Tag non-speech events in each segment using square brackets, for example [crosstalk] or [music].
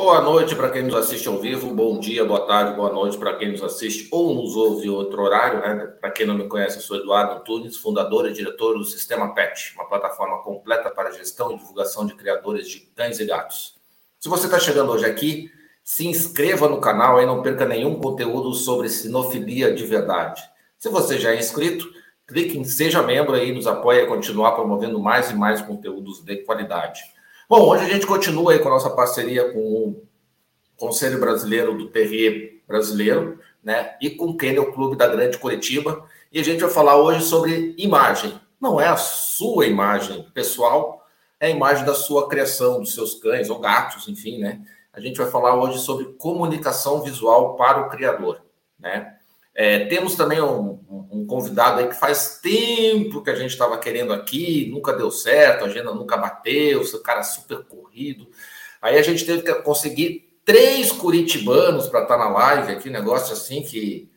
Boa noite para quem nos assiste ao vivo, bom dia, boa tarde, boa noite para quem nos assiste ou nos ouve em outro horário. Né? Para quem não me conhece, eu sou Eduardo Antunes, fundador e diretor do Sistema PET, uma plataforma completa para gestão e divulgação de criadores de cães e gatos. Se você está chegando hoje aqui, se inscreva no canal e não perca nenhum conteúdo sobre sinofilia de verdade. Se você já é inscrito, clique em Seja Membro aí, nos apoia a continuar promovendo mais e mais conteúdos de qualidade. Bom, hoje a gente continua aí com a nossa parceria com o Conselho Brasileiro do Terrier Brasileiro, né? E com o Clube da Grande Curitiba. E a gente vai falar hoje sobre imagem. Não é a sua imagem pessoal, é a imagem da sua criação, dos seus cães ou gatos, enfim, né? A gente vai falar hoje sobre comunicação visual para o criador, né? É, temos também um, um, convidado aí que faz tempo que a gente estava querendo aqui, nunca deu certo, a agenda nunca bateu, seu cara super corrido. Aí a gente teve que conseguir três curitibanos para estar tá na live aqui, negócio assim que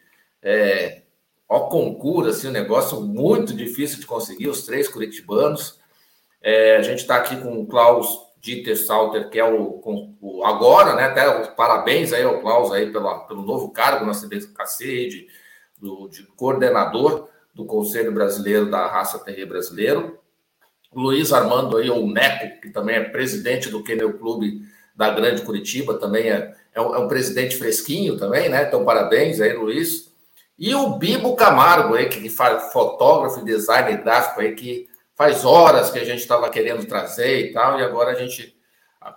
é, ó concura, assim, um negócio muito difícil de conseguir, os três curitibanos. É, a gente está aqui com o Klaus Dieter Salter, que é o, o, agora, né? Até os parabéns aí ao Klaus aí pela, pelo novo cargo na CBKC de, do, de coordenador do Conselho Brasileiro da Raça Terrier Brasileiro. Luiz Armando aí, o Neco, que também é presidente do Kennel Clube da Grande Curitiba, também é, é, um, é um presidente fresquinho também, né? Então, parabéns aí, Luiz. E o Bibo Camargo aí, que faz fotógrafo e designer gráfico aí, que faz horas que a gente estava querendo trazer e tal, e agora a gente,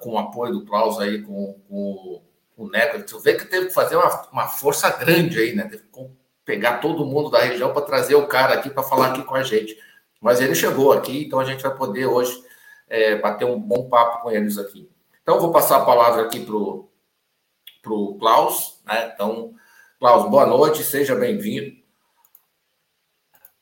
com o apoio do Klaus aí, com, com, com o Neco, tu vê que teve que fazer uma, uma força grande aí, né? Teve que pegar todo mundo da região para trazer o cara aqui para falar aqui com a gente. Mas ele chegou aqui, então a gente vai poder hoje é, bater um bom papo com eles aqui. Então, vou passar a palavra aqui para o Klaus. Né? Então, Klaus, boa noite, seja bem-vindo.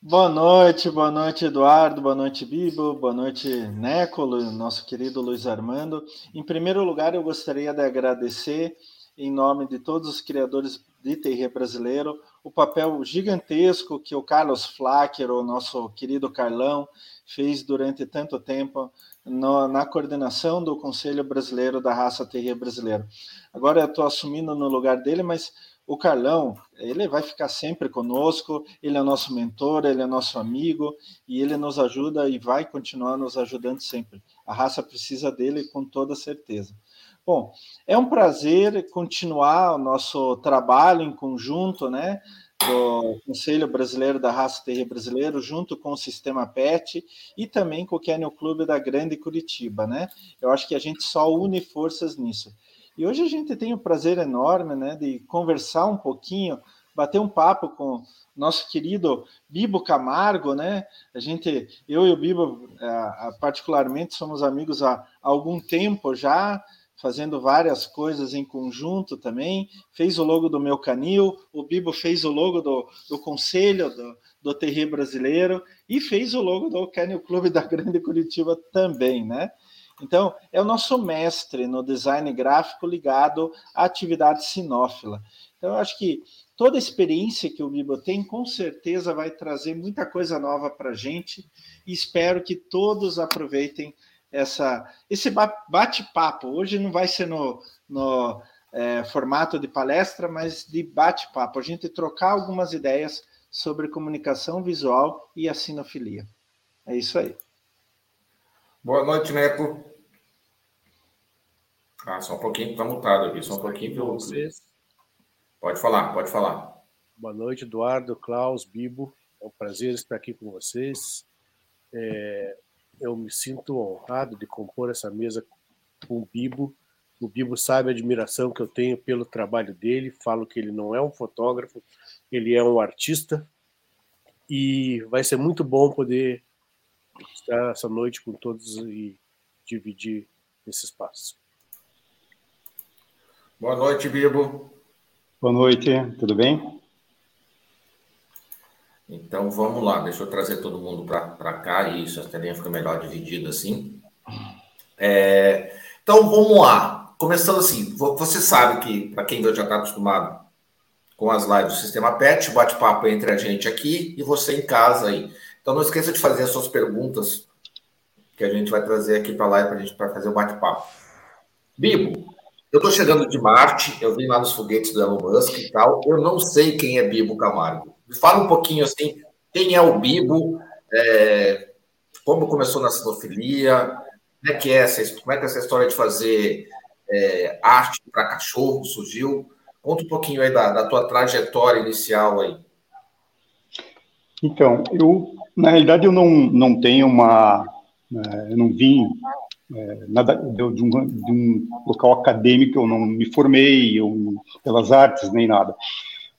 Boa noite, boa noite, Eduardo, boa noite, Bibo, boa noite, Neco, nosso querido Luiz Armando. Em primeiro lugar, eu gostaria de agradecer, em nome de todos os criadores de Terrier brasileiro, o papel gigantesco que o Carlos Flacker, o nosso querido Carlão, fez durante tanto tempo no, na coordenação do Conselho Brasileiro da Raça Terrier Brasileiro. Agora eu estou assumindo no lugar dele, mas o Carlão, ele vai ficar sempre conosco, ele é nosso mentor, ele é nosso amigo e ele nos ajuda e vai continuar nos ajudando sempre. A raça precisa dele com toda certeza. Bom, é um prazer continuar o nosso trabalho em conjunto, né? do Conselho Brasileiro da Raça Terrier Brasileiro, junto com o Sistema PET e também com o Kennel Clube da Grande Curitiba, né? Eu acho que a gente só une forças nisso. E hoje a gente tem o prazer enorme né, de conversar um pouquinho, bater um papo com nosso querido Bibo Camargo, né? A gente, eu e o Bibo, é, particularmente, somos amigos há algum tempo já, fazendo várias coisas em conjunto também. Fez o logo do meu canil, o Bibo fez o logo do, do Conselho do, do Terri Brasileiro e fez o logo do Canil Clube da Grande Curitiba também, né? Então, é o nosso mestre no design gráfico ligado à atividade sinófila. Então, eu acho que toda a experiência que o Bibo tem, com certeza vai trazer muita coisa nova para a gente e espero que todos aproveitem essa, esse bate-papo. Hoje não vai ser no, no é, formato de palestra, mas de bate-papo. A gente trocar algumas ideias sobre comunicação visual e a sinofilia. É isso aí. Boa noite, Neco. Ah, só um pouquinho, está mutado aqui, só um pouquinho. Vocês. Pode falar, pode falar. Boa noite, Eduardo, Klaus, Bibo. É um prazer estar aqui com vocês. É, eu me sinto honrado de compor essa mesa com o Bibo. O Bibo sabe a admiração que eu tenho pelo trabalho dele. Falo que ele não é um fotógrafo, ele é um artista. E vai ser muito bom poder estar essa noite com todos e dividir esse espaço. Boa noite, Bibo. Boa noite, tudo bem? Então vamos lá, deixa eu trazer todo mundo para cá, isso, a telinha fica melhor dividida assim. É, então vamos lá, começando assim, você sabe que, para quem já está acostumado com as lives do Sistema PET, bate-papo entre a gente aqui e você em casa aí. Então não esqueça de fazer as suas perguntas que a gente vai trazer aqui para a live para a gente para fazer o bate-papo. Bibo, Eu estou chegando de Marte, eu vim lá nos foguetes do Elon Musk e tal. Eu não sei quem é Bibo Camargo. Me fala um pouquinho assim, quem é o Bibo, é, como começou na sinofilia, como é que é essa, como é que essa história de fazer é, arte para cachorro surgiu? Conta um pouquinho aí da, da tua trajetória inicial aí. Então, eu na realidade eu não, não tenho uma, é, eu não vim é, nada de um, de um, local acadêmico, eu não me formei eu, pelas artes nem nada.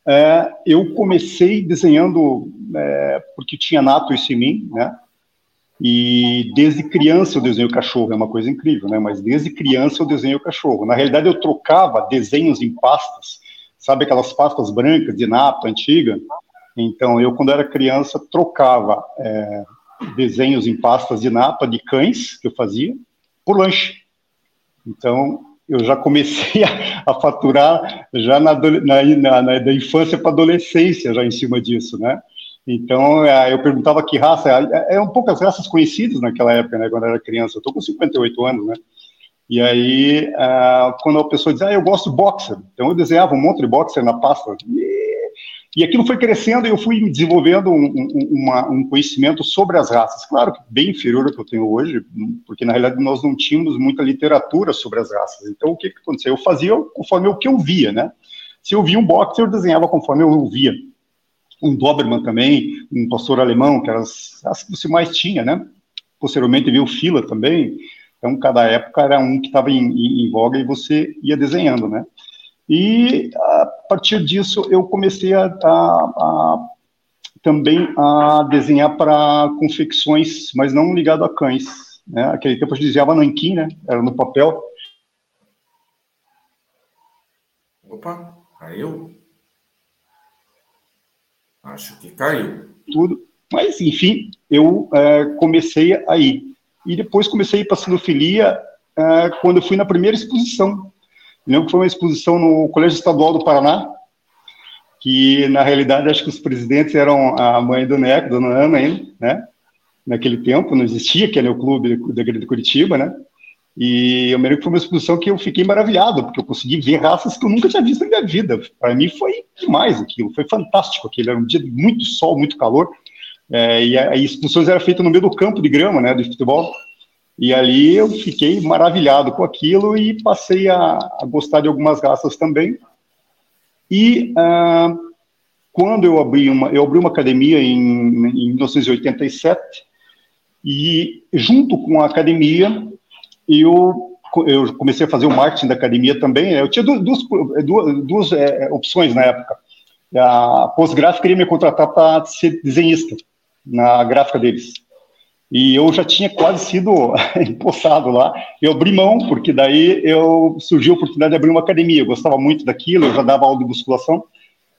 É, eu comecei desenhando é, porque tinha nato isso em mim, né? E desde criança eu desenho cachorro, é uma coisa incrível, né? Mas desde criança eu desenho cachorro. Na realidade eu trocava desenhos em pastas, sabe aquelas pastas brancas de nato antiga? Então eu quando era criança trocava é, desenhos em pastas de napa de cães que eu fazia por lanche. Então, eu já comecei [laughs] a, a faturar já na, na, na, na, da infância para adolescência, já em cima disso, né? Então, é, eu perguntava que raça, é, é um pouco as raças conhecidas naquela época, né, quando eu era criança. Eu estou com 58 anos, né? E aí, uh, quando a pessoa diz, ah, eu gosto de boxer, então eu desenhava um monte de boxer na pasta. E e aquilo foi crescendo e eu fui desenvolvendo um, um, uma, um, conhecimento sobre as raças. Claro bem inferior ao que eu tenho hoje, porque na realidade nós não tínhamos muita literatura sobre as raças. Então o que, que aconteceu? Eu fazia conforme o que eu via, né? Se eu via um boxer, eu desenhava conforme eu via. Um Doberman também, um pastor alemão, que eram as, as que você mais tinha, né? Posteriormente veio o Fila também. Então, cada época era um que estava em, em, em voga e você ia desenhando, né? E a partir disso eu comecei a, a, a também a desenhar para confecções, mas não ligado a cães. Né? Aquele tempo eu desenhava nanquim, né? Era no papel. Opa, caiu? Acho que caiu. Tudo. Mas, enfim, eu é, comecei aí. E depois comecei a para a sinofilia é, quando eu fui na primeira exposição lembro que foi uma exposição no Colégio Estadual do Paraná, que na realidade acho que os presidentes eram a mãe do Neco, dona Ana ainda, né? Naquele tempo não existia, que era o clube da de Curitiba, né? E eu me lembro que foi uma exposição que eu fiquei maravilhado, porque eu consegui ver raças que eu nunca tinha visto na minha vida. Para mim foi demais aquilo, foi fantástico aquilo. Era um dia de muito sol, muito calor, é, e a, a exposição era feita no meio do campo de grama, né, do futebol. E ali eu fiquei maravilhado com aquilo e passei a, a gostar de algumas raças também. E uh, quando eu abri uma, eu abri uma academia em, em 1987 e junto com a academia eu eu comecei a fazer o marketing da academia também. Eu tinha duas, duas, duas é, opções na época. A Postgráfica queria me contratar para ser desenhista na gráfica deles. E eu já tinha quase sido [laughs] empossado lá. Eu abri mão, porque daí eu surgiu a oportunidade de abrir uma academia. Eu gostava muito daquilo, eu já dava aula de musculação.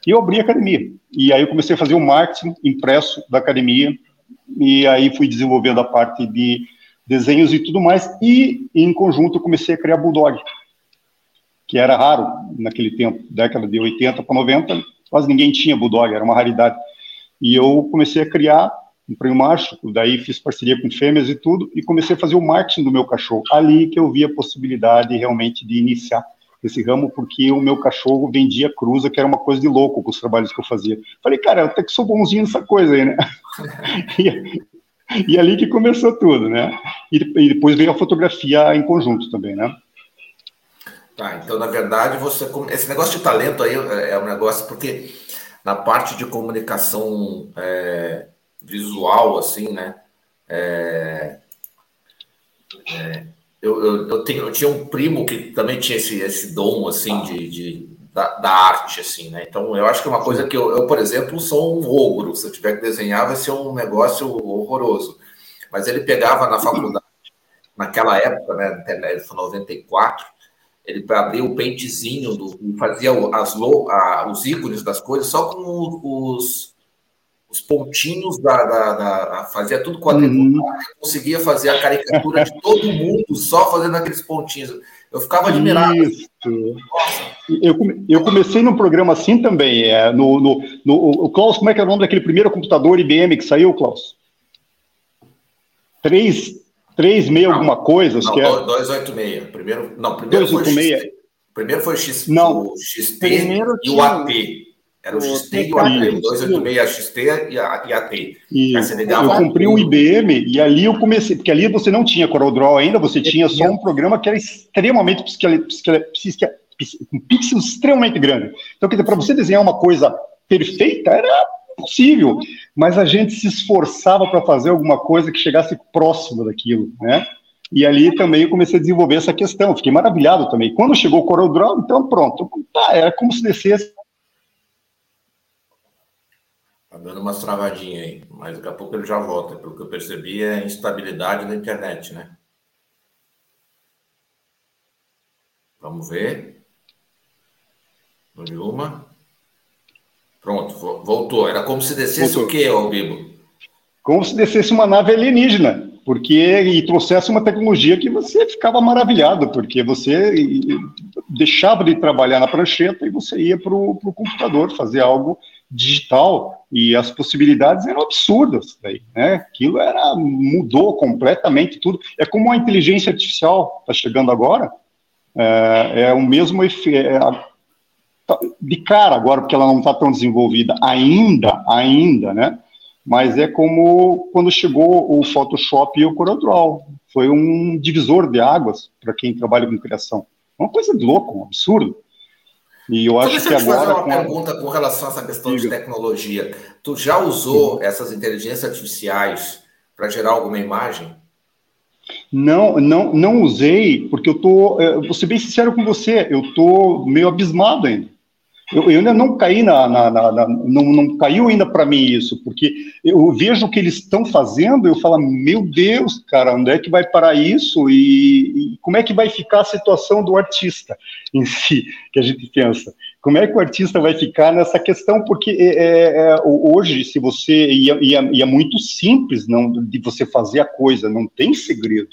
E eu abri a academia. E aí eu comecei a fazer o marketing impresso da academia. E aí fui desenvolvendo a parte de desenhos e tudo mais. E em conjunto eu comecei a criar Bulldog, que era raro naquele tempo, década de 80 para 90. Quase ninguém tinha Bulldog, era uma raridade. E eu comecei a criar comprei um macho, daí fiz parceria com fêmeas e tudo, e comecei a fazer o marketing do meu cachorro. Ali que eu vi a possibilidade realmente de iniciar esse ramo, porque o meu cachorro vendia cruza, que era uma coisa de louco com os trabalhos que eu fazia. Falei, cara, até que sou bonzinho nessa coisa aí, né? [laughs] e, e ali que começou tudo, né? E, e depois veio a fotografia em conjunto também, né? Tá, então, na verdade, você. Esse negócio de talento aí é, é um negócio, porque na parte de comunicação é, visual, assim, né? É, é, eu, eu, eu, tenho, eu tinha um primo que também tinha esse, esse dom, assim, de, de da, da, arte, assim, né? Então, eu acho que é uma coisa que eu, eu, por exemplo, sou um ogro. Se eu tiver que desenhar, vai ser um negócio horroroso. Mas ele pegava na faculdade, naquela época, né? Foi 94, ele abria o pentezinho, do, fazia as, a, os ícones das coisas só com os, os pontinhos da, da, da fazia tudo quadriculado, uhum. conseguia fazer a caricatura de todo mundo só fazendo aqueles pontinhos. Eu ficava admirado. Isso. Eu, eu comecei num programa assim também. É, no, no, no, o Klaus, como é que é o nome daquele primeiro computador IBM que saiu, Klaus? 3, 3 meia alguma coisa, não, que é. 286. Primeiro, não, primeiro 286. Primeiro foi o, X, Não. o XT Primeiro e o AT. Era o, XT e o AT, o 286, a XT e a, e a AT. Eu comprei um IBM e ali eu comecei, porque ali você não tinha CorelDRAW ainda, você tinha só um programa que era extremamente com pixels extremamente grande. Então, quer dizer, para você desenhar uma coisa perfeita, era possível, mas a gente se esforçava para fazer alguma coisa que chegasse próximo daquilo, né? E ali também eu comecei a desenvolver essa questão, fiquei maravilhado também. Quando chegou o CorelDRAW, então pronto, tá, era como se descesse Tá dando umas travadinhas aí, mas daqui a pouco ele já volta. Pelo que eu percebi, é a instabilidade da internet, né? Vamos ver. Uma. Pronto, voltou. Era como se descesse voltou. o quê, Albibo? Como se descesse uma nave alienígena, porque e trouxesse uma tecnologia que você ficava maravilhado, porque você deixava de trabalhar na prancheta e você ia para o computador fazer algo digital e as possibilidades eram absurdas daí, né? Aquilo era mudou completamente tudo. É como a inteligência artificial está chegando agora, é, é o mesmo efeito. É, tá, de cara agora, porque ela não está tão desenvolvida ainda, ainda, né? Mas é como quando chegou o Photoshop e o CorelDRAW. Foi um divisor de águas para quem trabalha com criação. Uma coisa de louco, um absurdo. E eu acho que agora. fazer uma com pergunta com relação a essa questão Diga. de tecnologia. Tu já usou Sim. essas inteligências artificiais para gerar alguma imagem? Não, não, não usei, porque eu tô, eu vou ser bem sincero com você, eu tô meio abismado ainda. Eu, eu ainda não caí na, na, na, na não, não caiu ainda para mim isso, porque eu vejo o que eles estão fazendo, eu falo, meu Deus, cara, onde é que vai parar isso e, e, como é que vai ficar a situação do artista [laughs] em si, que a gente pensa? Como é que o artista vai ficar nessa questão? Porque é, é, é hoje, se você e, e, e é muito simples não de você fazer a coisa, não tem segredo.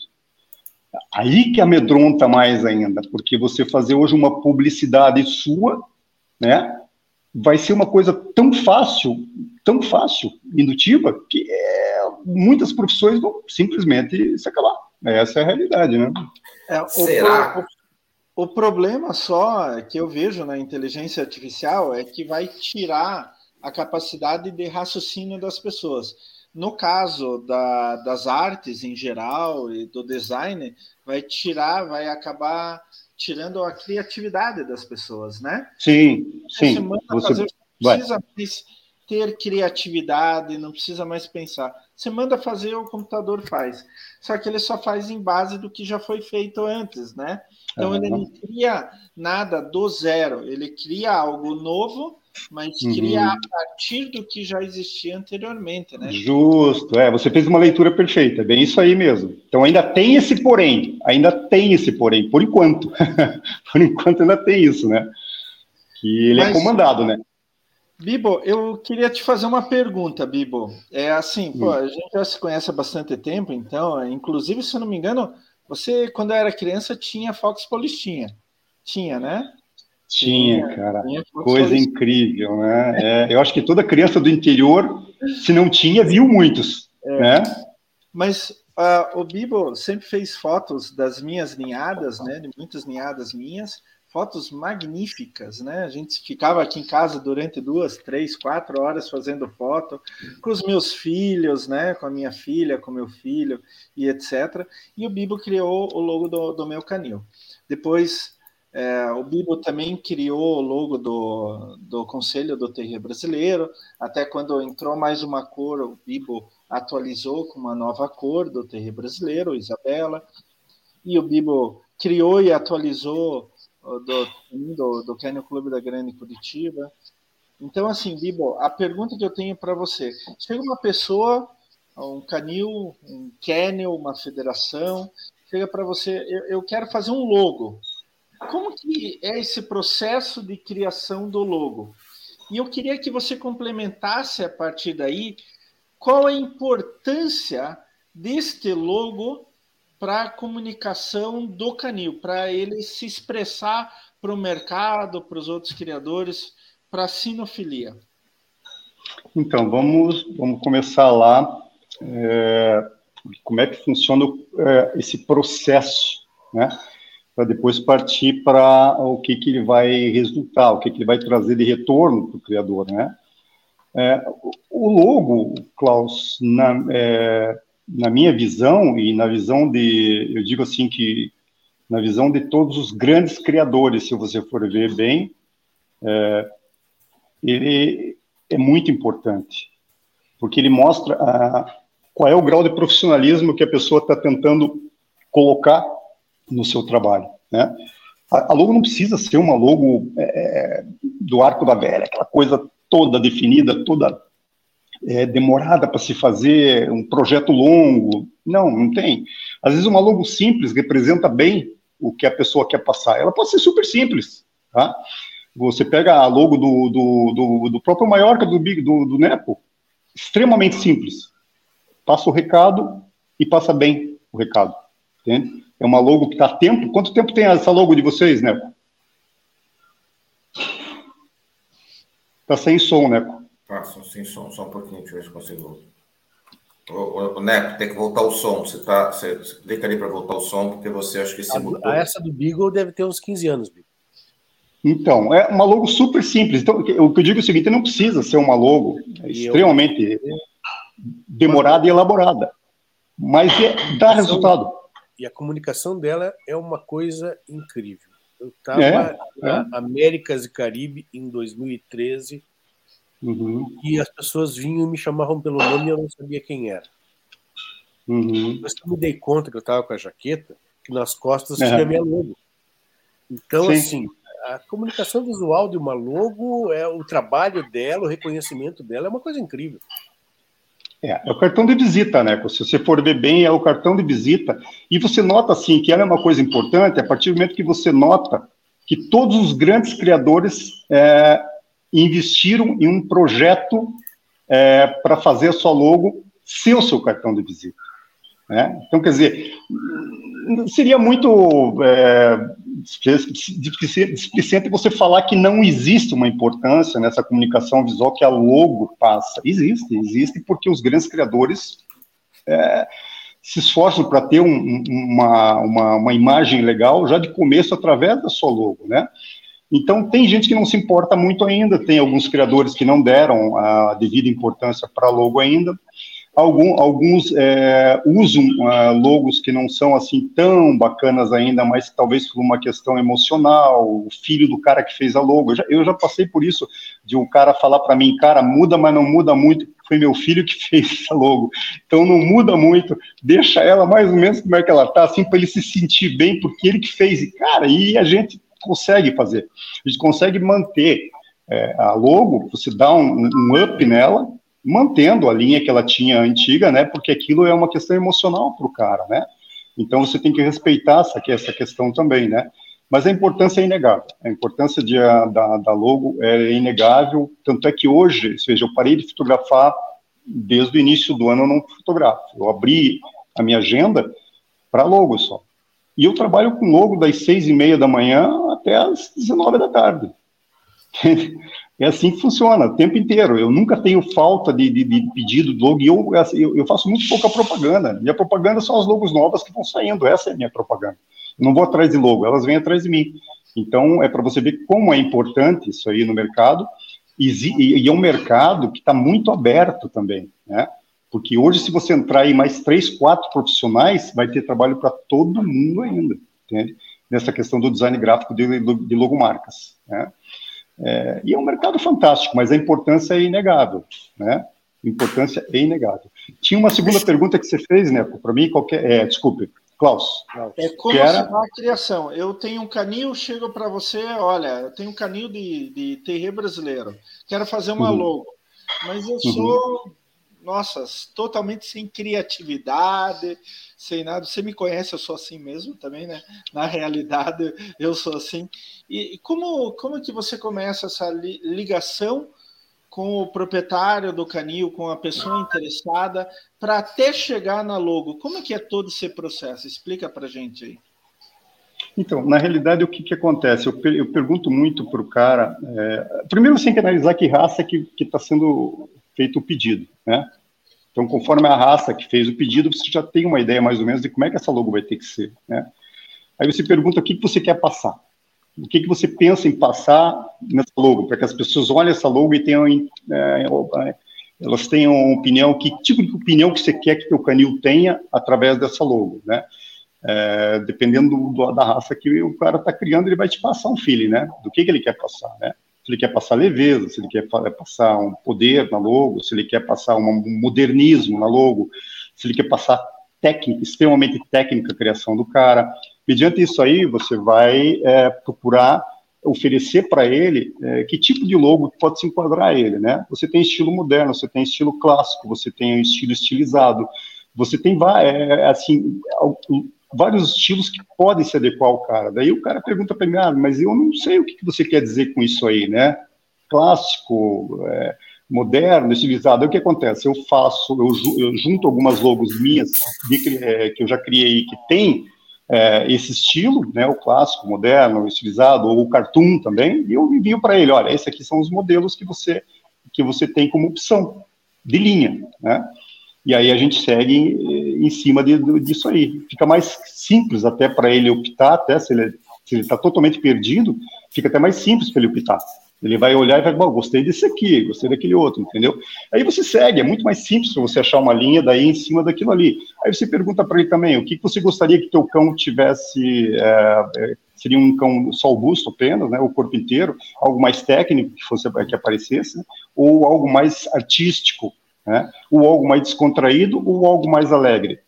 Aí que amedronta mais ainda, porque você fazer hoje uma publicidade sua né? Vai ser uma coisa tão fácil, tão fácil, indutiva, que é, muitas profissões vão simplesmente se acabar. Essa é a realidade, né? É, o, Será? O, o problema só que eu vejo na inteligência artificial é que vai tirar a capacidade de raciocínio das pessoas. No caso da, das artes em geral e do design, vai tirar, vai acabar tirando a criatividade das pessoas, né? Sim, sim. Você, fazer, não precisa mais ter criatividade, não precisa mais pensar. Você manda fazer, o computador faz. Só que ele só faz em base do que já foi feito antes, né? Então uhum. ele não cria nada do zero, ele cria algo novo mas uhum. criar a partir do que já existia anteriormente, né? Justo, é, você fez uma leitura perfeita, é bem isso aí mesmo. Então ainda tem esse porém, ainda tem esse porém, por enquanto. [laughs] por enquanto ainda tem isso, né? Que ele é mas, é comandado, né? Bibo, eu queria te fazer uma pergunta, Bibo. É assim, pô, hum. a gente já se conhece há bastante tempo, então, inclusive, se eu não me engano, você, quando era criança, tinha Fox Polistinha. Tinha, né? Tinha, cara. Tinha coisa incrível, né? [laughs] É, eu acho que toda criança do interior, se não tinha, viu muitos, é. né? Mas uh, o Bibo sempre fez fotos das minhas ninhadas, né? De muitas ninhadas minhas, fotos magníficas, né? A gente ficava aqui em casa durante duas, três, quatro horas fazendo foto com os meus filhos, né? Com a minha filha, com meu filho e etc. E o Bibo criou o logo do, do meu canil. Depois é, o Bibo também criou o logo do, do Conselho do Terreiro Brasileiro. Até quando entrou mais uma cor, o Bibo atualizou com uma nova cor do Terreiro Brasileiro, Isabela. E o Bibo criou e atualizou do, do, do Canyon Clube da Grande Curitiba. Então, assim, Bibo, a pergunta que eu tenho para você: chega uma pessoa, um canil, um canyon, uma federação, chega para você, eu, eu quero fazer um logo como que é esse processo de criação do logo? E eu queria que você complementasse a partir daí qual a importância deste logo para a comunicação do canil, para ele se expressar para o mercado, para os outros criadores, para a sinofilia. Então, vamos, vamos começar lá. É, como é que funciona é, esse processo, né? Para depois partir para o que, que ele vai resultar, o que, que ele vai trazer de retorno para o criador, né? É, o logo, Klaus, na, é, na minha visão e na visão de, eu digo assim que na visão de todos os grandes criadores, se você for ver bem, é, ele é muito importante, porque ele mostra a, qual é o grau de profissionalismo que a pessoa está tentando colocar no seu trabalho, né? A, logo não precisa ser uma logo é, do arco da velha, aquela coisa toda definida, toda é, demorada para se fazer, um projeto longo. Não, não tem. Às vezes uma logo simples representa bem o que a pessoa quer passar. Ela pode ser super simples, tá? Você pega a logo do, do, do, do próprio Maiorca, do, do, do Nepo, extremamente simples. Passa o recado e passa bem o recado, entende? É uma logo que está tempo. Quanto tempo tem essa logo de vocês, Nepo? Está sem som, Nepo. Ah, sem som, só um pouquinho, deixa eu ver se consigo o, o, Neto, tem que voltar o som. Você, tá, você, você clica ali para voltar o som, porque você acha que se mudou. Essa do Beagle deve ter uns 15 anos, Beagle. Então, é uma logo super simples. Então, o que eu digo é o seguinte: não precisa ser uma logo é extremamente eu... demorada e elaborada, mas é, dá resultado. E a comunicação dela é uma coisa incrível. Eu estava é, na é. Américas e Caribe em 2013 Uhum. E as pessoas vinham e me chamavam pelo nome e eu não sabia quem era. Uhum. Que eu me dei conta que eu estava com a jaqueta, que nas costas uhum. tinha minha logo. Então, Sim. assim, a comunicação visual de uma logo, é o trabalho dela, o reconhecimento dela é uma coisa incrível. É, é o cartão de visita, né? Se você for ver bem, é o cartão de visita. E você nota, assim, que ela é uma coisa importante a partir do momento que você nota que todos os grandes criadores é, investiram em um projeto é, para fazer a sua logo ser o seu cartão de visita. Né? Então, quer dizer, seria muito é, displicente você falar que não existe uma importância nessa comunicação visual que a logo passa. Existe, existe porque os grandes criadores é, se esforçam para ter um, uma, uma, uma imagem legal já de começo através da sua logo, né? Então, tem gente que não se importa muito ainda, tem alguns criadores que não deram a devida importância para logo ainda. Algum, alguns é, usam uh, logos que não são assim tão bacanas ainda, mas talvez por uma questão emocional, o filho do cara que fez a logo. Eu já, eu já passei por isso, de um cara falar para mim, cara, muda, mas não muda muito, foi meu filho que [laughs] fez essa logo. Então não muda muito, deixa ela mais ou menos como é que ela tá, assim, para ele se sentir bem, porque ele que fez. E, cara, e a gente consegue fazer. A gente consegue manter é, a logo, você dá um, um, up nela, mantendo a linha que ela tinha antiga, né? Porque aquilo é uma questão emocional para o cara, né? Então você tem que respeitar essa, essa questão também, né? Mas a importância é inegável. A importância de, a, da, da logo é inegável. Tanto é que hoje, ou seja, eu parei de fotografar desde o início do ano, eu não fotografo. Eu abri a minha agenda para logo só. E eu trabalho com logo das seis e meia da manhã até as 19 da tarde. [laughs] É assim que funciona, o tempo inteiro. Eu nunca tenho falta de, de, de pedido logo, e eu, eu, eu, faço muito pouca propaganda. Minha propaganda são as logos novas que vão saindo, essa é a minha propaganda. Eu não vou atrás de logo, elas vêm atrás de mim. Então, é para você ver como é importante isso aí no mercado, e, e é um mercado que está muito aberto também, né? Porque hoje, se você entrar em mais três, quatro profissionais, vai ter trabalho para todo mundo ainda, entende? nessa questão do design gráfico de, de logomarcas. Né? É, e é um mercado fantástico, mas a importância é inegável. Né? A importância é inegável. Tinha uma segunda pergunta que você fez, né, para mim, qualquer. É, desculpe, Klaus. É como era... a criação. Eu tenho um canil, chego para você, olha, eu tenho um canil de, de terreiro brasileiro, quero fazer uma uhum. logo, mas eu uhum. Nossa, totalmente sem criatividade, sem nada. Você me conhece, eu sou assim mesmo também, né? Na realidade, eu sou assim. E, como, como que você começa essa ligação com o proprietário do canil, com a pessoa interessada, para até chegar na logo? Como é que é todo esse processo? Explica para gente aí. Então, na realidade, o que, que acontece? Eu, eu pergunto muito para o cara. É, primeiro, você tem que analisar que raça que está sendo feito o pedido, né? Então, conforme a raça que fez o pedido, você já tem uma ideia mais ou menos de como é que essa logo vai ter que ser, né? Aí você pergunta o que, que você quer passar. O que, que você pensa em passar nessa logo, para que as pessoas olhem essa logo e tenham, é, elas tenham opinião, que tipo de opinião que você quer que o canil tenha através dessa logo, né? É, dependendo do, da raça que o cara está criando, ele vai te passar um feeling, né? Do que, que ele quer passar, né? Se ele quer passar leveza, se ele quer passar um poder na logo, se ele quer passar um modernismo na logo, se ele quer passar técnica, extremamente técnica a criação do cara. Mediante isso aí, você vai é, procurar oferecer para ele é, que tipo de logo pode se enquadrar a ele, né? Você tem estilo moderno, você tem estilo clássico, você tem estilo estilizado, você tem é, assim vários estilos que podem se adequar ao cara. Daí o cara pergunta para mim, ah, mas eu não sei o que você quer dizer com isso aí, né? Clássico, é, moderno, estilizado. Aí o que acontece? Eu faço, eu, eu junto algumas logos minhas de, é, que eu já criei que tem é, esse estilo, né, o clássico, moderno, estilizado, ou o cartoon também, e eu envio para ele, olha, esses aqui são os modelos que você que você tem como opção de linha, né? E aí a gente segue em, cima de, disso aí. Fica mais simples até para ele optar, até se ele está totalmente perdido, fica até mais simples para ele optar. Ele vai olhar e vai, bom, gostei desse aqui, gostei daquele outro, entendeu? Aí você segue, é muito mais simples você achar uma linha daí em cima daquilo ali. Aí você pergunta para ele também, o que, que você gostaria que teu cão tivesse, é, seria um cão só o busto apenas, né, o corpo inteiro, algo mais técnico que fosse que aparecesse, né, ou algo mais artístico, né, ou algo mais descontraído, ou algo mais alegre.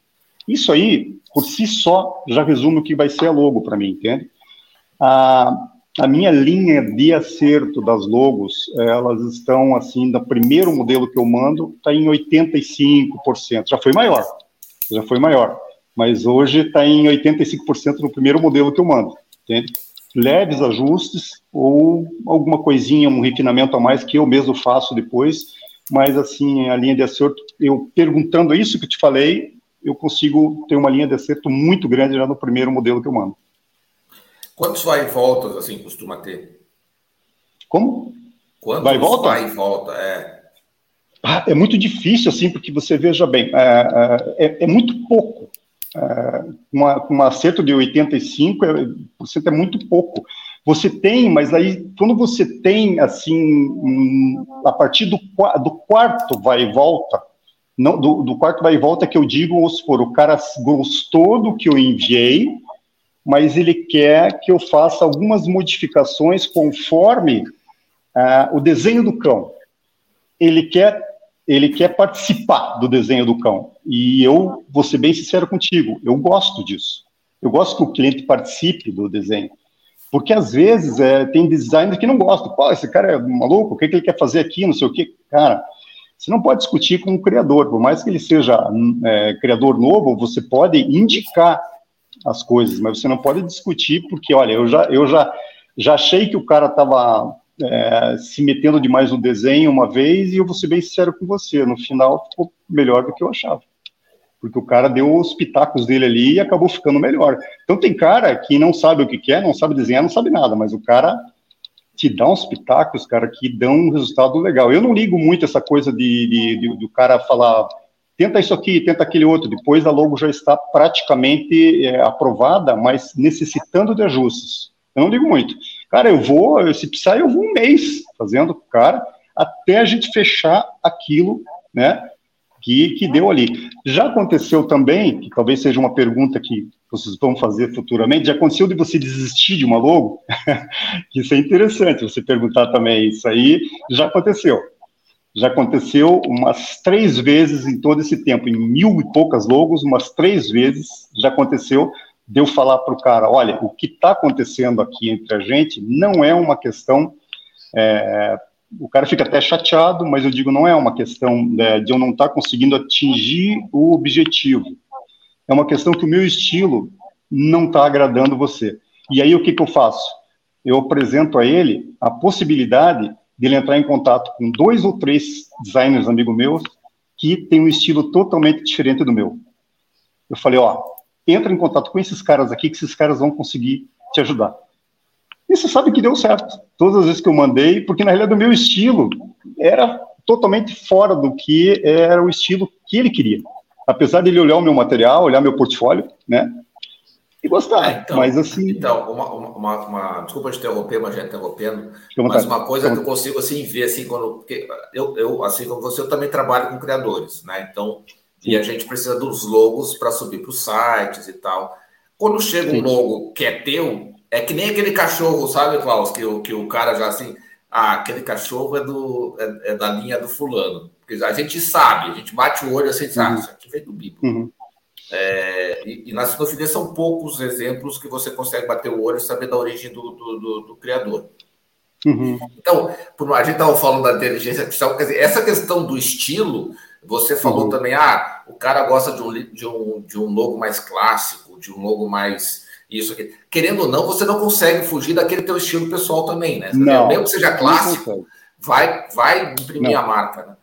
Isso aí, por si só, já resume o que vai ser a logo para mim, entende? Ah, a minha linha de acerto das logos, elas estão assim, do primeiro modelo que eu mando, está em 85%. Já foi maior, já foi maior. Mas hoje está em 85% no primeiro modelo que eu mando, entende? Leves ajustes ou alguma coisinha, um refinamento a mais que eu mesmo faço depois, mas assim, a linha de acerto, eu perguntando isso que eu te falei, eu consigo ter uma linha de acerto muito grande já no primeiro modelo que eu mando. Quantos vai e voltas, assim, costuma ter? Como? Quantos vai e volta? Vai e volta, é. Ah, é muito difícil, assim, porque você veja bem, é, é, é muito pouco. É, uma, um acerto de 85% é, é muito pouco. Você tem, mas aí, quando você tem, assim, a partir do, do quarto vai e volta, não, do, do quarto vai e volta que eu digo, vamos supor, o cara gostou do que eu enviei, mas ele quer que eu faça algumas modificações conforme uh, o desenho do cão. Ele quer, ele quer participar do desenho do cão. E eu vou ser bem sincero contigo, eu gosto disso. Eu gosto que o cliente participe do desenho. Porque às vezes é, tem designer que não gosta. Pô, esse cara é maluco, o que, que ele quer fazer aqui, não sei o quê. Cara, você não pode discutir com o criador, por mais que ele seja é, criador novo, você pode indicar as coisas, mas você não pode discutir porque, olha, eu já, eu já, já achei que o cara estava é, se metendo demais no desenho uma vez e eu vou ser bem sincero com você, no final ficou melhor do que eu achava. Porque o cara deu os pitacos dele ali e acabou ficando melhor. Então tem cara que não sabe o que quer, não sabe desenhar, não sabe nada, mas o cara te dá uns pitacos, cara, que dão um resultado legal. Eu não ligo muito essa coisa de, de, de do cara falar tenta isso aqui, tenta aquele outro. Depois a logo já está praticamente é, aprovada, mas necessitando de ajustes. Eu não digo muito. Cara, eu vou, se precisar, eu vou um mês fazendo com o cara, até a gente fechar aquilo, né, que, que deu ali. Já aconteceu também, que talvez seja uma pergunta que vocês vão fazer futuramente, já aconteceu de você desistir de uma logo? [laughs] isso é interessante, você perguntar também isso aí, já aconteceu já aconteceu umas três vezes em todo esse tempo, em mil e poucas logos, umas três vezes já aconteceu de eu falar para o cara, olha, o que está acontecendo aqui entre a gente não é uma questão, é, o cara fica até chateado, mas eu digo, não é uma questão é, de eu não estar tá conseguindo atingir o objetivo, é uma questão que o meu estilo não está agradando você. E aí o que, que eu faço? Eu apresento a ele a possibilidade dele entrar em contato com dois ou três designers amigos meus que tem um estilo totalmente diferente do meu. Eu falei, ó, entra em contato com esses caras aqui, que esses caras vão conseguir te ajudar. E você sabe que deu certo. Todas as vezes que eu mandei, porque na realidade o meu estilo era totalmente fora do que era o estilo que ele queria. Apesar de ele olhar o meu material, olhar meu portfólio, né? e gostar. É, então, mas assim. Então, uma, uma, uma, desculpa te interromper, mas já interrompendo. Mas uma coisa que eu consigo assim ver assim quando porque eu, eu assim como você eu também trabalho com criadores, né? Então e a gente precisa dos logos para subir para os sites e tal. Quando chega um logo que é teu, é que nem aquele cachorro, sabe, Klaus, que o, que o cara já assim, ah, aquele cachorro é, do, é, é da linha do fulano. Porque a gente sabe, a gente bate o olho assim, sabe, uhum. isso aqui vem do Bíblia. Uhum. É, e, e na sinofilia são poucos exemplos que você consegue bater o olho e saber da origem do, do, do, do criador. Uhum. Então, a gente estava falando da inteligência artificial, quer dizer, essa questão do estilo, você falou uhum. também, ah, o cara gosta de um, de, um, de um logo mais clássico, de um logo mais isso aqui. Querendo ou não, você não consegue fugir daquele teu estilo pessoal também, né? Não, Mesmo que seja clássico, vai, vai imprimir não. a marca, né?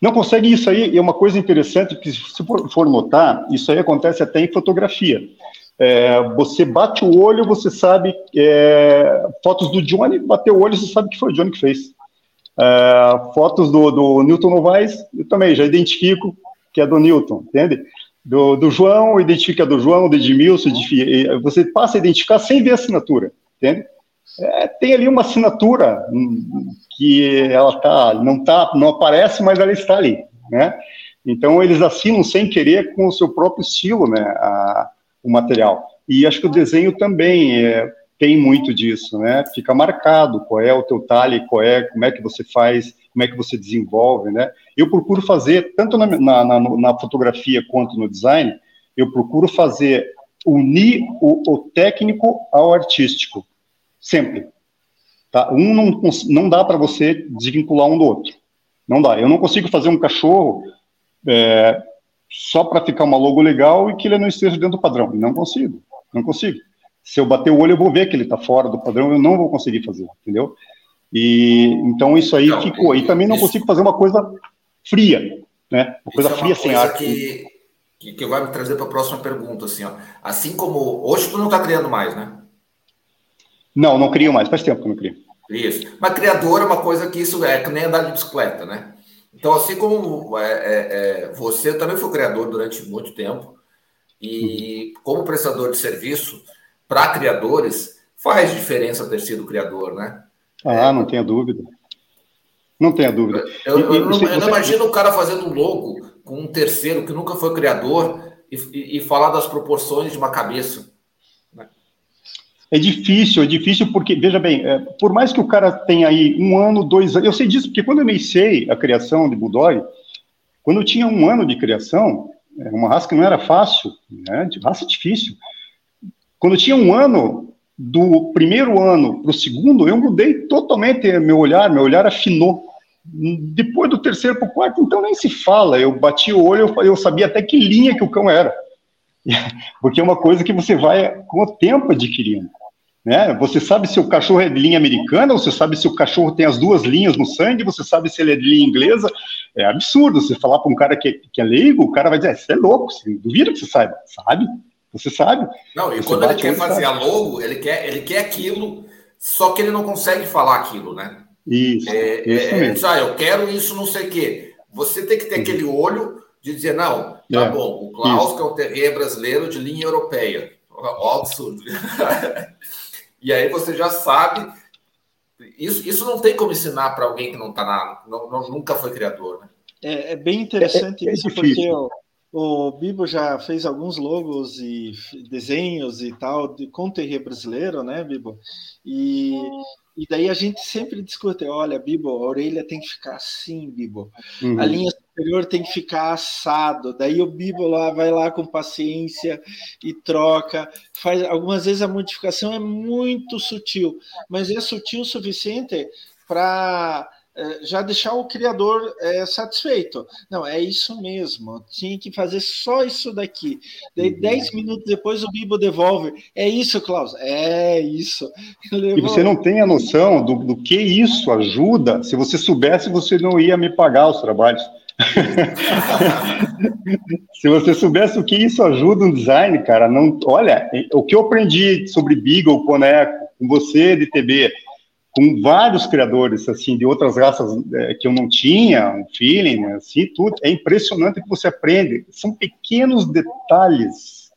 Não consegue isso aí, é uma coisa interessante que, se for, for notar, isso aí acontece até em fotografia. É, você bate o olho, você sabe. É, fotos do Johnny, bateu o olho, você sabe que foi o Johnny que fez. É, fotos do, do Newton Novaes, eu também já identifico que é do Newton, entende? Do, do João, identifica do João, do Edmilson, você passa a identificar sem ver a assinatura, entende? É, tem ali uma assinatura hum, que ela tá, não tá, não aparece, mas ela está ali, né? Então eles assinam sem querer com o seu próprio estilo, né, a, o material. E acho que o desenho também é, tem muito disso, né? Fica marcado qual é o teu talhe, qual é, como é que você faz, como é que você desenvolve, né? Eu procuro fazer tanto na, na, na, na fotografia quanto no design, eu procuro fazer unir o, o técnico ao artístico sempre. Tá? Um não, não dá para você desvincular um do outro. Não dá. Eu não consigo fazer um cachorro é, só para ficar uma logo legal e que ele não esteja dentro do padrão. Não consigo. Não consigo. Se eu bater o olho, eu vou ver que ele está fora do padrão, eu não vou conseguir fazer, entendeu? E então isso aí não, ficou. E também não isso, consigo fazer uma coisa fria, né? Uma coisa fria é uma sem coisa arte. Que, que, que vai me trazer para a próxima pergunta, assim, ó. Assim como hoje tu não está criando mais, né? Não, não crio mais, faz tempo que não crio. Isso. Mas criador é uma coisa que isso é que nem andar de bicicleta, né? Então, assim como é, é, é, você também foi criador durante muito tempo, e uhum. como prestador de serviço para criadores, faz diferença ter sido criador, né? Ah, não tenha dúvida. Não tenha dúvida. Eu, eu, não, eu não, imagino o cara fazendo um logo com um terceiro que nunca foi criador e, e, e falar das proporções de uma cabeça. É difícil, é difícil porque, veja bem, é, por mais que o cara tenha aí um ano, dois anos, eu sei disso porque quando eu iniciei a criação de Bulldog, quando eu tinha um ano de criação, é uma raça que não era fácil, né, raça difícil. Quando eu tinha um ano, do primeiro ano para o segundo, eu mudei totalmente meu olhar, meu olhar afinou. Depois do terceiro para o quarto, então nem se fala, eu bati o olho, eu, eu sabia até que linha que o cão era. [laughs] Porque é uma coisa que você vai com o tempo adquirindo. Né? Você sabe se o cachorro é de linha americana, você sabe se o cachorro tem as duas linhas no sangue, você sabe se ele é de linha inglesa. É absurdo você falar para um cara que é, que é leigo, o cara vai dizer: você é louco, você duvida que você saiba. Sabe? Você sabe. Não, e quando ele quer fazer sabe. a logo, ele quer, ele quer aquilo, só que ele não consegue falar aquilo, né? Isso. É, isso é, mesmo. Ah, eu quero isso, não sei o quê. Você tem que ter uhum. aquele olho de dizer, não, tá é, bom, o Klaus, isso. que é um terreiro brasileiro de linha europeia. Ó, absurdo. [laughs] e aí você já sabe. Isso, isso não tem como ensinar para alguém que não tá na. Não, não, nunca foi criador, né? É, é bem interessante é, é isso, porque o, o Bibo já fez alguns logos e desenhos e tal de, com terreiro brasileiro, né, Bibo? E, e daí a gente sempre discute: olha, Bibo, a orelha tem que ficar assim, Bibo. Uhum. A linha superior tem que ficar assado. Daí o Bibo lá vai lá com paciência e troca. Faz algumas vezes a modificação é muito sutil, mas é sutil o suficiente para já deixar o criador é, satisfeito. Não, é isso mesmo. Tinha que fazer só isso daqui. Daí, uhum. dez minutos depois, o Bibo devolve. É isso, Klaus? É isso. [laughs] Levou... E você não tem a noção do, do que isso ajuda. Se você soubesse, você não ia me pagar os trabalhos. [laughs] Se você soubesse o que isso ajuda no design, cara, não. Olha, o que eu aprendi sobre Beagle, Coneco, com você de TB, com vários criadores assim de outras raças é, que eu não tinha, um feeling, assim, tudo é impressionante que você aprende. São pequenos detalhes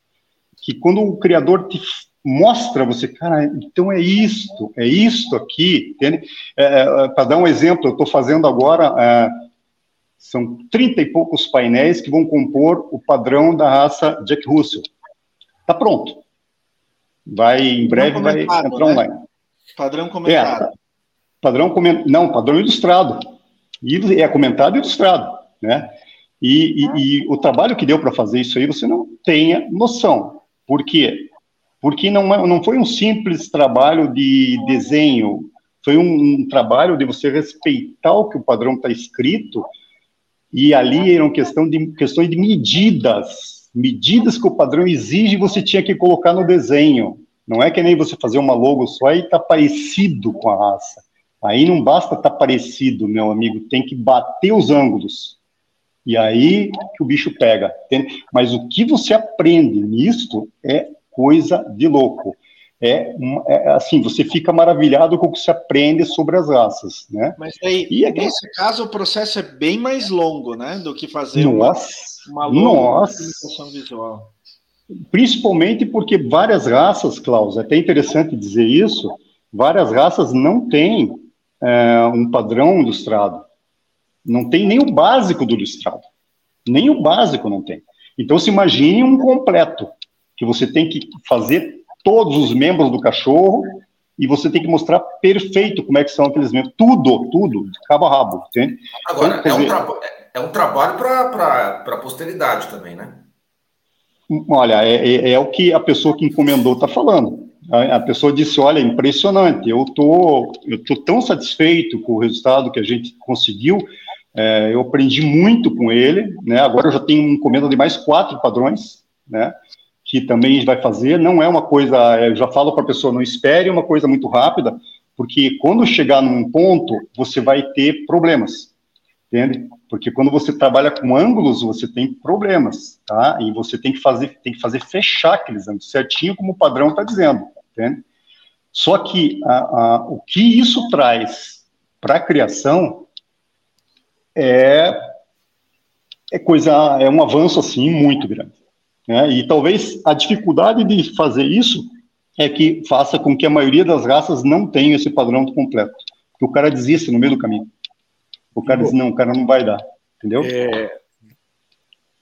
que quando o criador te mostra você, cara, então é isto, é isto aqui, entende? É, é, Para dar um exemplo, eu estou fazendo agora, é, são 30 e poucos painéis que vão compor o padrão da raça Jack Russell. Está pronto. Vai, em breve, vai entrar né? online. Padrão comentado. É, padrão comentado, não, padrão ilustrado. E é comentado e ilustrado, né? E, e, e o trabalho que deu para fazer isso aí, você não tenha noção. Por quê? porque não, é, não foi um simples trabalho de desenho, foi um, um trabalho de você respeitar o que o padrão está escrito, e ali eram questão de, questões de medidas, medidas que o padrão exige você tinha que colocar no desenho. Não é que nem você fazer uma logo só e tá parecido com a raça. Aí não basta estar tá parecido, meu amigo, tem que bater os ângulos. E aí que o bicho pega. Entende? Mas o que você aprende nisto é coisa de louco. É, é, assim, você fica maravilhado com o que você aprende sobre as raças, né? Mas aí, e nesse caso, o processo é bem mais longo, né? Do que fazer nossa, uma, uma longa comunicação visual. Principalmente porque várias raças, Klaus, é até interessante dizer isso, várias raças não têm é, um padrão ilustrado. Não tem nem o básico do ilustrado. Nem o básico não tem. Então, se imagine um completo que você tem que fazer todos os membros do cachorro e você tem que mostrar perfeito como é que são aqueles membros, tudo, tudo, de cabo a rabo, entende? Agora, então, é, um dizer, é, um trabalho para a posteridade também, né? Olha, é, é, é, o que a pessoa que encomendou está falando. A, a, pessoa disse, olha, impressionante, eu tô, eu tô tão satisfeito com o resultado que a gente conseguiu, é, eu aprendi muito com ele, né? Agora eu já tenho encomenda de mais quatro padrões, né? que também vai fazer, não é uma coisa, eu já falo para a pessoa, não espere uma coisa muito rápida, porque quando chegar num ponto, você vai ter problemas, entende? Porque quando você trabalha com ângulos, você tem problemas, tá? E você tem que fazer, tem que fazer fechar aqueles ângulos certinho, como o padrão está dizendo, entende? Só que a, a, o que isso traz para a criação é, é coisa, é um avanço assim muito grande. Né? E talvez a dificuldade de fazer isso é que faça com que a maioria das raças não tenha esse padrão completo. Que o cara desista no meio do caminho. O cara diz, não, o cara não vai dar. Entendeu? É...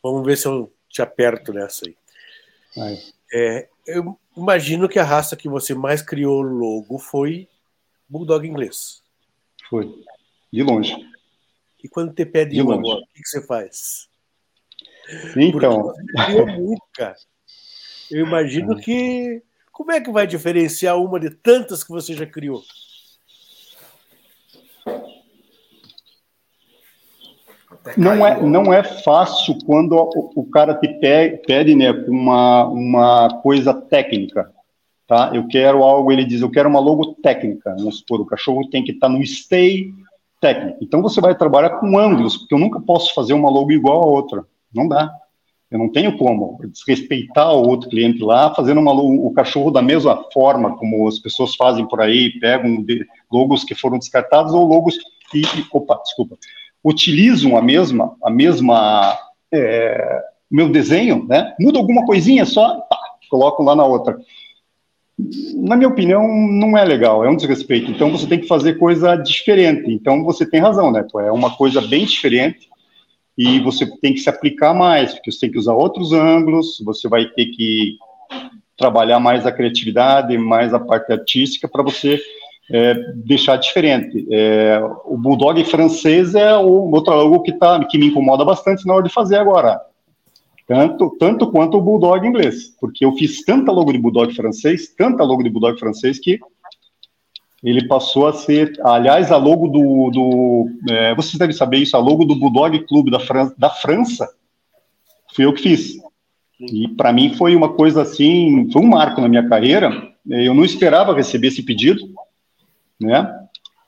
Vamos ver se eu te aperto nessa aí. aí. É, eu imagino que a raça que você mais criou logo foi Bulldog inglês. Foi. De longe. E quando te pede um agora, o que, que você faz? Então. Muito, cara. Eu imagino que. Como é que vai diferenciar uma de tantas que você já criou? Não é, não é fácil quando o, o cara te pede né, uma, uma coisa técnica. Tá? Eu quero algo, ele diz, eu quero uma logo técnica. Vamos supor, o cachorro tem que estar tá no stay técnico. Então você vai trabalhar com ângulos, porque eu nunca posso fazer uma logo igual a outra. Não dá. Eu não tenho como desrespeitar o outro cliente lá, fazendo uma, o cachorro da mesma forma como as pessoas fazem por aí, pegam logos que foram descartados ou logos que, opa, desculpa, utilizam a mesma, a mesma, é, meu desenho, né? Muda alguma coisinha só, pá, colocam lá na outra. Na minha opinião, não é legal, é um desrespeito. Então você tem que fazer coisa diferente. Então você tem razão, né? É uma coisa bem diferente e você tem que se aplicar mais, porque você tem que usar outros ângulos, você vai ter que trabalhar mais a criatividade, mais a parte artística para você é, deixar diferente. É, o bulldog francês é o outro algo que tá que me incomoda bastante na hora de fazer agora. Tanto, tanto quanto o bulldog inglês, porque eu fiz tanta logo de bulldog francês, tanta logo de bulldog francês que ele passou a ser, aliás, a logo do, do é, vocês devem saber isso, a logo do Bulldog Clube da, da França, fui eu que fiz. E para mim foi uma coisa assim, foi um marco na minha carreira. Eu não esperava receber esse pedido, né?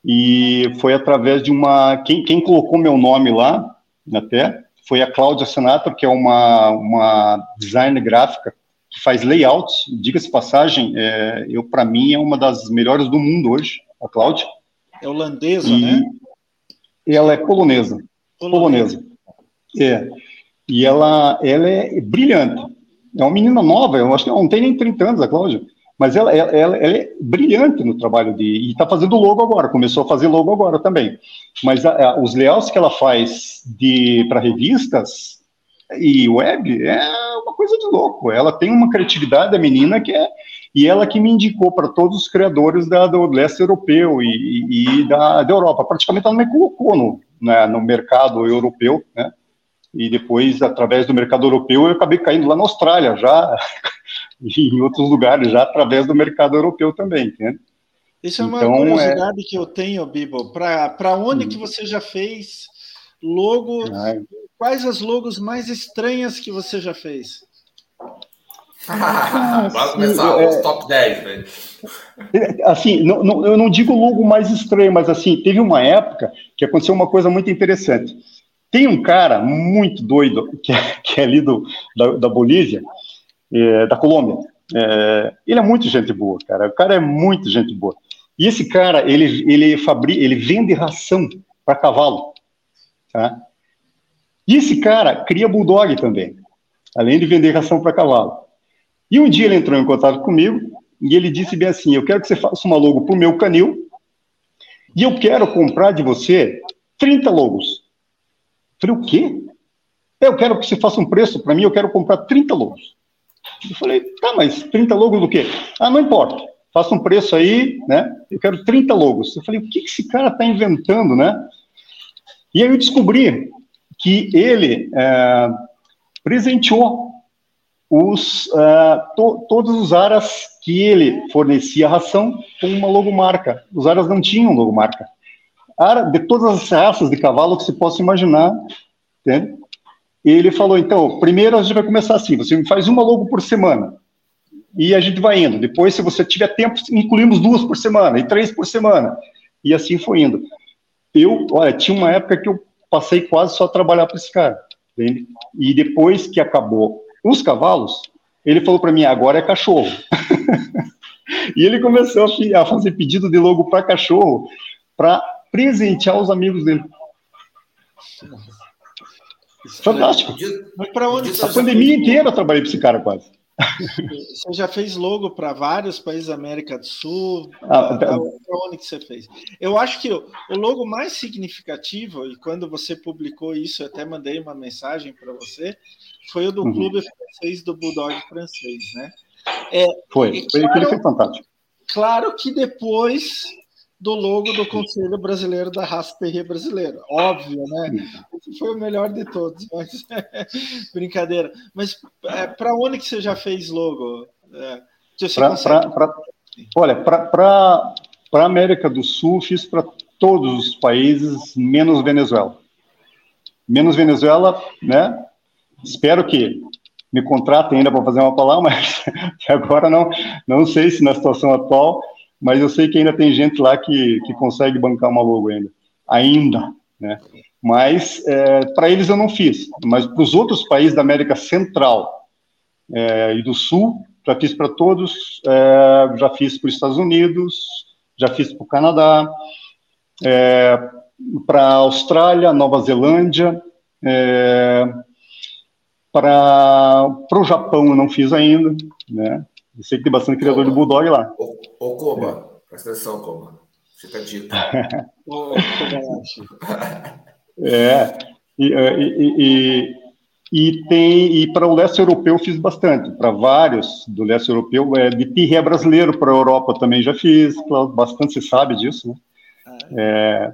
E foi através de uma, quem, quem colocou meu nome lá, até, foi a Cláudia Senato, que é uma, uma designer gráfica que faz layouts, diga-se passagem, é, eu para mim é uma das melhores do mundo hoje, a Cláudia. É holandesa, e né? Ela é polonesa. Polonesa. polonesa. É. E ela, ela é brilhante. é uma menina nova, eu acho que não tem nem 30 anos, a Cláudia, mas ela, ela, ela, ela é brilhante no trabalho de, e está fazendo logo agora, começou a fazer logo agora também. Mas a, a, os layouts que ela faz para revistas e web é uma coisa de louco. Ela tem uma criatividade, a menina, que é. E ela que me indicou para todos os criadores da, do leste europeu e, e, da, da Europa. Praticamente ela me colocou no, né, no mercado europeu, né? e depois, através do mercado europeu, eu acabei caindo lá na Austrália, já, [laughs] e em outros lugares, já através do mercado europeu também, entende? Isso é uma então, curiosidade é... que eu tenho, Bibo. Para onde hum. que você já fez logo? Ai. Quais as logos mais estranhas que você já fez? [laughs] Ah, Vai começar é, os top 10, velho. Assim, não, não, eu não digo logo mais estranho, mas assim, teve uma época que aconteceu uma coisa muito interessante. Tem um cara muito doido, que é, que é ali do, da, da Bolívia, é, da Colômbia. É, ele é muito gente boa, cara. O cara é muito gente boa. E esse cara, ele, ele, fabrica, ele vende ração para cavalo. Tá? E esse cara cria bulldog também, além de vender ração para cavalo. E um dia ele entrou em contato comigo e ele disse bem assim: Eu quero que você faça uma logo para o meu canil e eu quero comprar de você 30 logos. Falei, o quê? Eu quero que você faça um preço para mim, eu quero comprar 30 logos. Eu falei, tá, mas 30 logos do quê? Ah, não importa. Faça um preço aí, né? Eu quero 30 logos. Eu falei, o que esse cara está inventando, né? E aí eu descobri que ele é, presenteou os, uh, to, todos os aras que ele fornecia ração com uma logomarca. Os aras não tinham logomarca de todas as raças de cavalo que se possa imaginar, entende? Ele falou, então, primeiro a gente vai começar assim, você faz uma logo por semana, e a gente vai indo. Depois, se você tiver tempo, incluímos duas por semana, e três por semana, e assim foi indo. Eu, olha, tinha uma época que eu passei quase só a trabalhar para esse cara, entende? E depois que acabou os cavalos, ele falou para mim, agora é cachorro. [laughs] e ele começou a fazer pedido de logo para cachorro, para presentear os amigos dele. Fantástico. Mas para onde? A pandemia inteira eu trabalhei para esse cara quase. Você já fez logo para vários países da América do Sul? Ah, para onde que você fez? Eu acho que o, o logo mais significativo, e quando você publicou isso, eu até mandei uma mensagem para você, foi o do uhum. clube francês do Bulldog francês, né? É, foi, foi claro, foi fantástico. Claro que depois do logo do Conselho Brasileiro da Raça Terrier Brasileira. Óbvio, né? Esse foi o melhor de todos, mas [laughs] brincadeira. Mas é, para onde que você já fez logo? É, pra, consegue... pra, pra, olha, para a América do Sul, fiz para todos os países, menos Venezuela. Menos Venezuela, né? Espero que me contratem ainda para fazer uma palavra, [laughs] mas agora não, não sei se na situação atual mas eu sei que ainda tem gente lá que, que consegue bancar uma logo ainda. Ainda, né? Mas é, para eles eu não fiz. Mas para os outros países da América Central é, e do Sul, já fiz para todos. É, já fiz para os Estados Unidos, já fiz para o Canadá, é, para a Austrália, Nova Zelândia, é, para o Japão eu não fiz ainda, né? Eu sei que tem bastante criador de Bulldog lá. Ô, ô Koba, é. presta atenção, Koba. Fica dito. [laughs] é. E, e, e, e, tem e para o leste europeu fiz bastante. Para vários do leste europeu, é, de pirré brasileiro para a Europa também já fiz. Bastante se sabe disso. Né? Ah, é. é,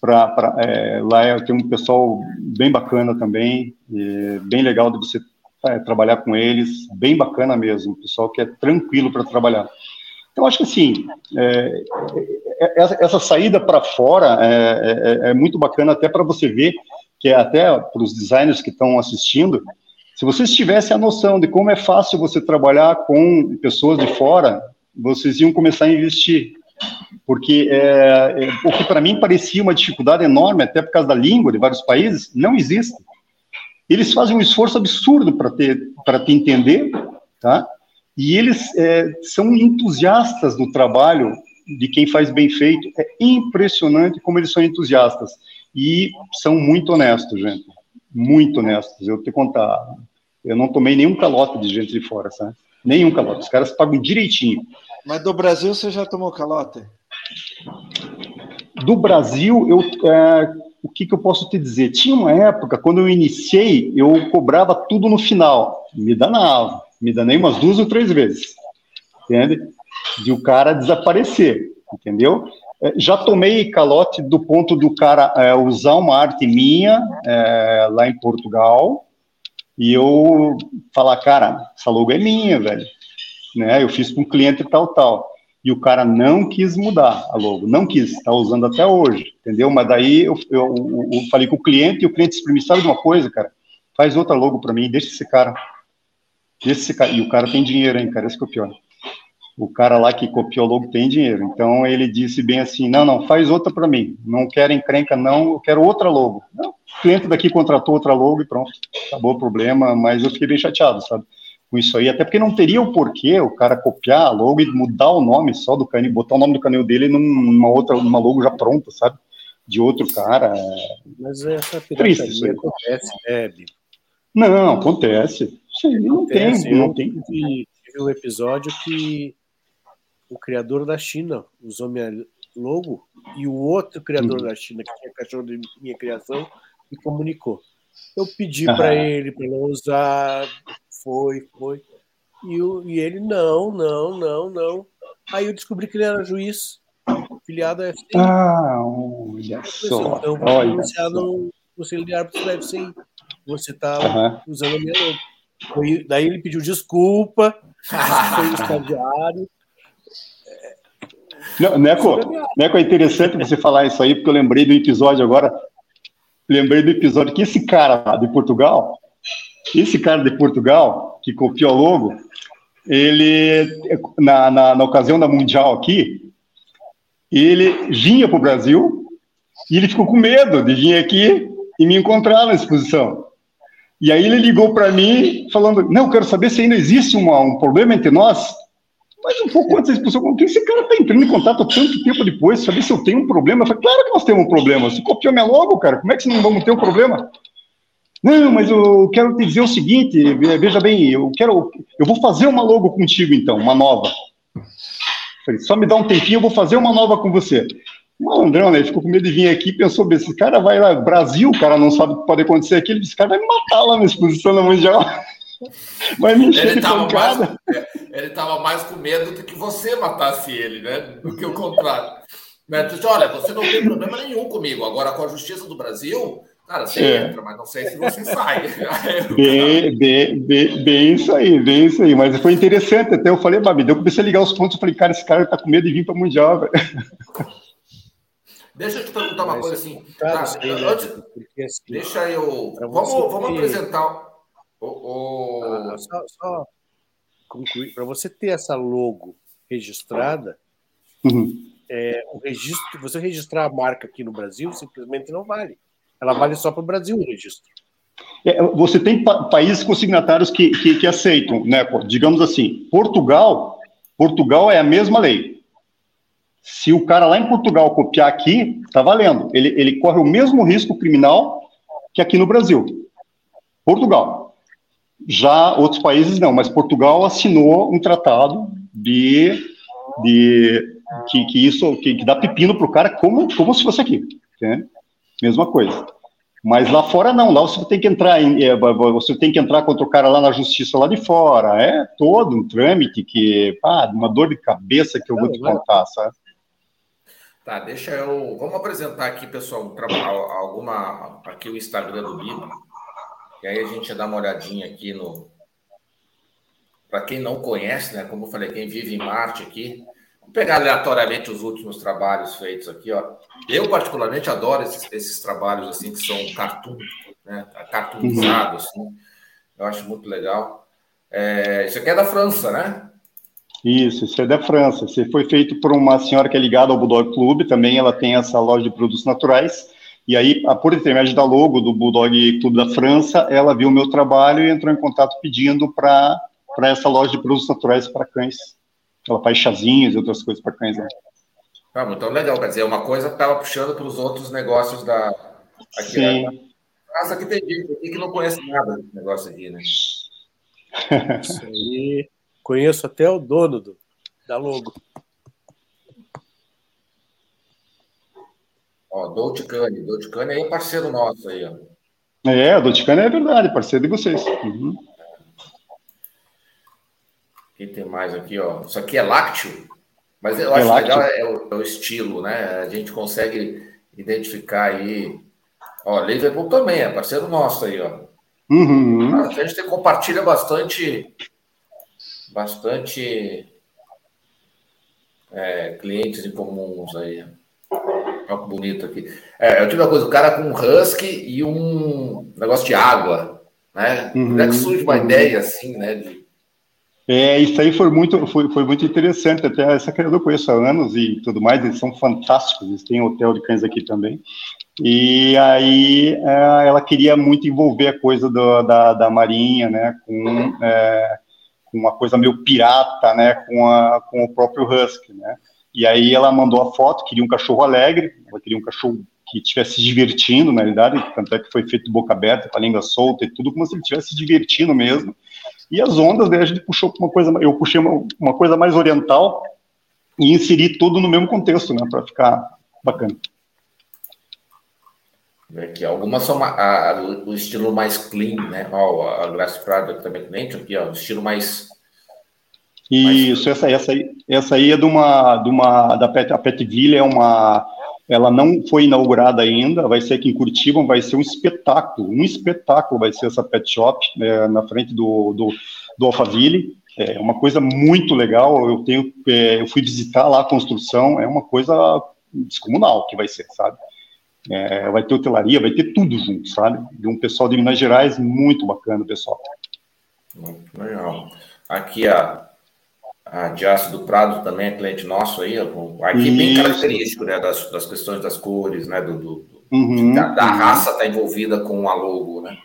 pra, pra, é, lá tem um pessoal bem bacana também, bem legal de você é, trabalhar com eles, bem bacana mesmo, pessoal que é tranquilo para trabalhar. Então, acho que assim, é, é, essa, essa, saída para fora é, é, é, muito bacana até para você ver, que é até para os designers que estão assistindo, se vocês tivessem a noção de como é fácil você trabalhar com pessoas de fora, vocês iam começar a investir. Porque é, é o que para mim parecia uma dificuldade enorme, até por causa da língua de vários países, não existe eles fazem um esforço absurdo para ter para te entender, tá? E eles é, são entusiastas do trabalho de quem faz bem feito. É impressionante como eles são entusiastas e são muito honestos, gente. Muito honestos. Eu te contar. Eu não tomei nenhum calote de gente de fora, sabe? Nenhum calote. Os caras pagam direitinho. Mas do Brasil você já tomou calote? Do Brasil, eu, é, o que, que eu posso te dizer? Tinha uma época, quando eu iniciei, eu cobrava tudo no final. Me danava. Me danei umas duas ou três vezes. Entende? De o cara desaparecer. Entendeu? É, já tomei calote do ponto do cara é, usar uma arte minha é, lá em Portugal e eu falar, cara, essa logo é minha, velho. Né? Eu fiz para um cliente tal, tal. E o cara não quis mudar a logo, não quis, está usando até hoje, entendeu? Mas daí eu, eu, eu, eu falei com o cliente e o cliente disse sabe de uma coisa, cara? Faz outra logo para mim, deixa esse cara. Deixa esse cara. E o cara tem dinheiro, hein, cara? Esse que é o pior o cara lá que copiou o logo tem dinheiro. Então ele disse bem assim: não, não, faz outra para mim. Não quero encrenca, não, eu quero outra logo. Não, o cliente daqui contratou outra logo e pronto, acabou o problema. Mas eu fiquei bem chateado, sabe? Com isso aí, até porque não teria o porquê o cara copiar a logo e mudar o nome só do canil, botar o nome do canil dele numa outra, numa logo já pronta, sabe? De outro cara. Mas essa pirataria acontece, né, Não, acontece. Isso aí não acontece. tem, não tem. Tive um episódio que o criador da China usou minha logo e o outro criador uhum. da China, que tinha cachorro de minha criação, me comunicou. Eu pedi uhum. para ele para não usar, foi, foi. E, eu, e ele, não, não, não, não. Aí eu descobri que ele era juiz, filiado à FCI. Ah, olha só. Então, vou anunciar no Conselho de Árbitros da FCI. Você está uhum. usando a minha. Foi, daí ele pediu desculpa, [laughs] foi o estagiário, não, Neco, Neco, é interessante você falar isso aí, porque eu lembrei do episódio agora. Lembrei do episódio que esse cara de Portugal, esse cara de Portugal, que copiou logo, ele, na, na, na ocasião da Mundial aqui, ele vinha para o Brasil e ele ficou com medo de vir aqui e me encontrar na exposição. E aí ele ligou para mim falando: Não, quero saber se ainda existe uma, um problema entre nós. Mas um pouco antes da expulsão, com quem esse cara está entrando em contato tanto tempo depois, saber se eu tenho um problema? Eu falei, claro que nós temos um problema. Você copiou minha logo, cara, como é que não vamos ter um problema? Não, mas eu quero te dizer o seguinte, veja bem, eu quero, eu vou fazer uma logo contigo então, uma nova. Falei, só me dá um tempinho, eu vou fazer uma nova com você. Malandrão, né? Ele ficou com medo de vir aqui, pensou, esse cara vai lá, Brasil, o cara não sabe o que pode acontecer aqui, ele disse, cara vai me matar lá na exposição da Mundial. [laughs] Vai me encher ele estava mais, é, ele tava mais com medo do que você matasse ele, né? Do que o contrário. Né? Olha, você não tem problema nenhum comigo. Agora, com a Justiça do Brasil, cara, você é. entra, mas não sei se você sai. [laughs] bem, bem, bem, bem, isso aí, bem isso aí. Mas foi interessante. Até eu falei, Babi, eu comecei a ligar os pontos. Eu falei, cara, esse cara tá com medo de vir para o Mundial, velho. Deixa eu te perguntar uma coisa assim. Tá, antes, assim, deixa eu. Vamos, vamos apresentar. O, o... Ah, só, só concluir, para você ter essa logo registrada, uhum. é, o registro, você registrar a marca aqui no Brasil simplesmente não vale. Ela vale só para o Brasil o registro. É, você tem pa países consignatários que, que, que, aceitam, né? Digamos assim, Portugal, Portugal é a mesma lei. Se o cara lá em Portugal copiar aqui, está valendo. Ele, ele corre o mesmo risco criminal que aqui no Brasil. Portugal. Já outros países não, mas Portugal assinou um tratado de, de que, que isso que, que dá pepino para o cara como, como se fosse aqui. Né? Mesma coisa. Mas lá fora não, lá você tem que entrar em, é, você tem que entrar contra o cara lá na justiça lá de fora. É todo um trâmite que, pá, uma dor de cabeça que eu vou te contar, sabe? Tá, deixa eu. Vamos apresentar aqui, pessoal, um alguma aqui o Instagram do Bibo. E aí a gente dá uma olhadinha aqui no. Para quem não conhece, né? Como eu falei, quem vive em Marte aqui. Vou pegar aleatoriamente os últimos trabalhos feitos aqui, ó. Eu, particularmente, adoro esses, esses trabalhos assim que são cartoon, né? Cartoonizados, assim. Eu acho muito legal. É, isso aqui é da França, né? Isso, isso é da França. Isso foi feito por uma senhora que é ligada ao Bulldog Club, também ela tem essa loja de produtos naturais. E aí, por intermédio da logo do Bulldog Clube da França, ela viu o meu trabalho e entrou em contato pedindo para essa loja de produtos naturais para cães. Ela faz chazinhos e outras coisas para cães. Né? Ah, então legal, quer dizer, uma coisa estava puxando para os outros negócios da. Aqui, Sim. Né? Nossa, aqui tem gente aqui que não conhece nada desse negócio aqui, né? [laughs] Isso aí. Conheço até o dono do, da logo. Ó, Dolce Cane. Dolce Cane é parceiro nosso aí, ó. É, o Dolce Cane é verdade, parceiro de vocês. Uhum. Que tem mais aqui, ó? Isso aqui é lácteo, mas eu é acho lácteo. legal é o, é o, estilo, né? A gente consegue identificar aí. Ó, Liverpool também é parceiro nosso aí, ó. Uhum. A gente compartilha bastante, bastante é, clientes em comuns aí. Olha que bonito aqui. É, eu tive uma coisa, o cara com um husky e um negócio de água, né? Uhum. Como é que surge uma uhum. ideia assim, né? De... É, isso aí foi muito, foi, foi muito interessante, até essa criadora eu conheço há anos e tudo mais, eles são fantásticos, eles têm hotel de cães aqui também, e aí é, ela queria muito envolver a coisa do, da, da marinha, né, com, é, com uma coisa meio pirata, né, com, a, com o próprio husky, né, e aí ela mandou a foto, queria um cachorro alegre, ela queria um cachorro que estivesse se divertindo, na realidade, tanto é que foi feito boca aberta, com a língua solta e tudo, como se ele estivesse se divertindo mesmo. E as ondas, daí a gente puxou uma coisa, eu puxei uma, uma coisa mais oriental e inseri tudo no mesmo contexto, né, para ficar bacana. Aqui, algumas são a, a, o estilo mais clean, né? Ó, a Grass Prado também cliente aqui, ó, o estilo mais isso, essa, essa, aí, essa aí é de uma, de uma da Pet, a Petville é uma, ela não foi inaugurada ainda, vai ser aqui em Curitiba, vai ser um espetáculo, um espetáculo vai ser essa pet shop é, na frente do, do, do Alphaville, é uma coisa muito legal, eu tenho, é, eu fui visitar lá a construção, é uma coisa descomunal que vai ser, sabe? É, vai ter hotelaria, vai ter tudo junto, sabe? De um pessoal de Minas Gerais muito bacana, pessoal. Legal. Aqui a a Diácio do Prado também é cliente nosso aí, aqui bem característico, né, das, das questões das cores, né, do, do uhum, da, da uhum. raça está envolvida com a logo, né?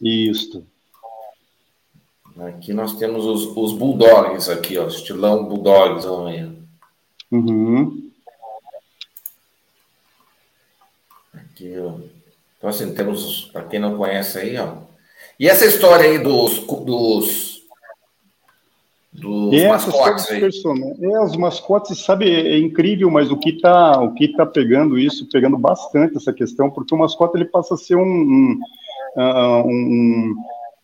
Isso. Aqui nós temos os, os bulldogs aqui, ó, estilão bulldogs aí. Uhum. Aqui, ó. Então, assim, temos, para quem não conhece aí, ó. E essa história aí dos, dos dos é, mascotes aí. É, os mascotes, sabe, é incrível, mas o que está o que tá pegando isso, pegando bastante essa questão, porque o mascote ele passa a ser um, um, uh, um,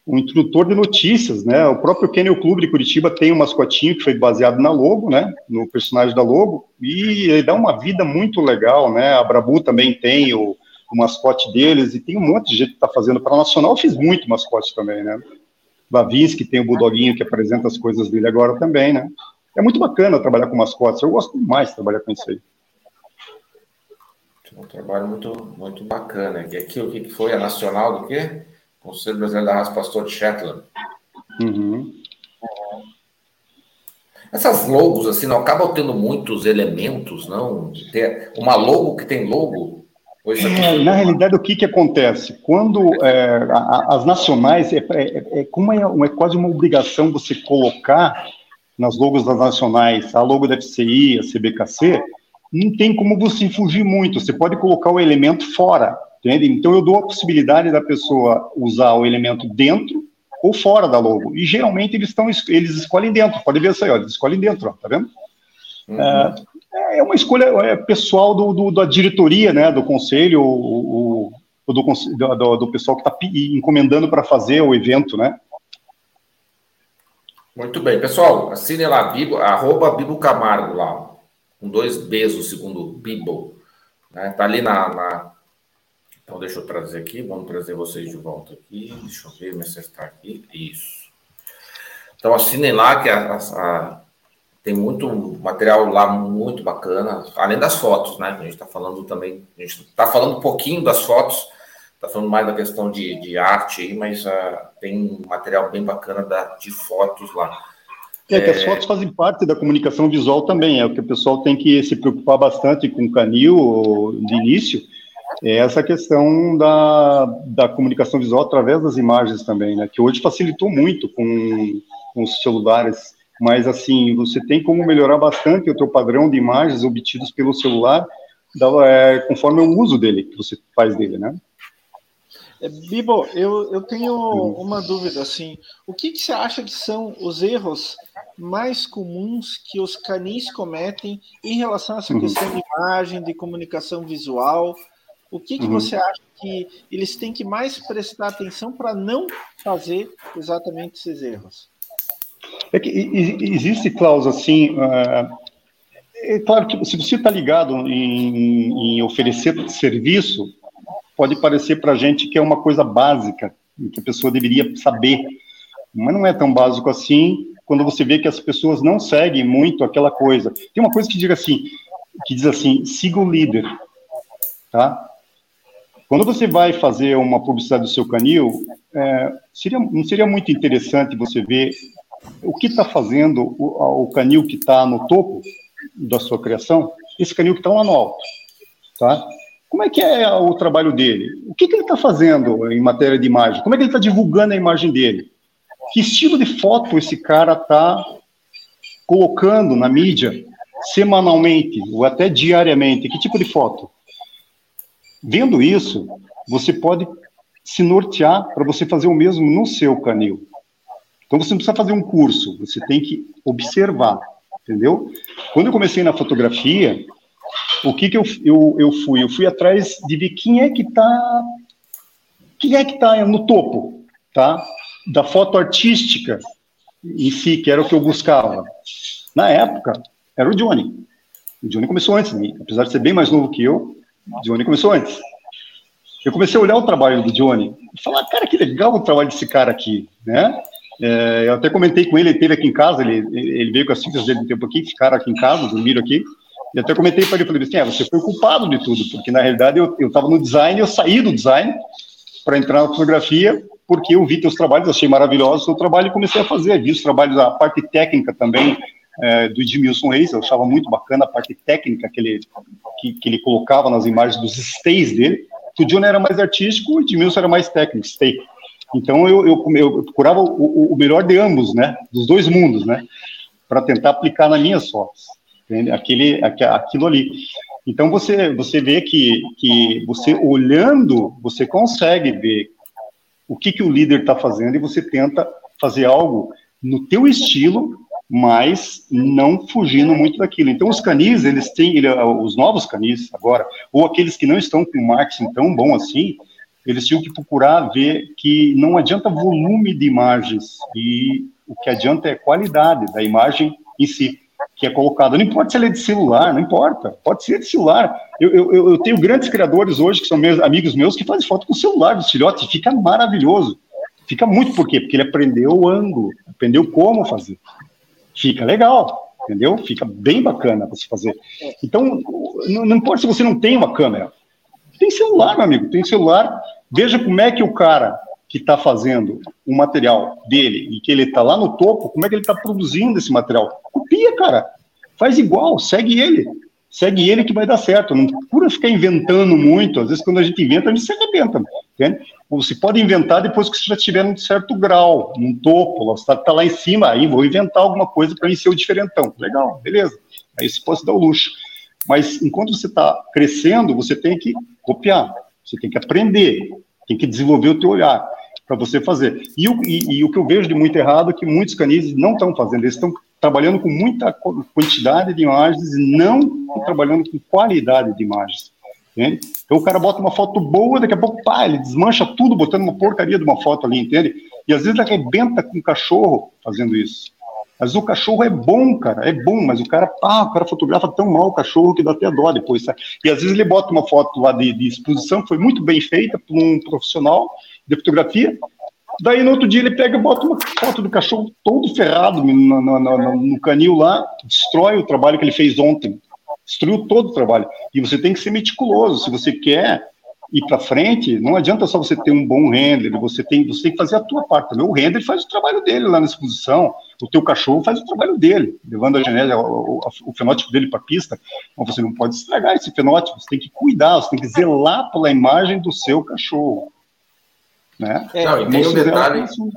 um introdutor de notícias, né? O próprio Kennel Clube de Curitiba tem um mascotinho que foi baseado na logo, né? No personagem da logo, e ele dá uma vida muito legal, né? A Brabu também tem o, o mascote deles, e tem um monte de gente que está fazendo. Para Nacional, eu fiz muito mascote também, né? Vavinski tem o Budoguinho que apresenta as coisas dele agora também, né? É muito bacana trabalhar com mascotes, eu gosto mais de trabalhar com isso aí. Um trabalho muito, muito bacana. E aqui o que foi? A nacional do quê? Conselho Brasileiro da Raça Pastor de Shetland. Uhum. Essas logos, assim, não acabam tendo muitos elementos, não? Ter uma logo que tem logo, é, na realidade, o que, que acontece? Quando é, as nacionais, é, é, é como é, é, quase uma obrigação você colocar nas logos das nacionais a logo da FCI, a CBKC, não tem como você fugir muito, você pode colocar o elemento fora, entende? Então eu dou a possibilidade da pessoa usar o elemento dentro ou fora da logo, e geralmente eles, estão, eles escolhem dentro, pode ver isso aí, ó, eles escolhem dentro, ó, tá vendo? Uhum. É, é uma escolha é, pessoal do, do, da diretoria, né, do conselho, o, o do, do, do, pessoal que está encomendando para fazer o evento, né? Muito bem, pessoal, assine lá, Bibo, arroba Bibo Camargo lá, com dois Bs o segundo Bibo, né? Tá ali na, na, Então deixa eu trazer aqui, vamos trazer vocês de volta aqui, deixa eu ver, me está aqui, isso. Então assinem lá que a, a tem muito material lá muito bacana, além das fotos, né? A gente está falando também, a gente está falando um pouquinho das fotos, está falando mais da questão de, de arte aí, mas uh, tem material bem bacana da, de fotos lá. É, que as é. fotos fazem parte da comunicação visual também, é o que o pessoal tem que se preocupar bastante com o canil de início, é essa questão da, da comunicação visual através das imagens também, né? Que hoje facilitou muito com, com os celulares mas assim, você tem como melhorar bastante o teu padrão de imagens obtidos pelo celular, é, conforme o uso dele, que você faz dele, né? É, Bibo, eu, eu tenho uma dúvida assim. O que, que você acha que são os erros mais comuns que os canis cometem em relação a essa uhum. questão de imagem, de comunicação visual? O que, que uhum. você acha que eles têm que mais prestar atenção para não fazer exatamente esses erros? É que existe, Klaus, assim, uh, é claro que se você está ligado em, em, oferecer serviço, pode parecer para a gente que é uma coisa básica, que a pessoa deveria saber, mas não é tão básico assim quando você vê que as pessoas não seguem muito aquela coisa. Tem uma coisa que diz assim, que diz assim, siga o líder, tá? Quando você vai fazer uma publicidade do seu canil, é, seria, não seria muito interessante você ver o que está fazendo o, o, canil que está no topo da sua criação, esse canil que está lá no alto, tá? Como é que é o trabalho dele? O que, que ele está fazendo em matéria de imagem? Como é que ele está divulgando a imagem dele? Que estilo de foto esse cara está colocando na mídia semanalmente ou até diariamente? Que tipo de foto? Vendo isso, você pode se nortear para você fazer o mesmo no seu canil. Então você não precisa fazer um curso, você tem que observar, entendeu? Quando eu comecei na fotografia, o que que eu, eu, eu fui? Eu fui atrás de ver quem é que está quem é que está no topo, tá? Da foto artística em si, que era o que eu buscava. Na época, era o Johnny. O Johnny começou antes de mim, apesar de ser bem mais novo que eu, o Johnny começou antes. Eu comecei a olhar o trabalho do Johnny e falar, cara, que legal o trabalho desse cara aqui, né? É, eu até comentei com ele, ele esteve aqui em casa, ele, ele veio com as filhas dele um tempo aqui, ficaram aqui em casa, dormiram aqui, e até comentei para ele, falei assim, é, você foi o culpado de tudo, porque na realidade eu estava no design, eu saí do design para entrar na fotografia, porque eu vi teus trabalhos, achei maravilhoso o seu trabalho e comecei a fazer, vi os trabalhos, a parte técnica também, é, do Edmilson Reis, eu achava muito bacana a parte técnica que ele, que, que ele colocava nas imagens dos stays dele, o Johnny era mais artístico, o Edmilson era mais técnico, stay. Então eu, eu, eu procurava o, o, melhor de ambos, né, dos dois mundos, né, para tentar aplicar nas minhas fotos, aquele, aquilo ali. Então você você vê que que você olhando você consegue ver o que que o líder está fazendo e você tenta fazer algo no teu estilo mas não fugindo muito daquilo. Então, os canis, eles têm, ele, os novos canis agora, ou aqueles que não estão com marketing tão bom assim, eles tinham que procurar ver que não adianta volume de imagens, e o que adianta é qualidade da imagem em si, que é colocada. Não importa se ela é de celular, não importa, pode ser de celular. Eu, eu, eu tenho grandes criadores hoje, que são meus, amigos meus, que fazem foto com o celular dos filhotes, e fica maravilhoso. Fica muito, por quê? Porque ele aprendeu o ângulo, aprendeu como fazer fica legal, entendeu? Fica bem bacana você fazer. Então, não, não importa se você não tem uma câmera. Tem celular, meu amigo, tem celular. Veja como é que o cara que está fazendo o material dele e que ele está lá no topo, como é que ele está produzindo esse material? Copia, cara. Faz igual, segue ele. Segue ele que vai dar certo. Não procura ficar inventando muito. Às vezes, quando a gente inventa, a gente se arrebenta. Entende? Você pode inventar depois que você já estiver num certo grau, num topo, você está tá lá em cima, aí vou inventar alguma coisa para mim ser o diferentão. Legal, beleza. Aí você pode dar o luxo. Mas enquanto você está crescendo, você tem que copiar, você tem que aprender, tem que desenvolver o teu olhar para você fazer. E o, e, e o, que eu vejo de muito errado é que muitos canis não estão fazendo, eles estão trabalhando com muita quantidade de imagens e não trabalhando com qualidade de imagens. Entende? Então o cara bota uma foto boa, daqui a pouco, pá, ele desmancha tudo botando uma porcaria de uma foto ali, entende? E às vezes arrebenta com o cachorro fazendo isso. Mas o cachorro é bom, cara, é bom, mas o cara, pá, o cara fotografa tão mal o cachorro que dá até dó depois. E às vezes ele bota uma foto lá de, de exposição foi muito bem feita por um profissional de fotografia, Daí no outro dia ele pega e bota uma foto do cachorro todo ferrado no, no, no, no, canil lá, destrói o trabalho que ele fez ontem destruiu todo o trabalho. E você tem que ser meticuloso. Se você quer ir para frente, não adianta só você ter um bom render, você tem, você tem que fazer a tua parte. O render faz o trabalho dele lá na exposição, o teu cachorro faz o trabalho dele, levando a genética, o, o, o fenótipo dele para a pista. Mas você não pode estragar esse fenótipo, você tem que cuidar, você tem que zelar pela imagem do seu cachorro. Né? É, não, e tem um detalhe... Assim.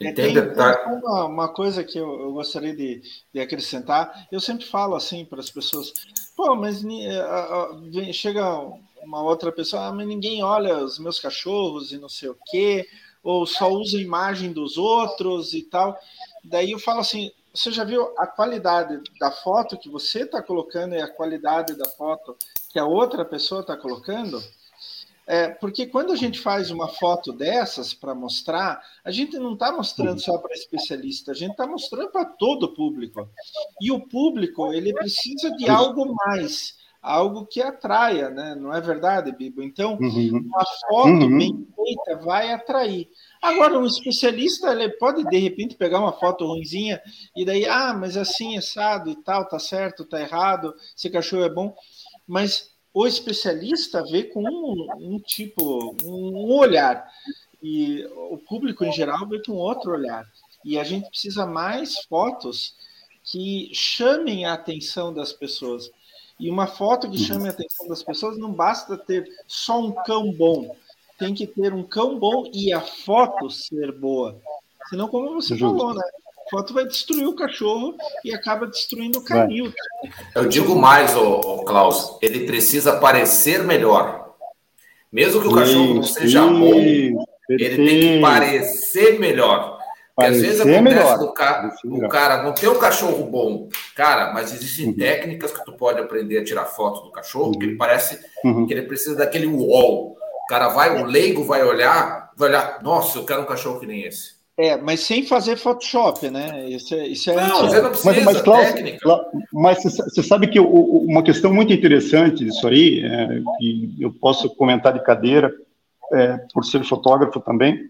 É, tem, tem uma, uma, coisa que eu, eu gostaria de, de, acrescentar. Eu sempre falo assim para as pessoas: pô, mas chega uma outra pessoa, ah, mas ninguém olha os meus cachorros e não sei o quê, ou só usa a imagem dos outros e tal. Daí eu falo assim, você já viu a qualidade da foto que você está colocando e a qualidade da foto que a outra pessoa está colocando? É, porque quando a gente faz uma foto dessas para mostrar, a gente não está mostrando só para especialista, a gente está mostrando para todo o público. E o público ele precisa de algo mais, algo que atraia, né? Não é verdade, Bibo? Então, uhum. uma foto uhum. bem feita vai atrair. Agora, um especialista ele pode de repente pegar uma foto ruimzinha e daí, ah, mas assim, assado e tal, tá certo, tá errado, esse cachorro é bom. Mas o especialista vê com um, um tipo, um olhar, e o público em geral vê com outro olhar. E a gente precisa mais fotos que chamem a atenção das pessoas. E uma foto que chame a atenção das pessoas não basta ter só um cão bom. Tem que ter um cão bom e a foto ser boa. Senão, como você Justo. falou, né? foto vai destruir o cachorro e acaba destruindo o canil. Eu digo mais, ô, ô, Klaus, ele precisa parecer melhor. Mesmo que o cachorro não seja bom, ele tem que parecer melhor. Porque às vezes acontece melhor. do ca... o cara não tem um cachorro bom, cara, mas existem uhum. técnicas que tu pode aprender a tirar foto do cachorro, uhum. que ele parece uhum. que ele precisa daquele wall. O cara vai, o leigo vai olhar, vai olhar, nossa, eu quero um cachorro que nem esse. É, mas sem fazer Photoshop, né? Isso é, isso é não, você não precisa mas, mas, Klaus, mas você sabe que uma questão muito interessante disso aí, é, que eu posso comentar de cadeira, é, por ser fotógrafo também,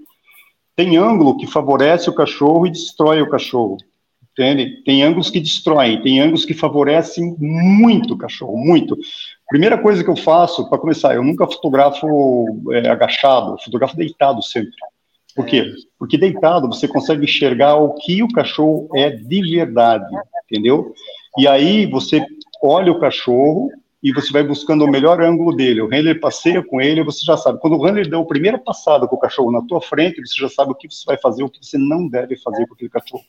tem ângulo que favorece o cachorro e destrói o cachorro. Entende? Tem ângulos que destroem, tem ângulos que favorecem muito o cachorro, muito. Primeira coisa que eu faço, para começar, eu nunca fotografo é, agachado, eu fotografo deitado sempre. Por quê? Porque deitado você consegue enxergar o que o cachorro é de verdade, entendeu? E aí você olha o cachorro e você vai buscando o melhor ângulo dele. O handler passeia com ele, você já sabe. Quando o handler deu a primeira passada com o cachorro na tua frente, você já sabe o que você vai fazer, o que você não deve fazer com aquele cachorro.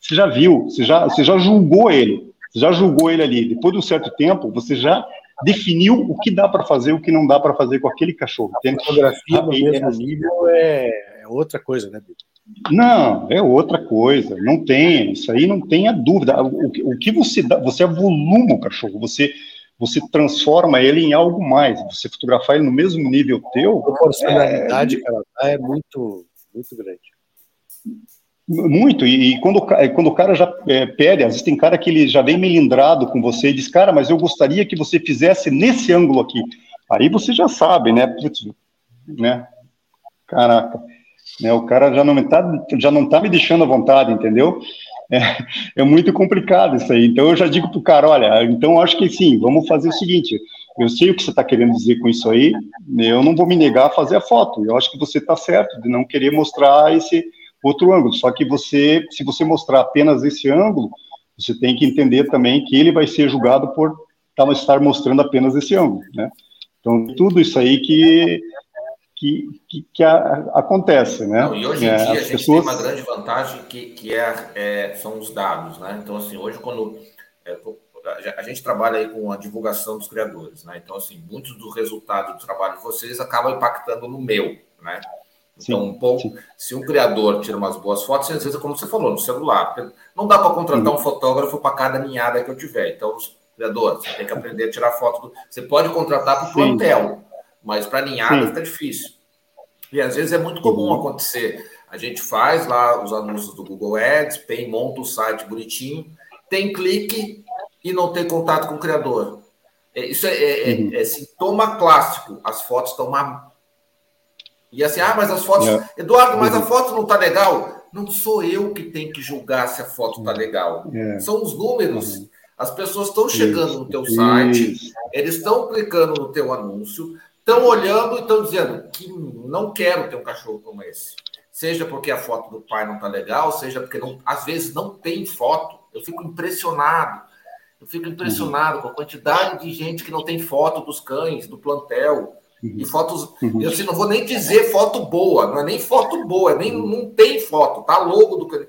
Você já viu, você já, você já julgou ele, você já julgou ele ali. Depois de um certo tempo, você já definiu o que dá para fazer, o que não dá para fazer com aquele cachorro. A fotografia no mesmo nível é é outra coisa, né, Bito? Não, é outra coisa. Não tem, isso aí não tenha dúvida. O, o que você dá, você avoluma o cachorro, você você transforma ele em algo mais. Você fotografar ele no mesmo nível teu. A proporcionalidade é, dá é muito, muito grande. Muito, e, e quando, quando o cara já é, pede, às vezes tem cara que ele já vem melindrado com você e diz, cara, mas eu gostaria que você fizesse nesse ângulo aqui. Aí você já sabe, né? Putz, né? Caraca. Né, o cara já não está já não tá me deixando à vontade, entendeu? É, é, muito complicado isso aí. Então eu já digo pro cara, olha, então acho que sim, vamos fazer o seguinte. Eu sei o que você está querendo dizer com isso aí. Eu não vou me negar a fazer a foto. Eu acho que você está certo de não querer mostrar esse outro ângulo. Só que você, se você mostrar apenas esse ângulo, você tem que entender também que ele vai ser julgado por estar mostrando apenas esse ângulo, né? Então tudo isso aí que que, que, que a, acontece, né? Não, e hoje em é, dia a gente pessoas... tem uma grande vantagem que, que é, é, são os dados, né? Então, assim, hoje quando é, a gente trabalha aí com a divulgação dos criadores, né? Então, assim, muitos do resultado do trabalho de vocês acabam impactando no meu, né? Então, sim, um pouco, sim. se um criador tira umas boas fotos, às vezes, como você falou, no celular, não dá para contratar uhum. um fotógrafo para cada ninhada que eu tiver. Então, criador, você tem que aprender a tirar foto. Do... Você pode contratar para o plantel, mas para ninhada fica difícil. E às vezes é muito comum acontecer. A gente faz lá os anúncios do Google Ads, tem, monta o site bonitinho, tem clique e não tem contato com o criador. É, isso é, é, é uhum. é, sintoma clássico. As fotos estão uma. E assim, ah, mas as fotos. Yeah. Eduardo, mas uhum. a foto não está legal. Não sou eu que tenho que julgar se a foto está legal. Yeah. São os números. Uhum. As pessoas estão chegando Isso. no teu site, Isso. eles estão clicando no teu anúncio, estão olhando e estão dizendo que não quero ter um cachorro como esse. Seja porque a foto do pai não está legal, seja porque não, às vezes não tem foto. Eu fico impressionado. Eu fico impressionado uhum. com a quantidade de gente que não tem foto dos cães, do plantel. Uhum. E fotos. Uhum. Eu assim, não vou nem dizer foto boa, não é nem foto boa, nem, uhum. não tem foto, tá logo do.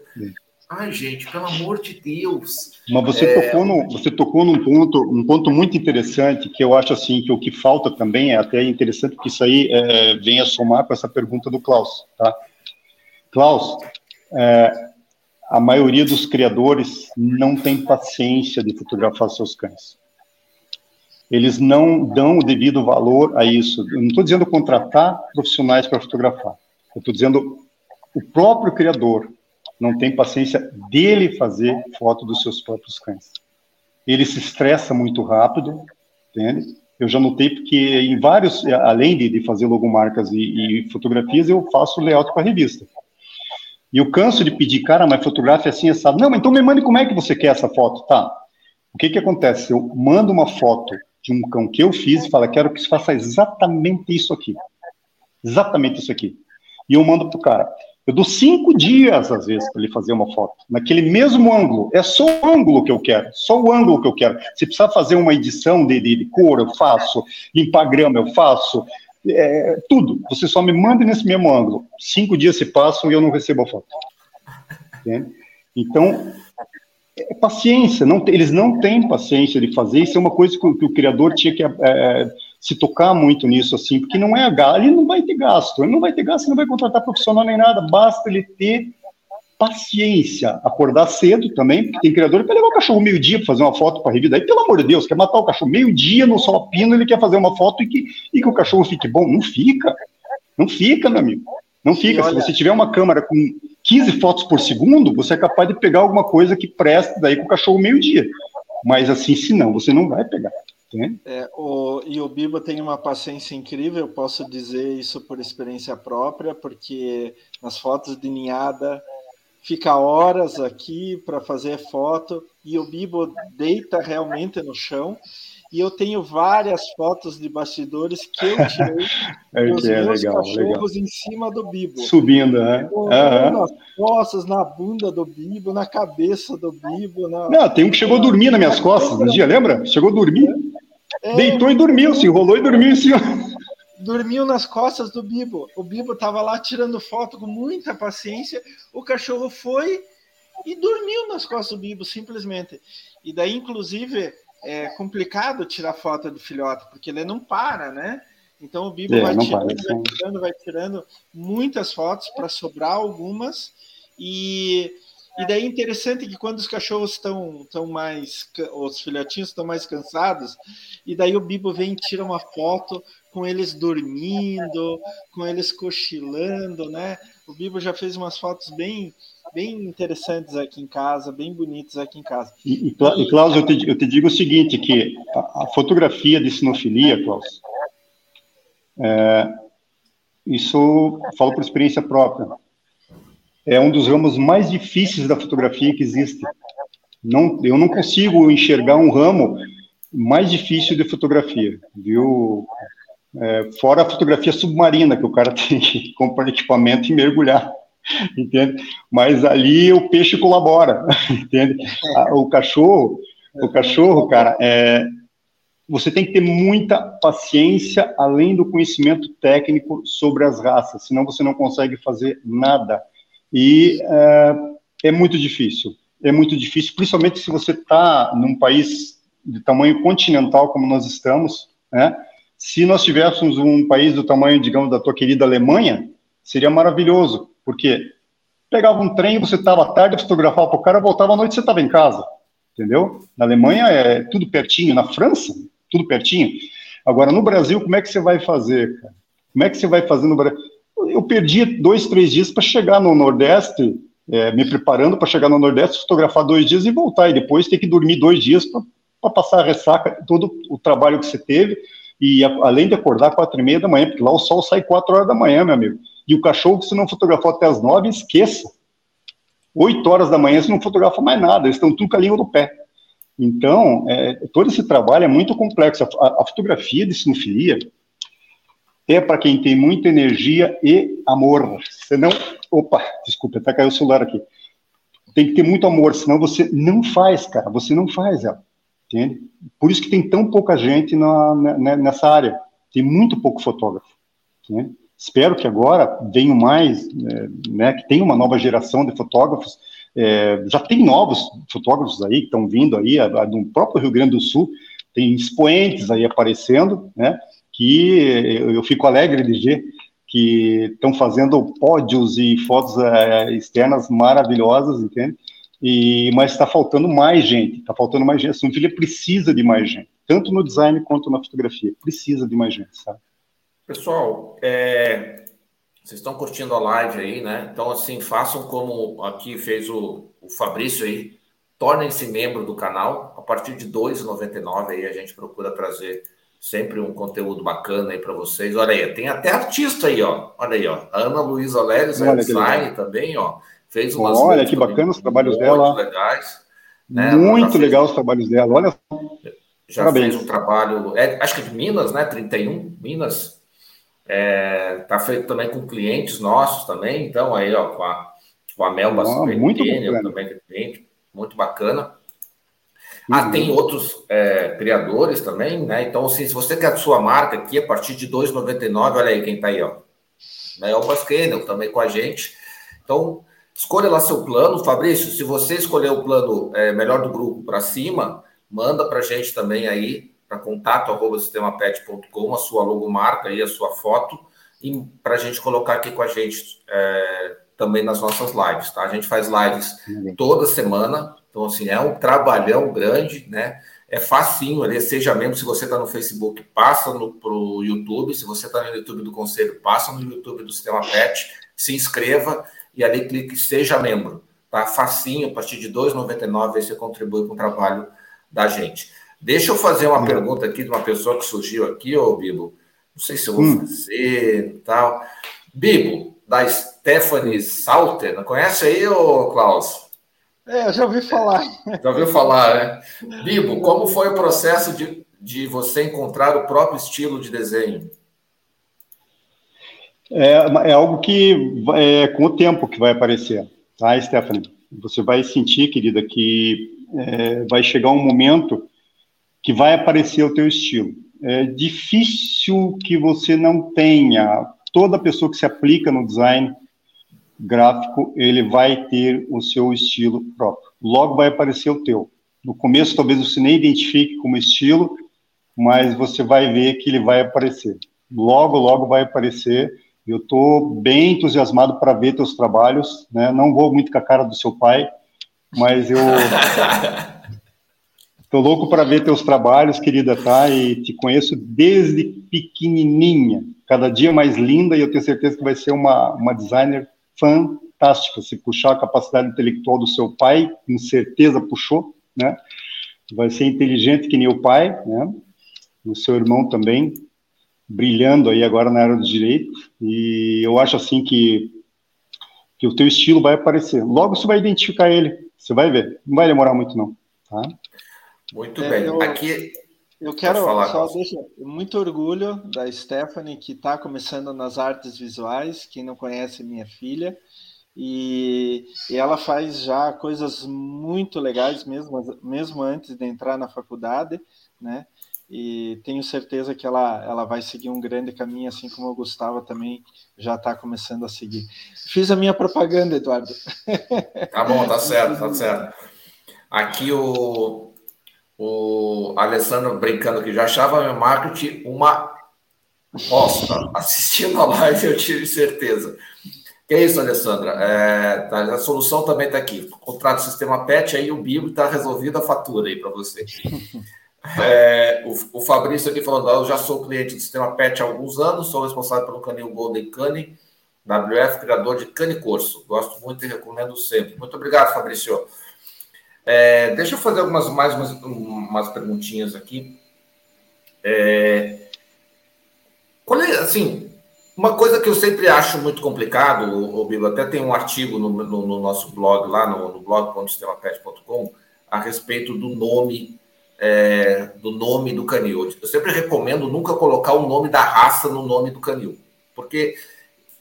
Ai, gente, pelo amor de Deus. Mas você é... tocou no, você tocou num ponto, um ponto muito interessante que eu acho assim que o que falta também é até interessante que isso aí é, vem a somar com essa pergunta do Klaus, tá? Klaus, é, a maioria dos criadores não tem paciência de fotografar seus cães. Eles não dão o devido valor a isso. Eu não estou dizendo contratar profissionais para fotografar. Eu estou dizendo o próprio criador não tem paciência dele fazer foto dos seus próprios cães. Ele se estressa muito rápido, entende? Eu já notei porque em vários, além de, fazer logomarcas e, e fotografias, eu faço layout para revista. E eu canso de pedir, cara, mas fotografe assim, sabe? Não, mas então me mande como é que você quer essa foto, tá? O que que acontece? Eu mando uma foto de um cão que eu fiz e falo, quero que você faça exatamente isso aqui. Exatamente isso aqui. E eu mando pro cara. Eu dou cinco dias, às vezes, para ele fazer uma foto. Naquele mesmo ângulo. É só o ângulo que eu quero. Só o ângulo que eu quero. Se precisar fazer uma edição de, de, de cor, eu faço. Limpar grama, eu faço. É, tudo. Você só me manda nesse mesmo ângulo. Cinco dias se passam e eu não recebo a foto. Entende? Então, é paciência. Não, eles não têm paciência de fazer. Isso é uma coisa que, que o criador tinha que... É, se tocar muito nisso, assim, porque não é gasto, ele não vai ter gasto, ele não vai ter gasto, não vai contratar profissional nem nada, basta ele ter paciência, acordar cedo também, porque tem criador que levar o cachorro meio-dia para fazer uma foto para revista, aí, pelo amor de Deus, quer matar o cachorro meio-dia no sol pino, ele quer fazer uma foto e que, e que o cachorro fique bom, não fica, não fica, meu amigo, não fica, olha... se você tiver uma câmera com 15 fotos por segundo, você é capaz de pegar alguma coisa que presta daí com o cachorro meio-dia, mas assim, se não, você não vai pegar. É, o, e o Biba tem uma paciência incrível, eu posso dizer isso por experiência própria, porque nas fotos de ninhada fica horas aqui para fazer foto e o Bibo deita realmente no chão. E eu tenho várias fotos de bastidores que eu tirei [laughs] é, dos é, meus legal, cachorros legal. em cima do Bibo. Subindo, né? Uhum. Nas costas, na bunda do Bibo, na cabeça do Bibo. Na... Não, tem um que chegou a dormir nas minhas costas um dia, lembra? Chegou a dormir. É, Deitou e dormiu, se enrolou e dormiu em cima. Dormiu nas costas do Bibo. O Bibo estava lá tirando foto com muita paciência. O cachorro foi e dormiu nas costas do Bibo, simplesmente. E daí, inclusive, é complicado tirar foto do filhote, porque ele não para, né? Então o Bibo é, vai, tirando, vai tirando, vai tirando muitas fotos para sobrar algumas. E e daí é interessante que quando os cachorros estão estão mais, os filhotinhos estão mais cansados, e daí o Bibo vem e tira uma foto com eles dormindo, com eles cochilando, né? O Bibo já fez umas fotos bem bem interessantes aqui em casa, bem bonitas aqui em casa. E, e, e Klaus, eu te, eu te digo o seguinte, que a, a fotografia de sinofilia, Klaus, é, isso falo por experiência própria é um dos ramos mais difíceis da fotografia que existe. Não, eu não consigo enxergar um ramo mais difícil de fotografia, viu? É, fora a fotografia submarina, que o cara [laughs] tem que comprar equipamento e mergulhar, [laughs] entende? Mas ali o peixe colabora, [laughs] entende? O cachorro, o cachorro, cara, é, você tem que ter muita paciência, além do conhecimento técnico sobre as raças, senão você não consegue fazer nada. E é, é muito difícil. É muito difícil, principalmente se você está num país de tamanho continental como nós estamos, né? Se nós tivéssemos um país do tamanho, digamos, da tua querida Alemanha, seria maravilhoso, porque pegava um trem, você estava à tarde, fotografava para o cara, voltava à noite, você estava em casa, entendeu? Na Alemanha é tudo pertinho, na França, tudo pertinho. Agora, no Brasil, como é que você vai fazer, cara? Como é que você vai fazer no Brasil? eu perdi dois, três dias para chegar no Nordeste, é, me preparando para chegar no Nordeste, fotografar dois dias e voltar, e depois ter que dormir dois dias para passar a ressaca, todo o trabalho que você teve, e a, além de acordar quatro e meia da manhã, porque lá o sol sai quatro horas da manhã, meu amigo. E o cachorro, você não fotografou até as nove, esqueça. Oito horas da manhã você não fotografa mais nada, eles estão tudo com a língua do pé. Então, é, todo esse trabalho é muito complexo. A, a fotografia de sinofilia, é para quem tem muita energia e amor. Senão, opa, desculpa, até caiu o celular aqui. Tem que ter muito amor, senão você não faz, cara, você não faz ela, entende? Por isso que tem tão pouca gente na, na, nessa área, tem muito pouco fotógrafo, né? Espero que agora venham mais, é, né, que tenha uma nova geração de fotógrafos É, já tem novos fotógrafos aí que estão vindo aí, do próprio Rio Grande do Sul, tem expoentes aí aparecendo, né? Que eu, eu fico alegre de ver que estão fazendo pódios e fotos é, externas maravilhosas, entende? E, mas está faltando mais gente, está faltando mais gente. A São precisa de mais gente, tanto no design quanto na fotografia. Precisa de mais gente, sabe? Pessoal, é, vocês estão curtindo a live aí, né? Então, assim, façam como aqui fez o, o Fabrício aí, tornem-se membro do canal. A partir de R$ 2,99 aí a gente procura trazer sempre um conteúdo bacana aí para vocês. Olha aí, tem até artista aí, ó. Olha aí, ó. Ana Luísa Leles, é design também, ó. Fez umas Olha que bacana os trabalhos dela. legais. Né? Muito legal os trabalhos dela. Olha Já Parabéns. fez um trabalho, é, acho que de Minas, né? 31 Minas. É, tá feito também com clientes nossos também. Então, aí, ó, com a, com a Mel oh, muito também que cliente, muito bacana. Ah, uhum. tem outros é, criadores também, né? Então, assim, se você quer a sua marca aqui, a partir de R$ 2,99, olha aí quem tá aí, ó. Mel Basquenel também com a gente. Então, Escolha lá seu plano. Fabrício, se você escolher o plano é, melhor do grupo para cima, manda para a gente também aí, para contato arroba sistemapet.com, a sua logomarca e a sua foto, e para a gente colocar aqui com a gente é, também nas nossas lives, tá? A gente faz lives toda semana, então assim, é um trabalhão grande, né? É facinho ali, seja mesmo se você está no Facebook, passa para o YouTube, se você está no YouTube do Conselho, passa no YouTube do Sistema Pet, se inscreva e ali clique Seja Membro. Tá facinho, a partir de R$ 2,99 você contribui com o trabalho da gente. Deixa eu fazer uma hum. pergunta aqui de uma pessoa que surgiu aqui, ô Bibo. Não sei se eu vou hum. fazer e tal. Bibo, da Stephanie Salter, não conhece aí, ô Klaus? É, eu já ouvi falar. [laughs] Já ouviu falar, né? Bibo, como foi o processo de, de você encontrar o próprio estilo de desenho? É, é algo que é com o tempo que vai aparecer, tá, Stephanie? Você vai sentir, querida, que é, vai chegar um momento que vai aparecer o teu estilo. É difícil que você não tenha. Toda pessoa que se aplica no design gráfico, ele vai ter o seu estilo próprio. Logo vai aparecer o teu. No começo, talvez você nem identifique como estilo, mas você vai ver que ele vai aparecer. Logo, logo vai aparecer eu estou bem entusiasmado para ver teus trabalhos, né? Não vou muito com a cara do seu pai, mas eu [laughs] estou louco para ver teus trabalhos, querida, tá? E te conheço desde pequenininha, cada dia mais linda, e eu tenho certeza que vai ser uma, uma designer fantástica. Se puxar a capacidade intelectual do seu pai, com certeza puxou, né? Vai ser inteligente que nem o pai, né? O seu irmão também, brilhando aí agora na área do direito, e eu acho assim que, que o teu estilo vai aparecer. Logo você vai identificar ele, você vai ver. Não vai demorar muito não, tá? Muito é, bem. Eu, Aqui eu quero falar, só deixar muito orgulho da Stephanie que está começando nas artes visuais. Quem não conhece minha filha, e, e, ela faz já coisas muito legais mesmo, mesmo antes de entrar na faculdade, né? E tenho certeza que ela, ela vai seguir um grande caminho, assim como o Gustavo também já está começando a seguir. Fiz a minha propaganda, Eduardo. [laughs] Tá bom, tá certo, tá certo. Aqui o, o Alessandro brincando que já achava meu marketing uma bosta. Assistindo a live eu tive certeza. Que é isso, Alessandra? É, tá, a solução também está aqui. Contrato sistema PET, aí o Bibo está resolvida a fatura aí para você. [laughs] É, o, o, Fabrício aqui falando, eu já sou cliente do sistema PET há alguns anos, sou responsável pelo canil Golden Cane, WF, criador de cane corso. Gosto muito e recomendo sempre. Muito obrigado, Fabrício. É, deixa eu fazer algumas mais umas, umas perguntinhas aqui. É, qual é, assim, uma coisa que eu sempre acho muito complicado, o, o Bibo, até tem um artigo no, no, no nosso blog, lá no, no blog.sistemapet.com, a respeito do nome é, do nome do canil. Eu sempre recomendo nunca colocar o nome da raça no nome do canil. Porque,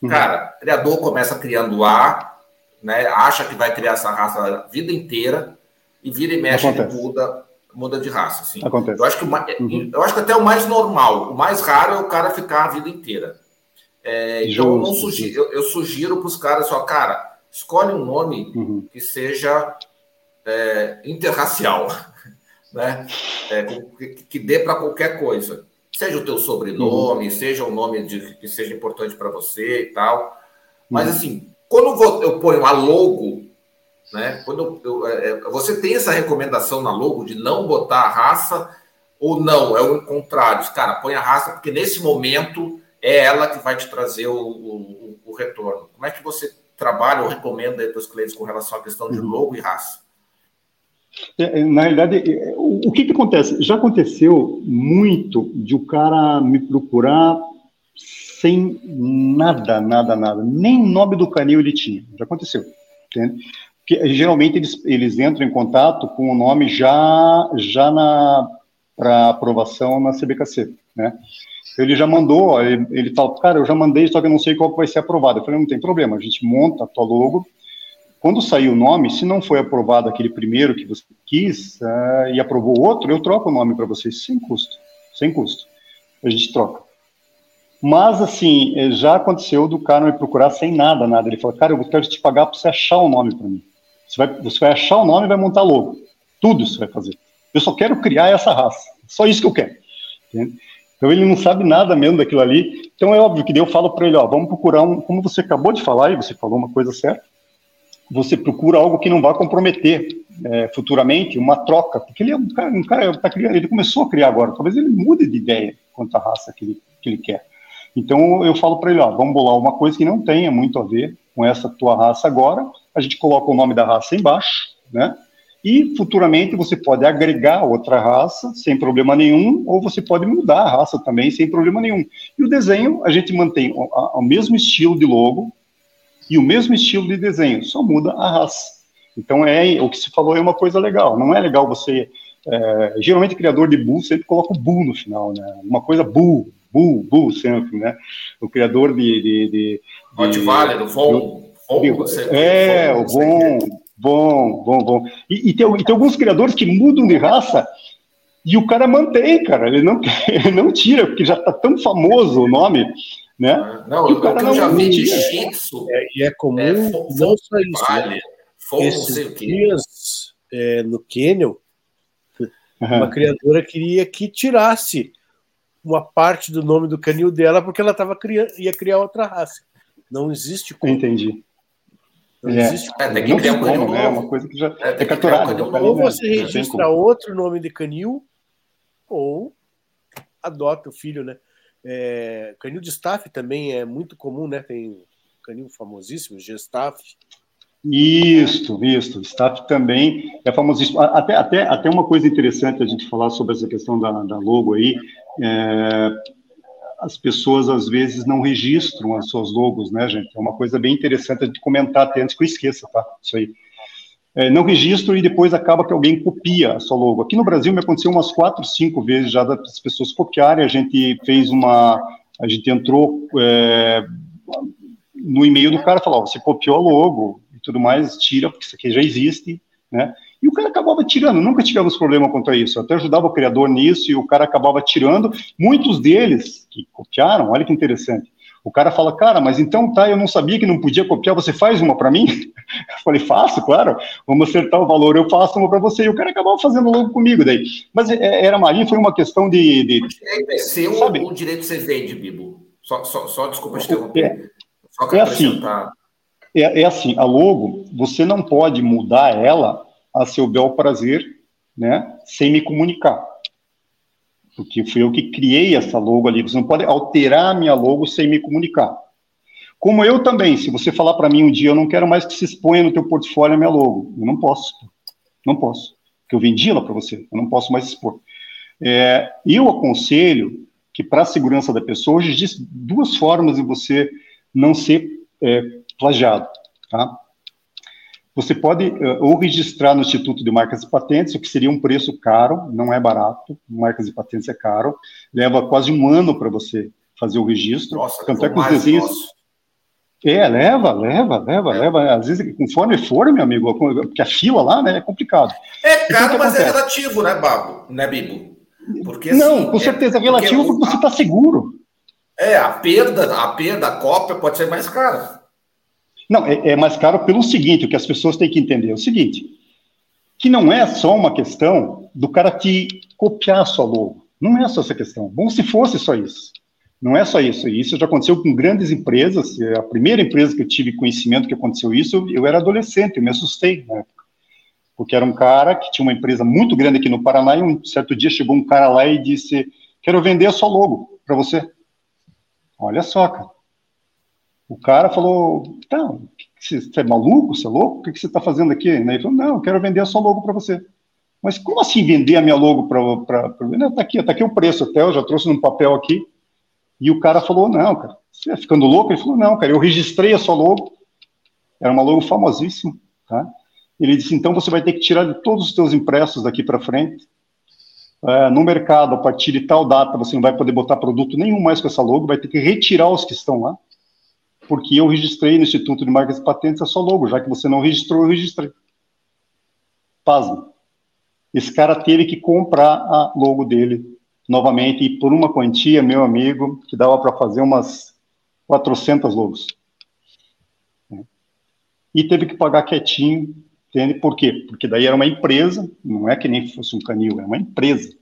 uhum. cara, o criador começa criando A, né, acha que vai criar essa raça a vida inteira, e vira e mexe e muda, muda de raça. Assim. Acontece. Eu, acho que, uhum. eu acho que até o mais normal, o mais raro é o cara ficar a vida inteira. É, então, eu, sugiro, eu, eu sugiro para os caras, só, cara, escolhe um nome uhum. que seja é, interracial, né? É, que, dê para qualquer coisa. Seja o teu sobrenome, uhum. seja um nome de, que seja importante para você e tal. Mas, uhum. assim, quando eu ponho a logo, né? Quando eu, é, é, você tem essa recomendação na logo de não botar a raça ou não? É o contrário. Cara, põe a raça porque nesse momento é ela que vai te trazer o, o, o retorno. Como é que você trabalha ou recomenda para os clientes com relação à questão de uhum. logo e raça? É, na realidade, o, o que, que acontece? Já aconteceu muito de o cara me procurar sem nada, nada, nada. Nem nome do canil ele tinha. Já aconteceu. Entende? Porque, geralmente eles, eles entram em contato com o nome já, já na para aprovação na CBKC, né? Ele já mandou, ele, ele fala, cara, eu já mandei, só que eu não sei qual vai ser aprovado. Eu falei, não tem problema, a gente monta a tua logo. Quando sair o nome, se não foi aprovado aquele primeiro que você quis uh, e aprovou outro, eu troco o nome para vocês sem custo, sem custo. A gente troca. Mas, assim, eh, já aconteceu do cara me procurar sem nada, nada. Ele falou, cara, eu quero te pagar para você achar o nome para mim. Você vai, você vai achar o nome e vai montar logo. Tudo você vai fazer. Eu só quero criar essa raça. Só isso que eu quero. Entende? Então ele não sabe nada mesmo daquilo ali. Então é óbvio que eu falo para ele, ó, vamos procurar um, como você acabou de falar e você falou uma coisa certa. Você procura algo que não vá comprometer é, futuramente uma troca, porque ele é um cara, um cara tá criando, ele começou a criar agora. Talvez ele mude de ideia quanto à raça que ele, que ele quer. Então eu falo para ele, ó, vamos bolar uma coisa que não tenha muito a ver com essa tua raça agora. A gente coloca o nome da raça embaixo, né? E futuramente você pode agregar outra raça sem problema nenhum, ou você pode mudar a raça também sem problema nenhum. E o desenho, a gente mantém o, o mesmo estilo de logo e o mesmo estilo de desenho, só muda a raça. Então é o que se falou é uma coisa legal. Não é legal você é, geralmente o criador de bull sempre coloca o bull no final, né? Uma coisa bull, bull, bull sempre, né? O criador de, de, de, Rottweiler, o Von, é, o Von, Bom, bom, bom. E, e, tem, e, tem, alguns criadores que mudam de raça e o cara mantém, cara. Ele não, [laughs] ele não tira, porque já está tão famoso o nome, né? Ah, não, o cara eu não já vi de É, e é comum, é, não só isso. Vale, né? Esses dias, é, no Canyon, uhum. uma criadora queria que tirasse uma parte do nome do canil dela porque ela tava criando, ia criar outra raça. Não existe como. Entendi. Não é. existe. É, tem que criar um canil né? É uma coisa que já é, é capturada. Um ou você registra outro nome de canil, ou adota o filho, né? É, canil de staff também é muito comum, né? Tem canil famosíssimo, Gestaff. Isso, isso. Staff também é famosíssimo. Até, até, até uma coisa interessante a gente falar sobre essa questão da, da logo aí. É, as pessoas às vezes não registram as suas logos, né, gente? É uma coisa bem interessante de comentar até antes que eu esqueça, tá? Isso aí. É, não registro e depois acaba que alguém copia a sua logo. Aqui no Brasil me aconteceu umas quatro, cinco vezes já das pessoas copiarem. A gente fez uma, a gente entrou é, no e-mail do cara, falou: você copiou a logo e tudo mais, tira porque isso aqui já existe, né? E o cara acabava tirando, nunca tivemos problema quanto a isso. Eu até ajudava o criador nisso e o cara acabava tirando. Muitos deles que copiaram, olha que interessante. O cara fala, cara, mas então tá, eu não sabia que não podia copiar, você faz uma para mim? [laughs] Eu falei, faço, claro, vamos acertar o valor, eu faço uma para você. E o cara acabava fazendo logo comigo daí. Mas é, era ali, foi uma questão de. de é seu sabe? ou o direito você vende, Bibo? Só, só, só desculpa te interromper. É, só é assim. É, é assim, a logo, você não pode mudar ela a seu bel prazer, né, sem me comunicar. Porque fui eu que criei essa logo ali. Você não pode alterar a minha logo sem me comunicar. Como eu também, se você falar para mim um dia, eu não quero mais que se exponha no teu portfólio a minha logo. Eu não posso. Não posso. Porque eu vendi ela para você. Eu não posso mais expor. É, eu aconselho que, para a segurança da pessoa, hoje existe duas formas de você não ser é, plagiado. Tá? Você pode uh, ou registrar no Instituto de Marcas e Patentes, o que seria um preço caro, não é barato, marcas e patentes é caro, leva quase um ano para você fazer o registro. Nossa, Tanto é que os desenhos. Nosso. É, leva, leva, leva, é. leva. Às vezes, conforme for, meu amigo, porque a fila lá né, é complicado. É caro, mas é acontece? é relativo, né, Babo? Né, Bibo? Porque, não, assim, com certeza é, relativo porque, porque você está seguro. É, a perda, a perda, a cópia pode ser mais cara. Não, é, é mais caro pelo seguinte, o que as pessoas têm que entender é o seguinte, que não é só uma questão do cara te copiar a sua logo. Não é só essa questão. Bom se fosse só isso. Não é só isso. Isso já aconteceu com grandes empresas. A primeira empresa que eu tive conhecimento que aconteceu isso, eu era adolescente, eu me assustei na época. Porque era um cara que tinha uma empresa muito grande aqui no Paraná e um certo dia chegou um cara lá e disse: Quero vender a sua logo para você. Olha só, cara. O cara falou: Tá, você é maluco? Você é louco? O que você está fazendo aqui? Ele falou: Não, eu quero vender a sua logo para você. Mas como assim vender a minha logo para. Está aqui, está aqui o preço até, eu já trouxe num papel aqui. E o cara falou: Não, cara, você é ficando louco? Ele falou: Não, cara, eu registrei a sua logo. Era uma logo famosíssima, tá? Ele disse: Então você vai ter que tirar de todos os seus impressos daqui para frente. É, no mercado, a partir de tal data, você não vai poder botar produto nenhum mais com essa logo, vai ter que retirar os que estão lá, porque eu registrei no Instituto de Marcas e Patentes a sua logo, já que você não registrou, eu registrei. Pasmo. Esse cara teve que comprar a logo dele novamente, e por uma quantia, meu amigo, que dava para fazer umas 400 logos. E teve que pagar quietinho, entende? Por quê? Porque daí era uma empresa, não é que nem fosse um canil, é uma empresa.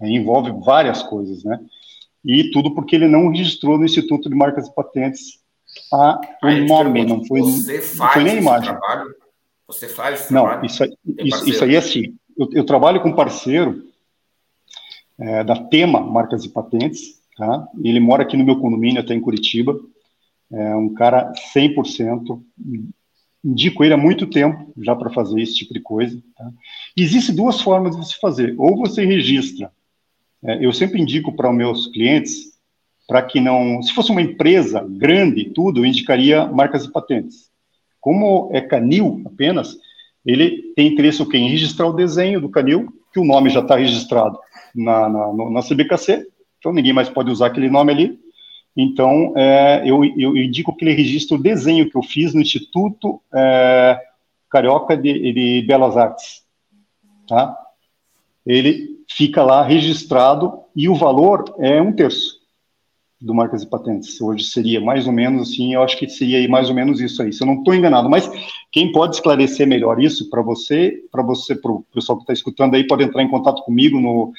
Envolve várias coisas, né? E tudo porque ele não registrou no Instituto de Marcas e Patentes a, o nome, não foi, você faz não foi nem a imagem. Trabalho? Você faz Não, trabalho? isso, isso, isso aí é assim. Eu, eu trabalho com um parceiro é, da Tema Marcas e Patentes, tá? Ele mora aqui no meu condomínio, até em Curitiba. É um cara 100%. Indico ele há muito tempo já para fazer esse tipo de coisa. Tá? Existem duas formas de se fazer. Ou você registra. É, eu sempre indico para os meus clientes para que não. Se fosse uma empresa grande e tudo, eu indicaria marcas e patentes. Como é canil apenas, ele tem interesse em registrar o desenho do canil, que o nome já está registrado na, na, na CBKC, então ninguém mais pode usar aquele nome ali. Então, é, eu, eu, indico que ele registre o desenho que eu fiz no Instituto é, Carioca de, de, Belas Artes. Tá? Ele fica lá registrado e o valor é um terço do Marcas e Patentes. Hoje seria mais ou menos assim, eu acho que seria mais ou menos isso aí, se eu não estou enganado. Mas quem pode esclarecer melhor isso para você, para você, para o pessoal que está escutando aí, pode entrar em contato comigo no,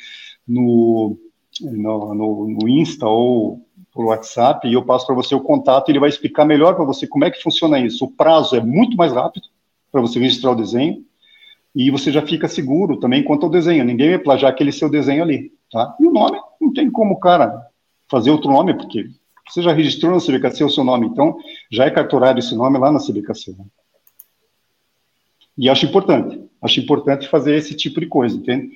no, no, no, no Insta ou por WhatsApp e eu passo para você o contato e ele vai explicar melhor para você como é que funciona isso. O prazo é muito mais rápido para você registrar o desenho e você já fica seguro também quanto ao desenho. Ninguém vai plagiar aquele seu desenho ali, tá? E o nome, não tem como, cara, fazer outro nome, porque você já registrou na CBKC o seu nome, então já é carturado esse nome lá na CBKC. Né? E acho importante, acho importante fazer esse tipo de coisa, entende?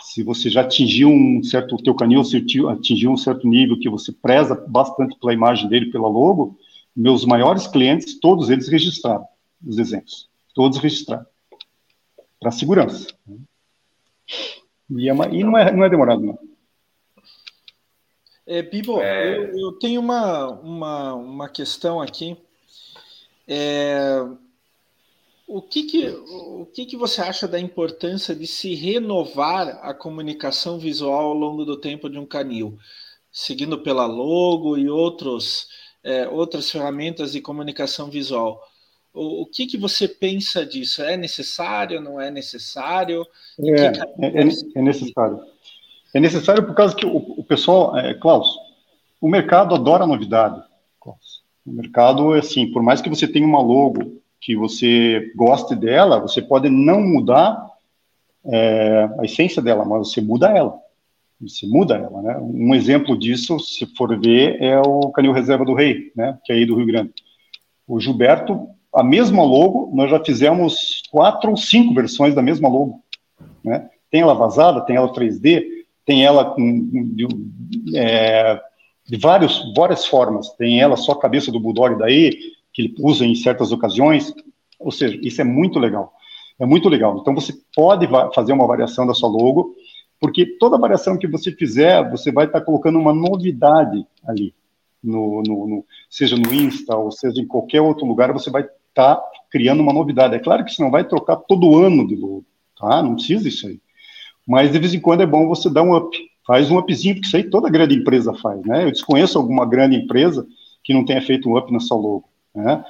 Se você já atingiu um certo, o teu canil atingiu um certo nível que você preza bastante pela imagem dele, pela logo, meus maiores clientes, todos eles registraram os desenhos, todos registraram, para segurança. E, é uma, e não, é, não é demorado, não. É, Bibo, é... Eu, eu, tenho uma, uma, uma questão aqui. É, o que, que, o que, que você acha da importância de se renovar a comunicação visual ao longo do tempo de um canil, seguindo pela logo e outros, é, outras ferramentas de comunicação visual? O, o, que, que você pensa disso? É necessário? Não é necessário? É, é, é, necessário. É necessário por causa que o, o pessoal, é, Klaus, o mercado adora novidade. Klaus. O mercado, é assim, por mais que você tenha uma logo que você goste dela, você pode não mudar é, a essência dela, mas você muda ela. Você muda ela, né? Um exemplo disso, se for ver, é o Canil Reserva do Rei, né? Que é aí do Rio Grande. O Gilberto, a mesma logo, nós já fizemos quatro ou cinco versões da mesma logo, né? Tem ela vazada, tem ela 3D, tem ela com de, é, de vários, várias formas. Tem ela só a cabeça do Bulldog daí, que ele usa em certas ocasiões. Ou seja, isso é muito legal. É muito legal. Então você pode fazer uma variação da sua logo, porque toda variação que você fizer, você vai estar colocando uma novidade ali. No, no, no, seja no Insta ou seja em qualquer outro lugar, você vai estar criando uma novidade. É claro que você não vai trocar todo ano de logo, tá? Não precisa disso aí. Mas de vez em quando é bom você dar um up. Faz um upzinho, porque isso aí toda grande empresa faz, né? Eu desconheço alguma grande empresa que não tenha feito um up na sua logo, né?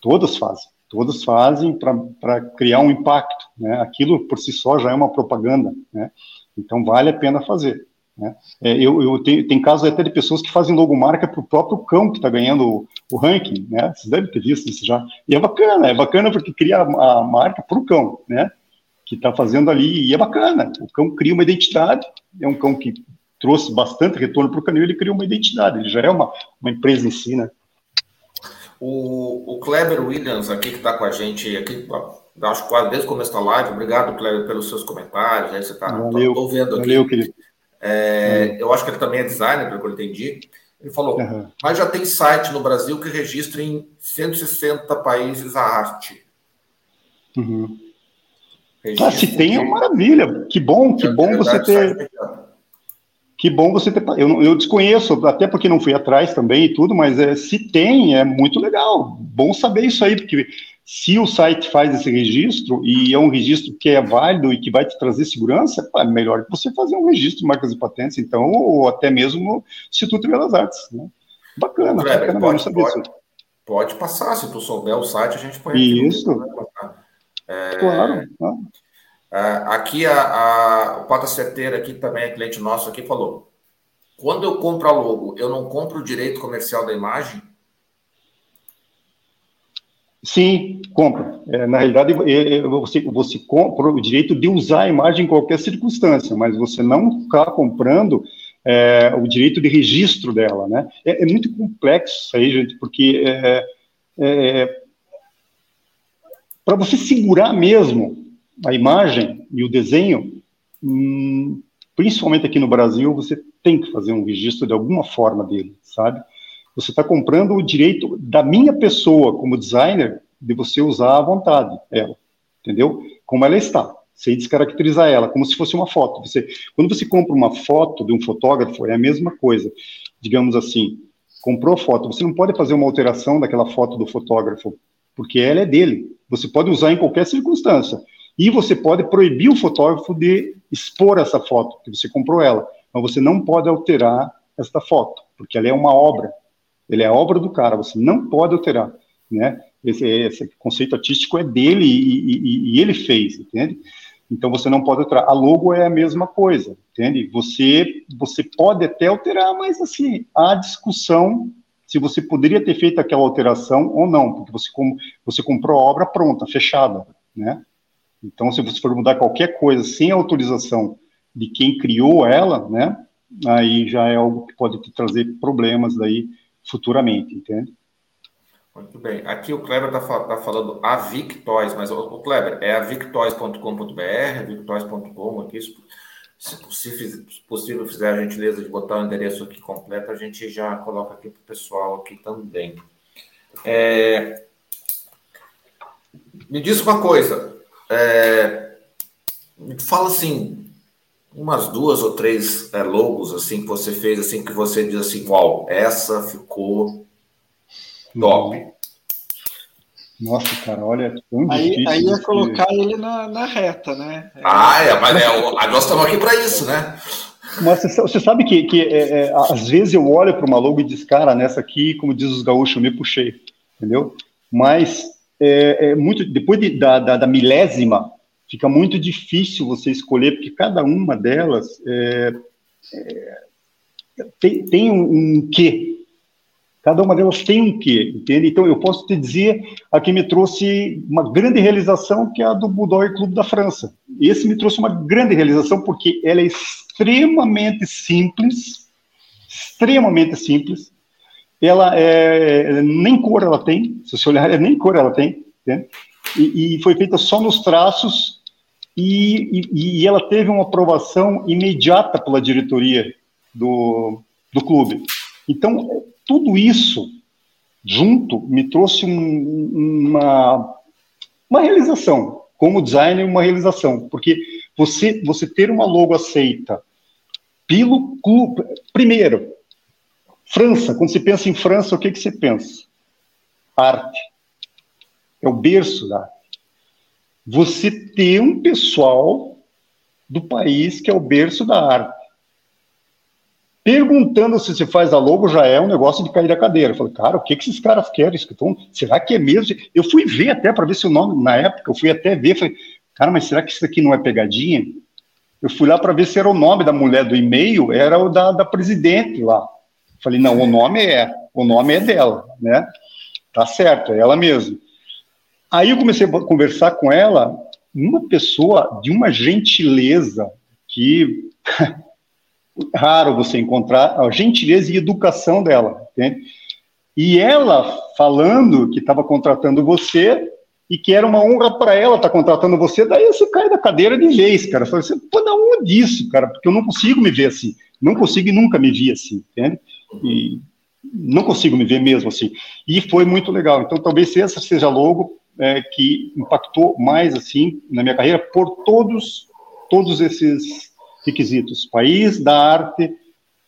Todas fazem, todas fazem para criar um impacto, né? Aquilo por si só já é uma propaganda, né? Então vale a pena fazer. Né? É, eu, eu tenho, tem casos até de pessoas que fazem logomarca para o próprio cão que está ganhando o, o, ranking, né? Vocês devem ter visto isso já. E é bacana, é bacana porque cria a, a marca para o cão, né? Que está fazendo ali, e é bacana. O cão cria uma identidade, é um cão que trouxe bastante retorno para o canil, ele criou uma identidade, ele já é uma, uma empresa em si, né? O, o Kleber Williams aqui que está com a gente aqui, acho quase desde o começo da live. Obrigado, Kleber, pelos seus comentários. Aí você está vendo aqui. Valeu, querido. É, eu acho que ele também é designer, pelo que eu entendi. Ele falou, uhum. mas já tem site no Brasil que registra em 160 países a arte. Uhum. Ah, se tem, é maravilha. Que bom, que bom você ter. Que bom você ter. Eu, eu desconheço, até porque não fui atrás também e tudo, mas é, se tem, é muito legal. Bom saber isso aí, porque se o site faz esse registro e é um registro que é válido e que vai te trazer segurança, é melhor que você fazer um registro de marcas e patentes, então, ou até mesmo no Instituto de Belas Artes. Né? Bacana, Kleber, bacana pode, pode. Pode passar, se tu souber o site, a gente põe Isso. É, claro. É, aqui a, a, o Pata Certeira, aqui também é cliente nosso, aqui falou: quando eu compro a logo, eu não compro o direito comercial da imagem? Sim, compra. É, na realidade, é, é, você, você compra o direito de usar a imagem em qualquer circunstância, mas você não está comprando é, o direito de registro dela, né? É, é, muito complexo isso aí, gente, porque é, para você segurar mesmo a imagem e o desenho, hum, principalmente aqui no Brasil, você tem que fazer um registro de alguma forma dele, sabe? Você está comprando o direito da minha pessoa como designer de você usar à vontade ela, entendeu? Como ela está, sem descaracterizar ela, como se fosse uma foto. Você, quando você compra uma foto de um fotógrafo, é a mesma coisa. Digamos assim, comprou a foto, você não pode fazer uma alteração daquela foto do fotógrafo, porque ela é dele. Você pode usar em qualquer circunstância. E você pode proibir o fotógrafo de expor essa foto, que você comprou ela. Mas você não pode alterar esta foto, porque ela é uma obra. Ele é a obra do cara, você não pode alterar, né? Esse, esse conceito artístico é dele e, e, e, ele fez, entende? Então você não pode alterar. A logo é a mesma coisa, entende? Você você pode até alterar, mas assim há discussão se você poderia ter feito aquela alteração ou não, porque você você comprou a obra pronta, fechada, né? Então se você for mudar qualquer coisa sem autorização de quem criou ela, né? Aí já é algo que pode te trazer problemas daí futuramente, entende? Muito bem. Aqui o Kleber está tá falando a Victoys, mas o, Kleber, é a victoys.com.br, victoys.com aqui. Se possível, se possível, fizer a gentileza de botar o endereço aqui completo, a gente já coloca aqui para o pessoal aqui também. É... Me diz uma coisa. É... Me fala assim, umas duas ou três é, logos assim que você fez assim que você diz assim, uau, essa ficou top. Nossa, cara, olha, tão aí, difícil. Aí ia colocar ele na, na reta, né? Ah, é, mas é, nós estamos aqui para isso, né? Mas você, você sabe que, que é, é, às vezes eu olho para uma logo e diz, cara, nessa aqui, como diz os gaúchos, eu me puxei, entendeu? Mas é, é muito depois de, da, da, da milésima fica muito difícil você escolher, porque cada uma delas é, é, tem, tem, um, um quê. Cada uma delas tem um quê, entende? Então, eu posso te dizer, a que me trouxe uma grande realização, que é a do Bulldog Clube da França. Esse me trouxe uma grande realização, porque ela é extremamente simples, extremamente simples, ela é, nem cor ela tem, se você olhar, nem cor ela tem? E, e, foi feita só nos traços e, e, e, ela teve uma aprovação imediata pela diretoria do, do clube. Então, tudo isso junto me trouxe um, uma, uma realização, como designer, uma realização, porque você, você ter uma logo aceita pelo clube, primeiro, França, quando você pensa em França, o que, que você pensa? Arte. É o berço da arte você ter um pessoal do país que é o berço da arte perguntando se se faz a logo já é um negócio de cair da cadeira. Eu falei, cara, o que, que esses caras querem? Então, será que é mesmo? Eu fui ver até para ver se o nome, na época, eu fui até ver, falei, cara, mas será que isso aqui não é pegadinha? Eu fui lá para ver se era o nome da mulher do e-mail, era o da, da presidente lá. Falei, não, o nome é, o nome é dela, né? Tá certo, é ela mesma. Aí eu comecei a conversar com ela, uma pessoa de uma gentileza que [laughs] raro você encontrar a gentileza e educação dela, entende? E ela falando que estava contratando você e que era uma honra para ela estar tá contratando você, daí você cai da cadeira de vez, cara. Você fala, pô, da onde isso, cara? Porque eu não consigo me ver assim. Não consigo e nunca me vi assim, entende? E não consigo me ver mesmo assim. E foi muito legal. Então, talvez essa seja logo é, que impactou mais assim na minha carreira por todos todos esses requisitos: país da arte,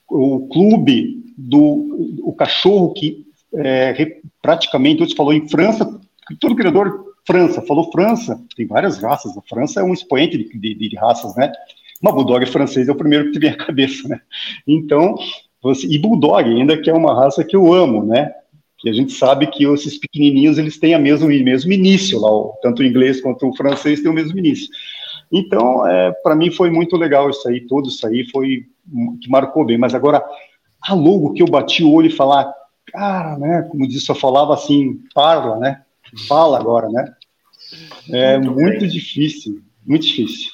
o clube do o cachorro que é, praticamente você falou em França, todo criador França falou França, tem várias raças. A França é um expoente de, de, de raças, né? Uma bulldog francês é o primeiro que vem à cabeça, né? Então, você, e bulldog ainda que é uma raça que eu amo, né? Que a gente sabe que esses pequenininhos eles têm a mesmo mesmo início lá, tanto o inglês quanto o francês têm o mesmo início. Então, é, para mim foi muito legal isso aí, tudo isso aí foi que marcou bem. Mas agora, a logo que eu bati o olho e falar, cara, né? Como disse, eu falava assim, parla, né? Fala agora, né? É muito, muito difícil, muito difícil.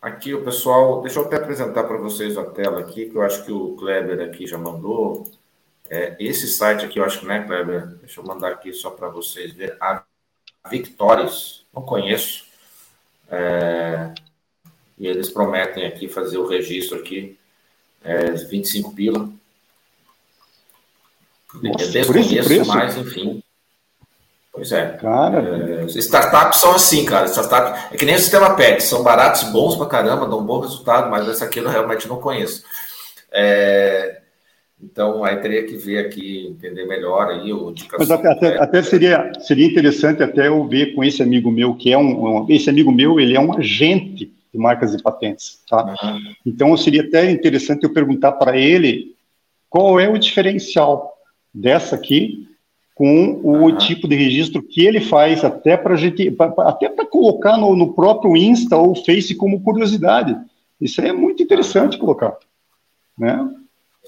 Aqui o pessoal, deixa eu até apresentar para vocês a tela aqui, que eu acho que o Kleber aqui já mandou. É, esse site aqui, eu acho que, né, Kleber? Deixa eu mandar aqui só para vocês verem. A Victores, não conheço. É, e eles prometem aqui fazer o registro aqui, é, 25 pila. Nossa, eu desconheço mais, enfim. Pois é. Cara. É, startups são assim, cara. Startup, é que nem o sistema PET, são baratos, bons pra caramba, dão um bom resultado, mas essa aqui eu realmente não conheço. É, então, aí teria que ver aqui, entender melhor aí o Mas até, até, até, seria, seria interessante até eu ver com esse amigo meu, que é um, um esse amigo meu, ele é um agente de marcas e patentes, tá? Uhum. Então, seria até interessante eu perguntar para ele qual é o diferencial dessa aqui com o uhum. tipo de registro que ele faz, até para gente, até para colocar no, no, próprio Insta ou Face como curiosidade. Isso é muito interessante colocar, né?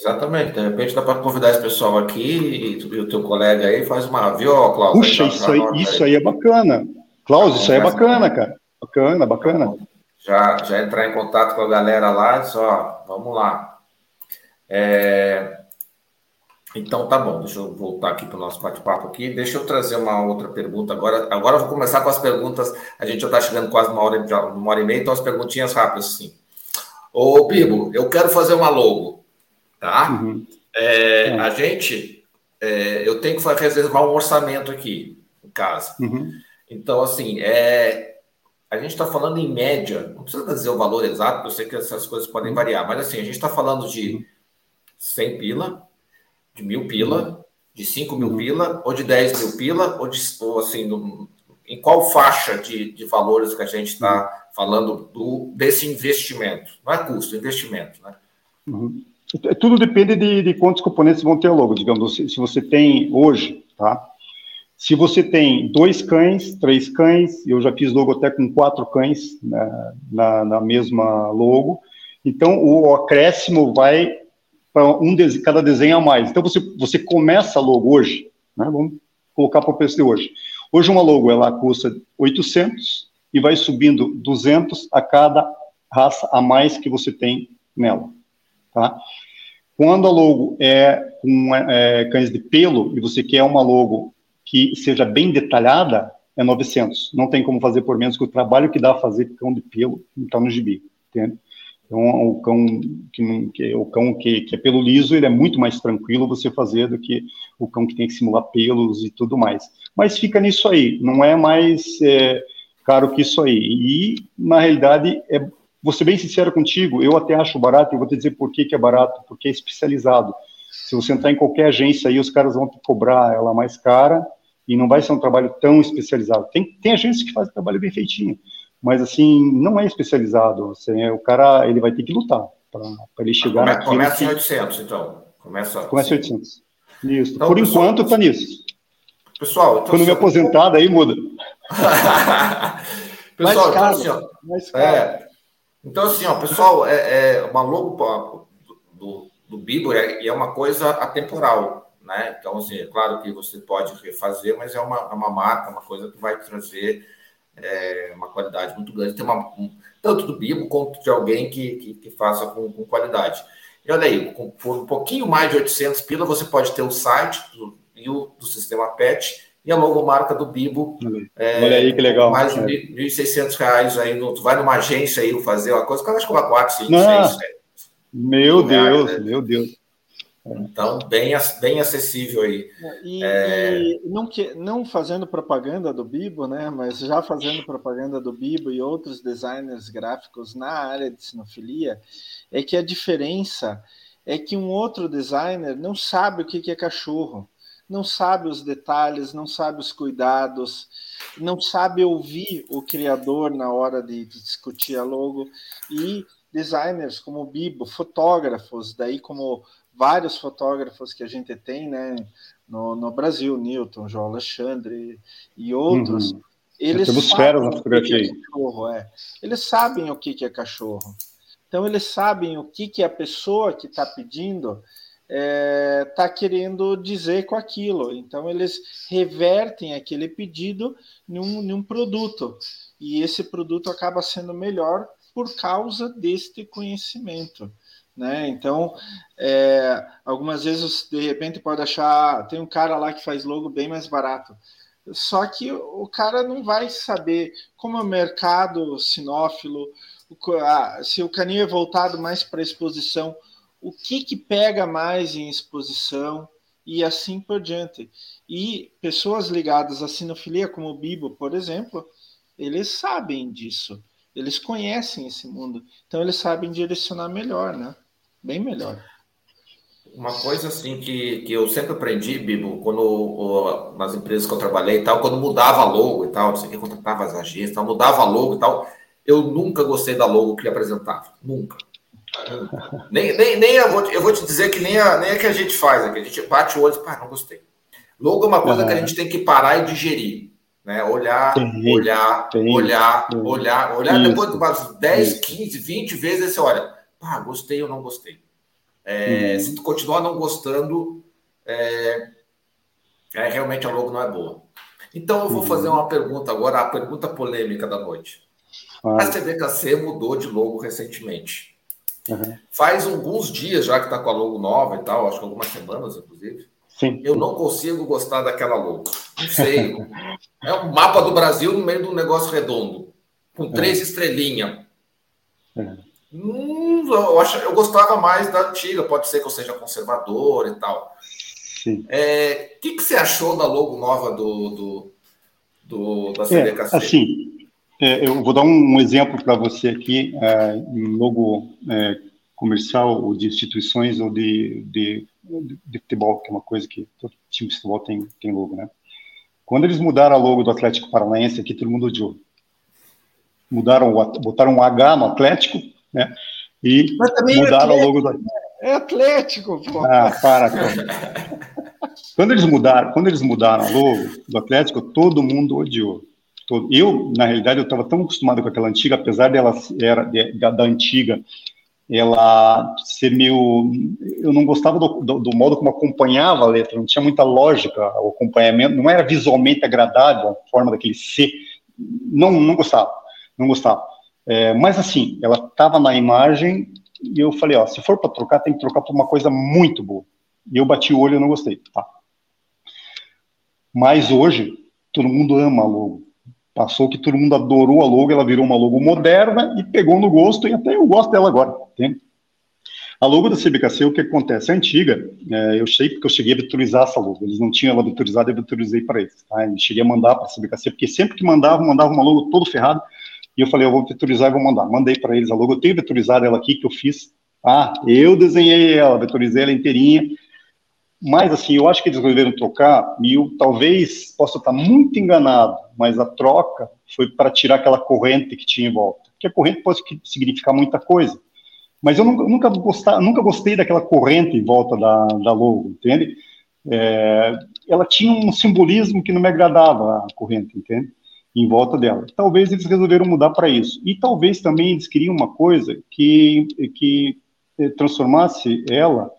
Exatamente. De repente dá para convidar esse pessoal aqui e, e, o teu colega aí faz uma, viu, Cláudio? Puxa, isso aí, isso aí é bacana. Cláudio, isso aí é bacana, cara. Bacana, bacana. Já, já entrar em contato com a galera lá, só, vamos lá. É, então tá bom, deixa eu voltar aqui para o nosso bate-papo aqui. Deixa eu trazer uma outra pergunta agora. Agora eu vou começar com as perguntas. A gente já está chegando quase uma hora, uma hora e meia, então as perguntinhas rápidas assim. Ô, Bibo, eu quero fazer uma logo, tá? Uhum. É, é. A gente, é, eu tenho que reservar um orçamento aqui em casa. Uhum. Então, assim, é, a gente está falando em média, não precisa dizer o valor exato, porque eu sei que essas coisas podem variar, mas assim, a gente está falando de 100 pila, de mil pila, de 5 mil pila, ou de 10 mil pila, ou, de, ou assim, do, em qual faixa de, de valores que a gente está falando do, desse investimento? Não é custo, é investimento, né? Uhum. É, tudo depende de, de, quantos componentes vão ter logo. Digamos, se, você tem hoje, tá? Se você tem dois cães, três cães, eu já fiz logo até com quatro cães né, na, na mesma logo, então o acréscimo vai para um de, cada desenho a mais. Então você, você começa logo hoje, né? vamos colocar para o preço de hoje. Hoje uma logo ela custa 800 e vai subindo 200 a cada raça a mais que você tem nela, tá? Quando a logo é com é, cães de pelo e você quer uma logo que seja bem detalhada, é 900. Não tem como fazer por menos que o trabalho que dá fazer cão de pelo está no gibi, entende? Então, o cão que, que o cão que, que, é pelo liso, ele é muito mais tranquilo você fazer do que o cão que tem que simular pelos e tudo mais. Mas fica nisso aí, não é mais é, caro que isso aí. E, na realidade, é, vou ser bem sincero contigo, eu até acho barato, e vou te dizer por que, que é barato, porque é especializado. Se você entrar em qualquer agência aí, os caras vão te cobrar ela mais cara, e não vai ser um trabalho tão especializado. Tem, tem agências que fazem trabalho bem feitinho, mas assim não é especializado. Assim, o cara ele vai ter que lutar, ele chegar Come, Começa que... em 800, então. Começa, começa em 800. Isso. Então, Por pessoal, enquanto, está nisso. Pessoal, então, quando me aposentar, daí muda. [laughs] pessoal, então, assim, ó, é, então, assim, ó, pessoal, é, é uma logo do, do Bibo é, é uma coisa atemporal, né? Então, assim, é claro que você pode refazer, mas é uma, é uma marca, uma coisa que vai trazer é, uma qualidade muito grande. Tem uma, um, tanto do Bibo quanto de alguém que, que, que faça com, com, qualidade. E olha aí, com, por um pouquinho mais de 800 pila, você pode ter o site do, do, do sistema PET e a logomarca do Bibo. É, Olha aí que legal. Mais de 1.600 reais aí. No, tu vai numa agência aí fazer uma coisa, o cara acha que cobra 4, 5, 6, 7. Meu Deus, né? meu Deus. Então, bem, bem acessível aí. E, é... e, não, que, não fazendo propaganda do Bibo, né? Mas já fazendo propaganda do Bibo e outros designers gráficos na área de sinofilia, é que a diferença é que um outro designer não sabe o que é cachorro não sabe os detalhes, não sabe os cuidados, não sabe ouvir o criador na hora de, de discutir a logo. E designers como o Bibo, fotógrafos, daí como vários fotógrafos que a gente tem né, no, no Brasil, Newton, João Alexandre e outros, uhum. eles sabem o que é cachorro, é. Eles sabem o que é cachorro. Então eles sabem o que, que a pessoa que está pedindo está é, tá querendo dizer com aquilo. Então, eles revertem aquele pedido num, num produto. E esse produto acaba sendo melhor por causa deste conhecimento. Né? Então, é, algumas vezes, de repente, pode achar. Tem um cara lá que faz logo bem mais barato. Só que o cara não vai saber como é o mercado sinófilo, se o caninho é voltado mais para exposição o que, que pega mais em exposição e assim por diante. E pessoas ligadas à sinofilia, como o Bibo, por exemplo, eles sabem disso, eles conhecem esse mundo, então eles sabem direcionar melhor, né? Bem melhor. Uma coisa assim que, que eu sempre aprendi, Bibo, quando o, nas empresas que eu trabalhei e tal, quando mudava logo e tal, o que, contratava as agências, tal, mudava logo e tal, eu nunca gostei da logo que apresentava. Nunca. Nem, nem, nem eu, vou, eu vou te dizer que nem a, nem a que a gente faz aqui. A gente bate o olho e pá, não gostei. Logo é uma coisa uhum. que a gente tem que parar e digerir. Né? Olhar, tem, olhar, tem, olhar, tem. olhar, olhar. Isso. Depois de umas 10, Isso. 15, 20 vezes, você olha, pá, gostei ou não gostei. É, uhum. Se tu continuar não gostando, é, é, realmente a logo não é boa. Então eu vou uhum. fazer uma pergunta agora, a pergunta polêmica da noite. Ah. A CVKC mudou de logo recentemente. Uhum. Faz alguns dias já que está com a logo nova e tal, acho que algumas semanas, inclusive. Sim. Eu não consigo gostar daquela logo. Não sei. é um mapa do Brasil no meio de um negócio redondo, com três uhum. estrelinhas. Uhum. Hum, eu, acho, eu gostava mais da antiga, pode ser que eu seja conservador e tal. O é, que, que você achou da logo nova do, do, do da CDKC? É, assim, é, eu vou dar um, exemplo para você aqui, é, em logo é, comercial ou de instituições ou de, de, de, futebol, que é uma coisa que todo time de futebol tem, tem logo, né? Quando eles mudaram a logo do Atlético Paranaense, aqui todo mundo odiou. Mudaram, botaram um H no Atlético, né? E mudaram o logo do É Atlético, pô. Ah, para, Quando eles mudaram, quando eles mudaram a logo do Atlético, todo mundo odiou todo. Eu, na realidade, eu estava tão acostumado com aquela antiga, apesar dela era de, da, da, antiga, ela ser meio, eu não gostava do, do, do, modo como acompanhava a letra, não tinha muita lógica o acompanhamento, não era visualmente agradável a forma daquele C, não, não gostava, não gostava. É, mas assim, ela estava na imagem e eu falei, ó, se for para trocar, tem que trocar por uma coisa muito boa. E eu bati o olho e não gostei, tá? Mas hoje, todo mundo ama a logo. Passou que todo mundo adorou a logo, ela virou uma logo moderna e pegou no gosto, e até eu gosto dela agora. Entende? A logo da CBKC, o que acontece? É antiga, é, eu sei porque eu cheguei a vetorizar essa logo. Eles não tinham ela vetorizada, eu vetorizei para eles. Tá? Eu cheguei a mandar para a CBKC, porque sempre que mandava, mandava uma logo todo ferrado, e eu falei, eu vou vetorizar e vou mandar. Mandei para eles a logo, eu tenho vetorizado ela aqui, que eu fiz. Ah, eu desenhei ela, vetorizei ela inteirinha, mas, assim, eu acho que eles resolveram trocar, e eu talvez possa estar muito enganado, mas a troca foi para tirar aquela corrente que tinha em volta. Porque a corrente pode significar muita coisa. Mas eu nunca, nunca, gostar, nunca gostei daquela corrente em volta da, da logo, entende? É, ela tinha um simbolismo que não me agradava, a corrente, entende? Em volta dela. Talvez eles resolveram mudar para isso. E talvez também eles queriam uma coisa que, que eh, transformasse ela.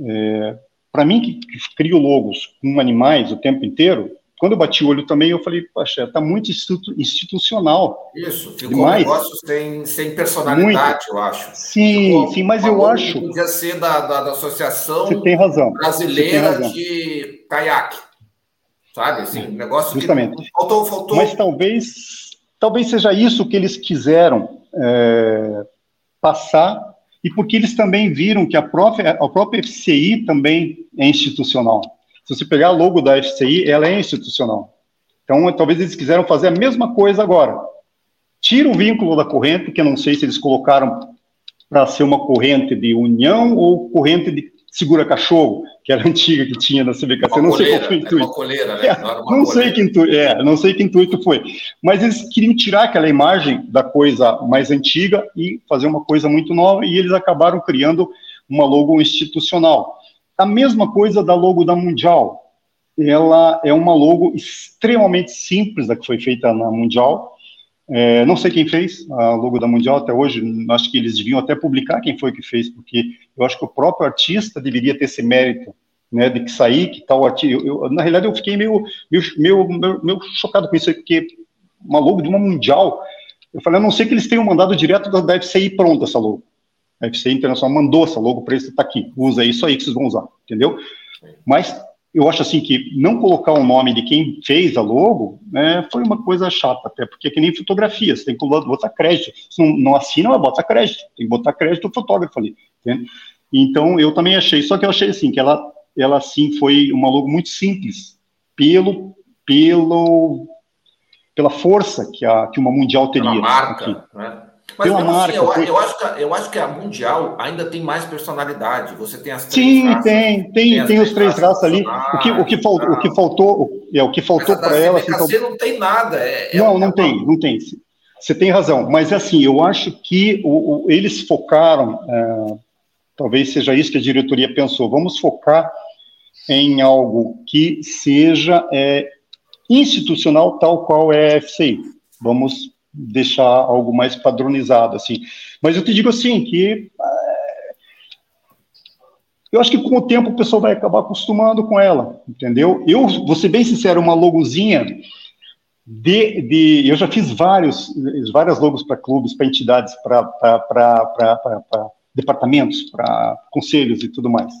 É, para mim, que, que crio logos com animais o tempo inteiro, quando eu bati o olho também, eu falei, poxa, está muito institu institucional. Isso, ficou demais. um negócio sem, sem personalidade, muito. eu acho. Sim, ficou sim, mas eu acho. Podia ser da, da, da Associação. Brasileira razão. de Caiaque. Sabe? Assim, um negócio Justamente. que faltou, faltou. Mas talvez, talvez seja isso que eles quiseram é, passar, e porque eles também viram que a própria, a própria FCI também é institucional. Se você pegar a logo da FCI, ela é institucional. Então, talvez eles quiseram fazer a mesma coisa agora. Tira o vínculo da corrente, que eu não sei se eles colocaram para ser uma corrente de união ou corrente de segura cachorro, que era [laughs] antiga que tinha na CBKC. Uma não sei qual foi o intuito. Coleira, né? é, não, não sei que intuito, é, não sei que intuito foi. Mas eles queriam tirar aquela imagem da coisa mais antiga e fazer uma coisa muito nova, e eles acabaram criando uma logo institucional. A mesma coisa da logo da Mundial. Ela é uma logo extremamente simples da que foi feita na Mundial. É, não sei quem fez a logo da Mundial até hoje. Acho que eles deviam até publicar quem foi que fez, porque eu acho que o próprio artista deveria ter esse mérito, né, de que sair, que tal artista. Eu, eu, na realidade, eu fiquei meio, meio, meio, meio, chocado com isso, porque uma logo de uma Mundial. Eu falei, a não sei que eles tenham mandado direto da FCI pronta essa logo. A FC Internacional mandou essa logo para eles, está aqui, usa isso aí que vocês vão usar, entendeu? Mas eu acho assim que não colocar o nome de quem fez a logo né, foi uma coisa chata, até porque é que nem fotografia, você tem que botar crédito. Se não, não assina, mas bota crédito, tem que botar crédito o fotógrafo ali, entende? Então eu também achei, só que eu achei assim, que ela, ela sim foi uma logo muito simples, pelo, pelo, pela força que, a, que uma mundial teria. Pela marca, aqui. né? Mas pela assim, marca. Assim, eu, foi... eu, acho que, eu acho que a Mundial ainda tem mais personalidade. Você tem as três Sim, raças, tem, tem, tem, tem os três raças ali. O que, o que, faltou, o que faltou, é o que faltou para ela. Assim, então... não tem nada. É, é não, não tem, não tem. Você tem razão, mas assim, eu acho que o, o, eles focaram, é, talvez seja isso que a diretoria pensou, vamos focar em algo que seja é, institucional, tal qual é a FCI. Vamos deixar algo mais padronizado, assim. Mas eu te digo assim, que é, eu acho que com o tempo o pessoal vai acabar acostumando com ela, entendeu? Eu, vou ser bem sincero, uma logozinha de, de eu já fiz vários, várias logos para clubes, para entidades, para departamentos, para conselhos e tudo mais.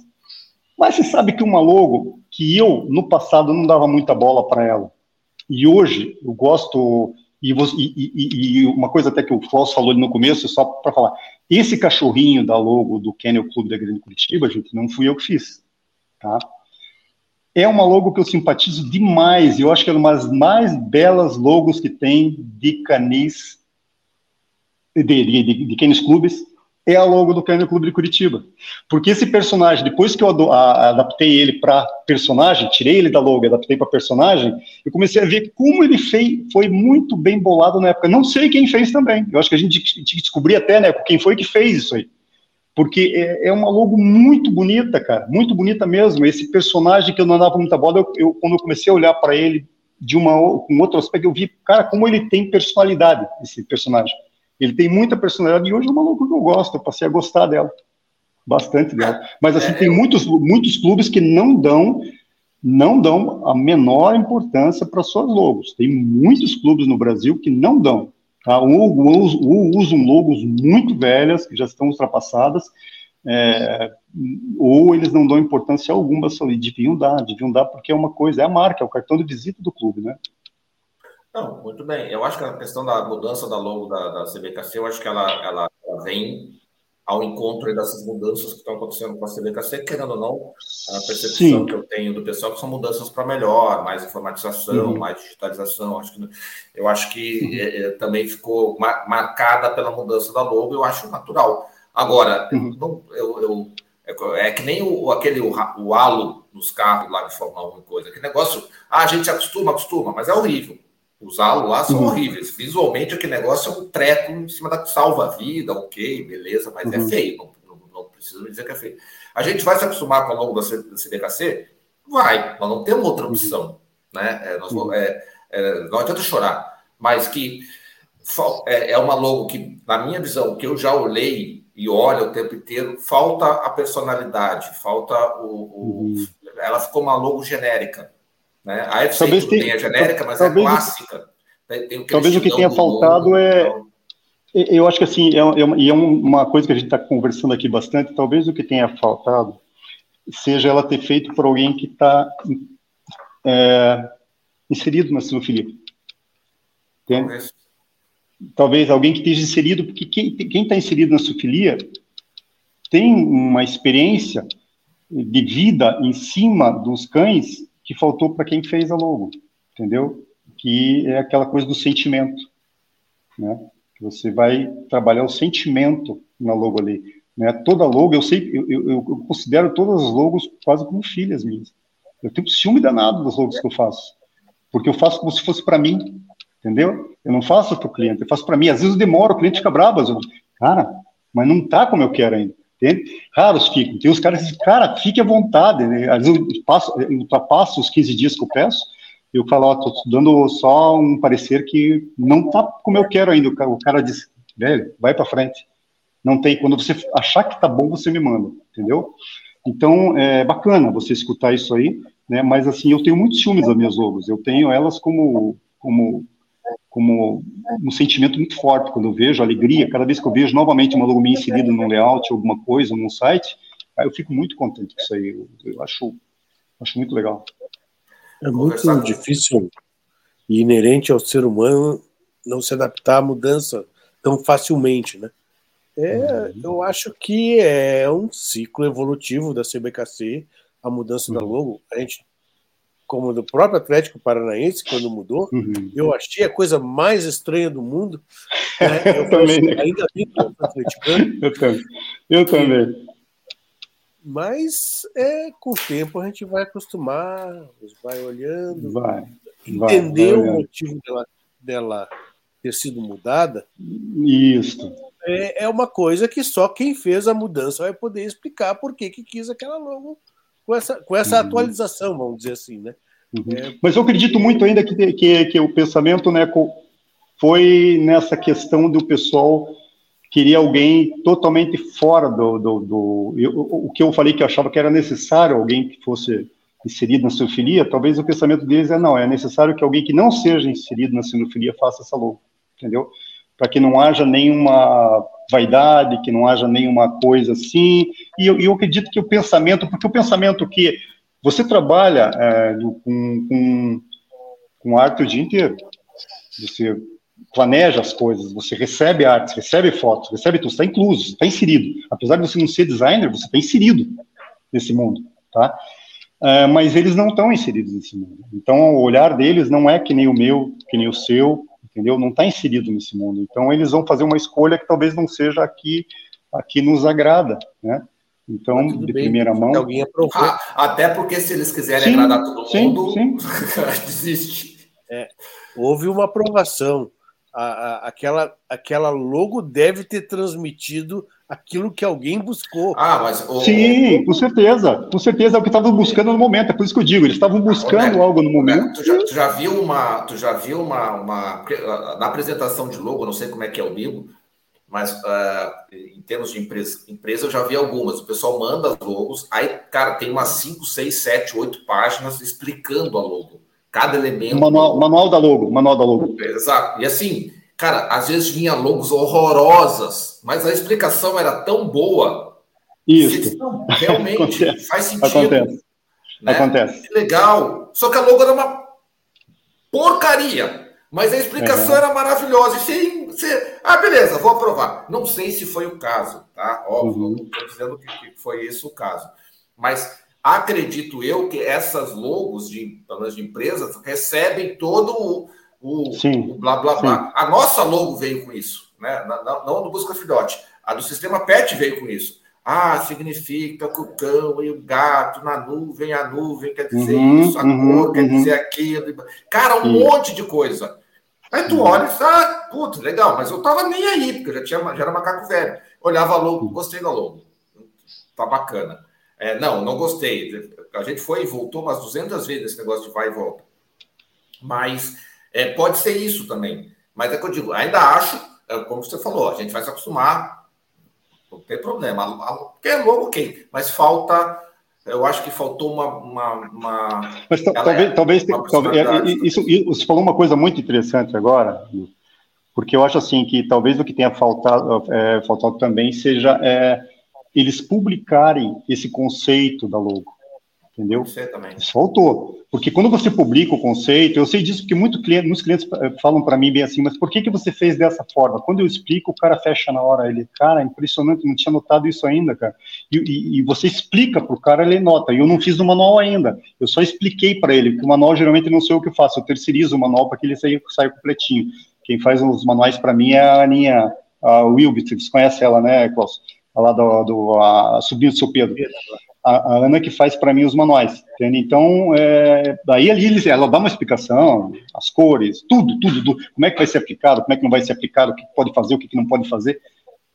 Mas você sabe que uma logo que eu, no passado, não dava muita bola para ela. E hoje eu gosto e, e, e, uma coisa até que o Klaus falou no começo, só para falar, esse cachorrinho da logo do Kennel Clube da Grande Curitiba, gente, não fui eu que fiz, tá? É uma logo que eu simpatizo demais, eu acho que é uma das mais belas logos que tem de canis, de, de, de, de canis clubes, é a logo do Kennel Clube de Curitiba. Porque esse personagem, depois que eu adaptei ele para personagem, tirei ele da logo e adaptei para personagem, eu comecei a ver como ele fez, foi muito bem bolado na época. Não sei quem fez também. Eu acho que a gente tinha que descobrir até, né, quem foi que fez isso aí. Porque é, é uma logo muito bonita, cara, muito bonita mesmo. Esse personagem que eu não dava muita bola, eu, eu quando eu comecei a olhar para ele de uma com outro aspecto, eu vi, cara, como ele tem personalidade, esse personagem. Ele tem muita personalidade e hoje é uma loucura que eu gosto, eu passei a gostar dela, bastante dela. Mas assim, é, tem muitos, muitos clubes que não dão não dão a menor importância para suas logos. Tem muitos clubes no Brasil que não dão. Tá? Ou, ou, ou usam logos muito velhas, que já estão ultrapassadas, é, ou eles não dão importância alguma, deviam dar, deviam dar porque é uma coisa, é a marca, é o cartão de visita do clube, né? Não, muito bem. Eu acho que a questão da mudança da logo da, da CBKC, eu acho que ela, ela, ela vem ao encontro dessas mudanças que estão acontecendo com a CBKC, querendo ou não, a percepção Sim. que eu tenho do pessoal que são mudanças para melhor, mais informatização, uhum. mais digitalização. Acho que, eu acho que uhum. é, é, também ficou marcada pela mudança da logo, eu acho natural. Agora, uhum. não, eu, eu é, é que nem o, aquele o, o halo nos carros lá de Fórmula 1 coisa. Que negócio, ah, a gente acostuma, acostuma, mas é horrível. Usá-lo lá são uhum. horríveis. Visualmente, aquele negócio é um treco em cima da salva-vida, ok, beleza, mas é uhum. é feio, não, não, não preciso me dizer que é feio. A gente vai se acostumar com o logo da CDKC? Vai, nós não temos outra uhum. opção. Né? É, nós, uhum. é, é, não adianta chorar, mas que é, é uma logo que, na minha visão, que eu já olhei e olho o tempo inteiro, falta a personalidade, falta o. o uhum. Ela ficou uma logo genérica. Né? A FC talvez tem a genérica, mas é clássica. Tem, talvez o que tenha faltado logo, é. Então... Eu acho que assim, é, é, é uma coisa que a gente está conversando aqui bastante. Talvez o que tenha faltado seja ela ter feito por alguém que está é, inserido na cinefilia. Talvez. Talvez alguém que esteja inserido, porque quem está inserido na cinefilia tem uma experiência de vida em cima dos cães que faltou para quem fez a logo, entendeu? Que é aquela coisa do sentimento, né? Você vai trabalhar o sentimento na logo ali, né? Toda logo, eu sei, eu, eu, eu considero todas as logos quase como filhas minhas. Eu tenho ciúme danado das logos que eu faço, porque eu faço como se fosse para mim, entendeu? Eu não faço para o cliente, eu faço para mim. Às vezes eu demoro, o cliente fica bravo, eu, cara, mas não tá como eu quero ainda. Entende? Raros ficam. Tem os caras que dizem, cara, fique à vontade. Né? Às vezes eu, passo, eu ultrapasso os 15 dias que eu peço, eu falo, ó, tô dando só um parecer que não tá como eu quero ainda. O cara diz, velho, vai para frente. Não tem, quando você achar que tá bom, você me manda, entendeu? Então, é bacana você escutar isso aí, né? Mas, assim, eu tenho muitos ciúmes das minhas logos. Eu tenho elas como, como, como um sentimento muito forte quando eu vejo alegria. Cada vez que eu vejo novamente uma logo minha inserida num layout, alguma coisa, num site, aí eu fico muito contente com isso aí. Eu, eu acho, acho muito legal. É muito difícil e inerente ao ser humano não se adaptar à mudança tão facilmente, né? É, uhum. eu acho que é um ciclo evolutivo da CBKC, a mudança uhum. da logo. A gente, como do próprio Atlético Paranaense, quando mudou, uhum. eu achei a coisa mais estranha do mundo. Né? [laughs] Eu, eu também, né? Ainda bem que eu atleticano. [laughs] Eu também. Eu também. Mas é, com o tempo a gente vai acostumar, vai olhando, vai, entender vai, vai o motivo dela, dela ter sido mudada. Isso é, é uma coisa que só quem fez a mudança vai poder explicar por que, que quis aquela logo com essa, com essa uhum. atualização, vamos dizer assim, né? Uhum. É... Mas eu acredito muito ainda que, que, que o pensamento né, foi nessa questão do pessoal queria alguém totalmente fora do, do, do eu, o que eu falei que eu achava que era necessário alguém que fosse inserido na sinofilia, talvez o pensamento deles é não, é necessário que alguém que não seja inserido na sinofilia faça essa logo, entendeu? para que não haja nenhuma vaidade, que não haja nenhuma coisa assim. E eu, eu acredito que o pensamento, porque o pensamento que você trabalha é, com, com, com arte o dia inteiro, você planeja as coisas, você recebe artes, recebe fotos, recebe tudo, está incluso, está inserido. Apesar de você não ser designer, você está inserido nesse mundo, tá? É, mas eles não estão inseridos nesse mundo. Então, o olhar deles não é que nem o meu, que nem o seu, entendeu? Não está inserido nesse mundo. Então eles vão fazer uma escolha que talvez não seja aqui aqui nos agrada, né? Então, de bem, primeira mão. Alguém ah, até porque se eles quiserem sim, agradar todo mundo, sim, [laughs] desiste. É, houve uma aprovação. A, a, aquela, aquela logo deve ter transmitido aquilo que alguém buscou. Ah, mas o... sim, com certeza, com certeza é o que estavam buscando no momento. É por isso que eu digo, eles estavam buscando algo no momento. Tu já, tu já, viu uma, tu já viu uma, uma na apresentação de logo, não sei como é que é o Bibo, mas uh, em termos de empresa, empresa eu já vi algumas. O pessoal manda as logos, aí cara tem umas 5, 6, 7, 8 páginas explicando a logo, cada elemento. Manual, manual da logo, manual da logo. Exato. E assim Cara, às vezes vinha logos horrorosas, mas a explicação era tão boa. Isso. realmente, faz sentido. Acontece. Né? Acontece. Legal. Só que a logo era uma porcaria. Mas a explicação uhum. era maravilhosa. E você, você, ah, beleza, vou aprovar. Não sei se foi o caso, tá? Óbvio, uhum. não estou dizendo que, foi esse o caso. Mas acredito eu que essas logos de, de empresas recebem todo o sim, o blá blá sim. blá. A nossa logo veio com isso, né? Não, não do Busca Filhote. A do sistema PET veio com isso. Ah, significa que o cão e o gato na nuvem, a nuvem quer dizer uhum, isso, a uhum, cor quer uhum. dizer aquilo. Cara, um monte de coisa. Aí tu olha e ah, puta, legal, mas eu tava nem aí, porque eu já, tinha, já era macaco velho. Olhava logo, gostei da logo. Tá bacana. É, não, não gostei. A gente foi e voltou umas 200 vezes esse negócio de vai e volta. Mas é, pode ser isso também. Mas é que eu digo, ainda acho, é, como você falou, a gente vai se acostumar, não tem problema. Porque é logo, ok. Mas falta eu acho que faltou uma. uma, uma Mas talvez, talvez, talvez é, isso, isso, você falou uma coisa muito interessante agora, porque eu acho assim que talvez o que tenha faltado, é, faltado também seja é, eles publicarem esse conceito da logo entendeu? Você também. Isso faltou. Porque quando você publica o conceito, eu sei disso porque muito cliente, muitos clientes eh, falam para mim bem assim, mas por que, que você fez dessa forma? Quando eu explico, o cara fecha na hora. Ele, cara, impressionante, não tinha notado isso ainda, cara. E, e, e você explica para o cara, ele nota. E eu não fiz no manual ainda. Eu só expliquei para ele, que o manual geralmente não sei o que eu faço. Eu terceirizo o manual para que ele saia, saia completinho. Quem faz os manuais para mim é a Aninha a Wilbit, você conhece ela, né, Klaus? Lá do, do a, sobrinha do seu Pedro a, a Ana que faz para mim os manuais, entende? Então, é, daí ali ela dá uma explicação, as cores, tudo, tudo, tudo, como é que vai ser aplicado, como é que não vai ser aplicado, o que pode fazer, o que não pode fazer.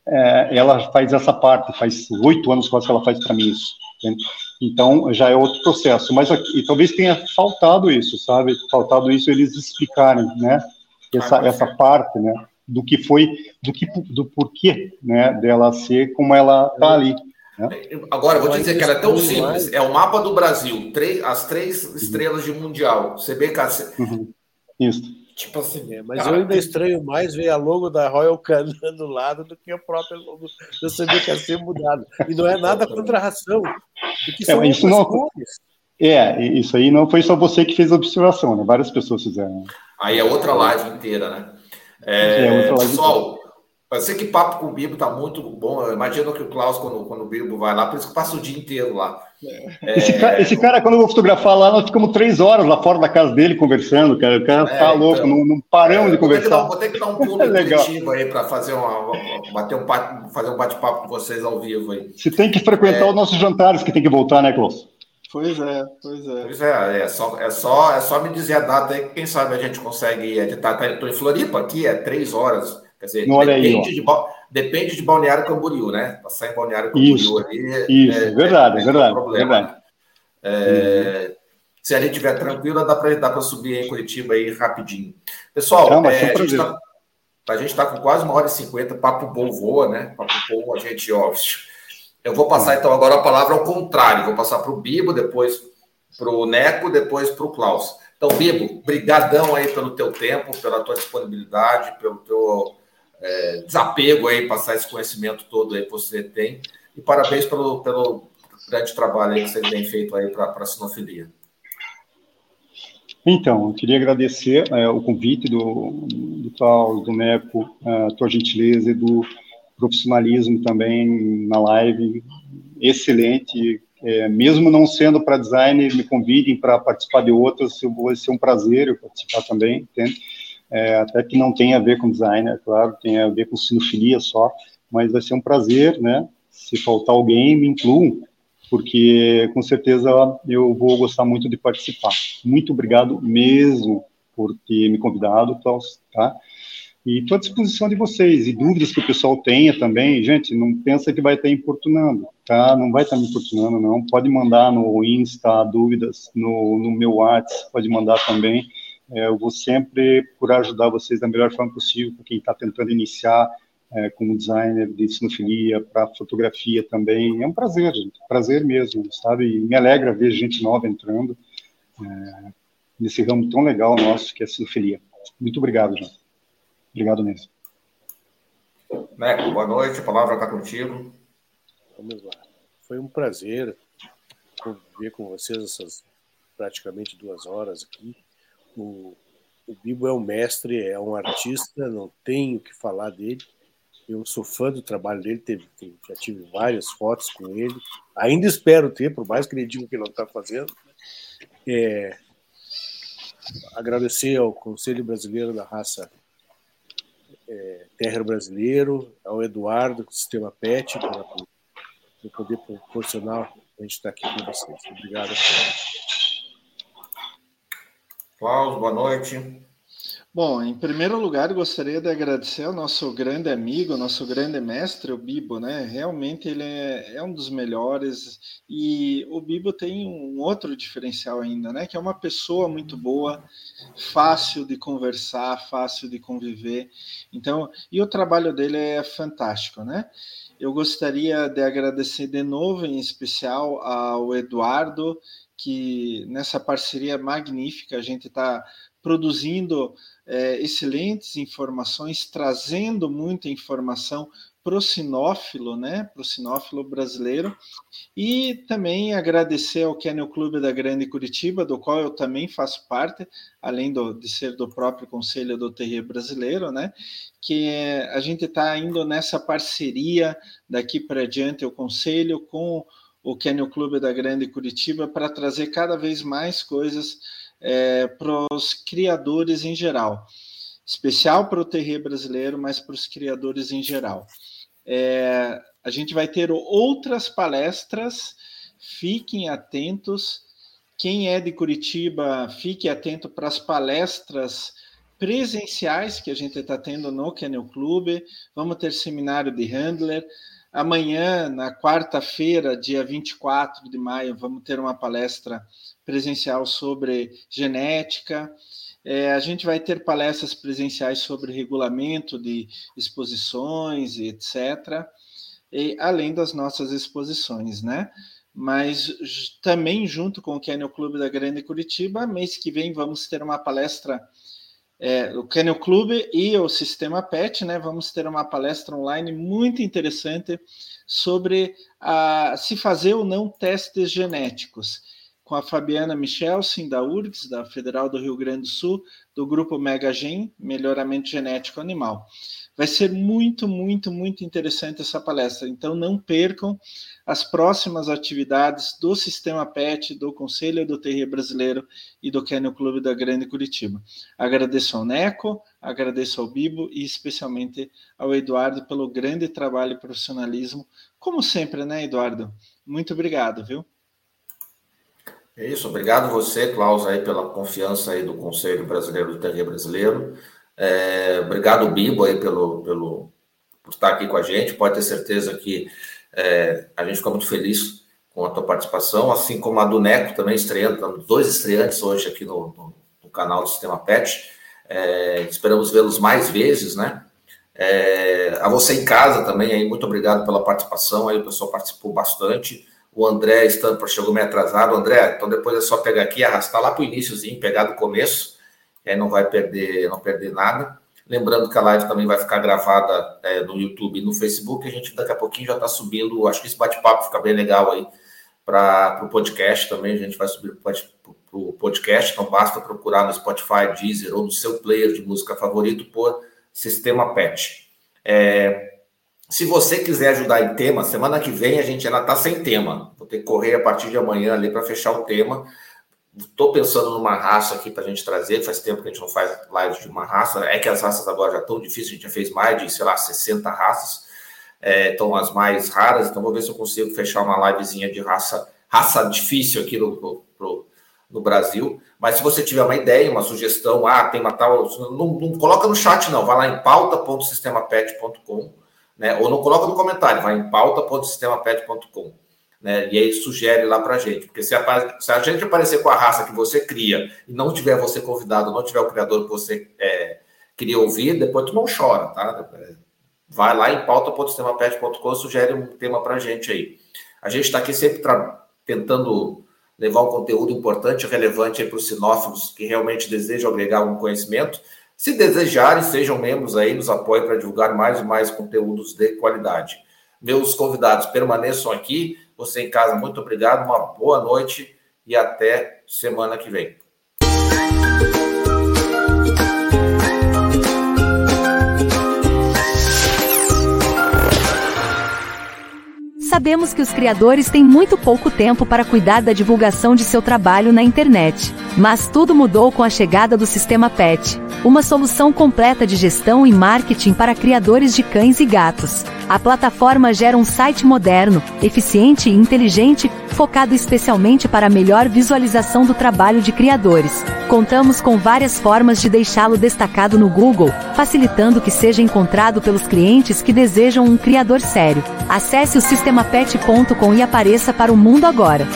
É, ela faz essa parte, faz oito anos quase que ela faz para mim isso. Entende? Então, já é outro processo, mas talvez tenha faltado isso, sabe? Faltado isso eles explicarem, né? Essa, essa parte, né? Do que foi, do que, do porquê, né? Dela ser como ela tá ali. Né? Agora, vou te dizer que ela é tão simples. É o mapa do Brasil, três, as três uhum. estrelas de Mundial, CBKC. Uhum. Isso. Tipo assim, é, mas cara, eu ainda estranho mais ver a logo da Royal Canin do lado do que a própria logo do CBKC mudado. E não é nada contra a ração. É, isso não, cores. É, isso aí não foi só você que fez a observação, né? Várias pessoas fizeram. Aí é outra live inteira, né? É, é outra live pessoal, inteira. Eu sei que papo com o Bibo tá muito bom. Eu imagino que o Klaus, quando, quando o Bibo vai lá, por isso que passa o dia inteiro lá. É... Esse, cara, esse, cara, quando eu vou fotografar lá, nós ficamos três horas lá fora da casa dele conversando, cara. O cara é, tá louco, então, não, não paramos é, de conversar. Vou ter que dar um [laughs] pulo coletivo aí para fazer, uma, bater um, fazer um bate-papo com vocês ao vivo aí. Você tem que frequentar é. os nossos jantares que tem que voltar, né, Klaus? Pois é, pois é. Pois é, é só, é só, é só me dizer a data aí, quem sabe a gente consegue editar. Tá, Estou em Floripa aqui, é três horas Quer dizer, depende, aí, de, depende de Balneário Camboriú, né? Passar em Balneário Camboriú isso, ali. Isso, é, verdade, é, verdade. Um verdade. É, uhum. Se a gente estiver tranquilo, dá para subir em Curitiba aí rapidinho. Pessoal, Não, é, a, gente tá, a gente está com quase uma hora e cinquenta, papo bom voa, né? Papo bom, a gente, ó. Eu vou passar então agora a palavra ao contrário. Vou passar para o Bibo, depois para o Neco, depois para o Klaus. Então, Bibo, brigadão aí pelo teu tempo, pela tua disponibilidade, pelo teu é, desapego aí, passar esse conhecimento todo aí que você tem. E parabéns pelo, pelo grande trabalho que você tem feito aí para a sinofilia. Então, eu queria agradecer é, o convite do, do tal, do MECO, a tua gentileza e do profissionalismo também na live, excelente. É, mesmo não sendo para design, me convidem para participar de outras, vai ser um prazer eu participar também, entende? É, até que não tem a ver com design, é claro, tem a ver com sinofilia só, mas vai ser um prazer, né? Se faltar alguém, me incluam, porque com certeza eu vou gostar muito de participar. Muito obrigado mesmo por ter me convidado, Klaus, tá? E estou à disposição de vocês, e dúvidas que o pessoal tenha também, gente, não pensa que vai estar importunando, tá? Não vai estar me importunando, não. Pode mandar no Insta dúvidas, no, no meu WhatsApp, pode mandar também. É, eu vou sempre procurar ajudar vocês da melhor forma possível, para quem está tentando iniciar é, como designer de sinofilia, para fotografia também. É um prazer, gente, prazer mesmo, sabe? E me alegra ver gente nova entrando é, nesse ramo tão legal nosso que é a sinofilia. Muito obrigado, João. Obrigado mesmo. Neco, boa noite, a palavra está contigo. Vamos lá. Foi um prazer conviver com vocês essas praticamente duas horas aqui. O, o Bibo é um mestre, é um artista, não tenho o que falar dele. Eu sou fã do trabalho dele, teve, teve, já tive várias fotos com ele. Ainda espero ter, por mais que ele diga que não está fazendo. É, agradecer ao Conselho Brasileiro da Raça é, Terra Brasileiro, ao Eduardo, do Sistema PET, por poder proporcionar a gente estar aqui com vocês. Obrigado. Klaus, boa noite. Bom, em primeiro lugar, gostaria de agradecer ao nosso grande amigo, nosso grande mestre, o Bibo, né? Realmente ele é, é, um dos melhores e o Bibo tem um outro diferencial ainda, né? Que é uma pessoa muito boa, fácil de conversar, fácil de conviver. Então, e o trabalho dele é fantástico, né? Eu gostaria de agradecer de novo, em especial, ao Eduardo, que nessa parceria magnífica a gente está produzindo é, excelentes informações, trazendo muita informação para o sinófilo, né, para o sinófilo brasileiro, e também agradecer ao Kennel Clube da Grande Curitiba, do qual eu também faço parte, além do, de ser do próprio Conselho do Terreiro Brasileiro, né, que a gente está indo nessa parceria daqui para diante, o Conselho com o Kennel Clube da Grande Curitiba, para trazer cada vez mais coisas é, para os criadores em geral, especial para o terreiro brasileiro, mas para os criadores em geral. É, a gente vai ter outras palestras, fiquem atentos. Quem é de Curitiba, fique atento para as palestras presenciais que a gente está tendo no Kennel Clube. Vamos ter seminário de handler. Amanhã, na quarta-feira, dia 24 de maio, vamos ter uma palestra presencial sobre genética. É, a gente vai ter palestras presenciais sobre regulamento de exposições, etc. E, além das nossas exposições, né? Mas também junto com o Kennel Clube da Grande Curitiba, mês que vem vamos ter uma palestra é, o Kennel Clube e o Sistema PET, né? Vamos ter uma palestra online muito interessante sobre a, se fazer ou não testes genéticos com a Fabiana Michelsen, da URGS, da Federal do Rio Grande do Sul, do grupo MegaGen, Melhoramento Genético Animal. Vai ser muito, muito, muito interessante essa palestra. Então, não percam as próximas atividades do Sistema PET, do Conselho do Terreiro Brasileiro e do Kennel Clube da Grande Curitiba. Agradeço ao Neco, agradeço ao Bibo e especialmente ao Eduardo pelo grande trabalho e profissionalismo, como sempre, né, Eduardo? Muito obrigado, viu? É isso, obrigado você, Klaus, aí pela confiança aí do Conselho Brasileiro do Terrier Brasileiro. É, obrigado, Bibo, aí pelo, pelo, por estar aqui com a gente. Pode ter certeza que é, a gente fica muito feliz com a tua participação, assim como a do Neco também estreando, dois estreantes hoje aqui no, no, no canal do Sistema PET. É, esperamos vê-los mais vezes, né? É, a você em casa também, aí, muito obrigado pela participação, aí o pessoal participou bastante. O André Stamper chegou meio atrasado. André, então depois é só pegar aqui e arrastar lá para o iníciozinho, pegar do começo, aí não vai perder, não perder nada. Lembrando que a live também vai ficar gravada é, no YouTube e no Facebook. A gente daqui a pouquinho já está subindo. Acho que esse bate-papo fica bem legal aí para o podcast também. A gente vai subir para o podcast. Então basta procurar no Spotify, Deezer ou no seu player de música favorito por Sistema PET. É, se você quiser ajudar em tema, semana que vem a gente ainda está sem tema. Vou ter que correr a partir de amanhã ali para fechar o tema. Estou pensando numa raça aqui para a gente trazer. Faz tempo que a gente não faz live de uma raça. É que as raças agora já estão difíceis. A gente já fez mais de, sei lá, 60 raças. Estão é, as mais raras. Então vou ver se eu consigo fechar uma livezinha de raça, raça difícil aqui no, no, no Brasil. Mas se você tiver uma ideia, uma sugestão, ah, tem uma tal. Não, não coloca no chat, não. Vai lá em pauta.sistemapet.com né? Ou não coloca no comentário, vai em pauta.sistemapet.com. Né? E aí sugere lá para a gente. Porque se a, se a, gente aparecer com a raça que você cria e não tiver você convidado, não tiver o criador que você é, queria ouvir, depois tu não chora, tá? Vai lá em pauta.sistemapet.com sugere um tema para a gente aí. A gente está aqui sempre tentando levar um conteúdo importante, relevante para os sinófilos que realmente desejam agregar algum conhecimento se desejarem, sejam membros aí, nos apoiem para divulgar mais e mais conteúdos de qualidade. Meus convidados permaneçam aqui. Você em casa, muito obrigado, uma boa noite e até semana que vem. Sabemos que os criadores têm muito pouco tempo para cuidar da divulgação de seu trabalho na internet. Mas tudo mudou com a chegada do sistema PET, uma solução completa de gestão e marketing para criadores de cães e gatos. A plataforma gera um site moderno, eficiente e inteligente, focado especialmente para a melhor visualização do trabalho de criadores. Contamos com várias formas de deixá-lo destacado no Google, facilitando que seja encontrado pelos clientes que desejam um criador sério. Acesse o sistemapet.com e apareça para o mundo agora.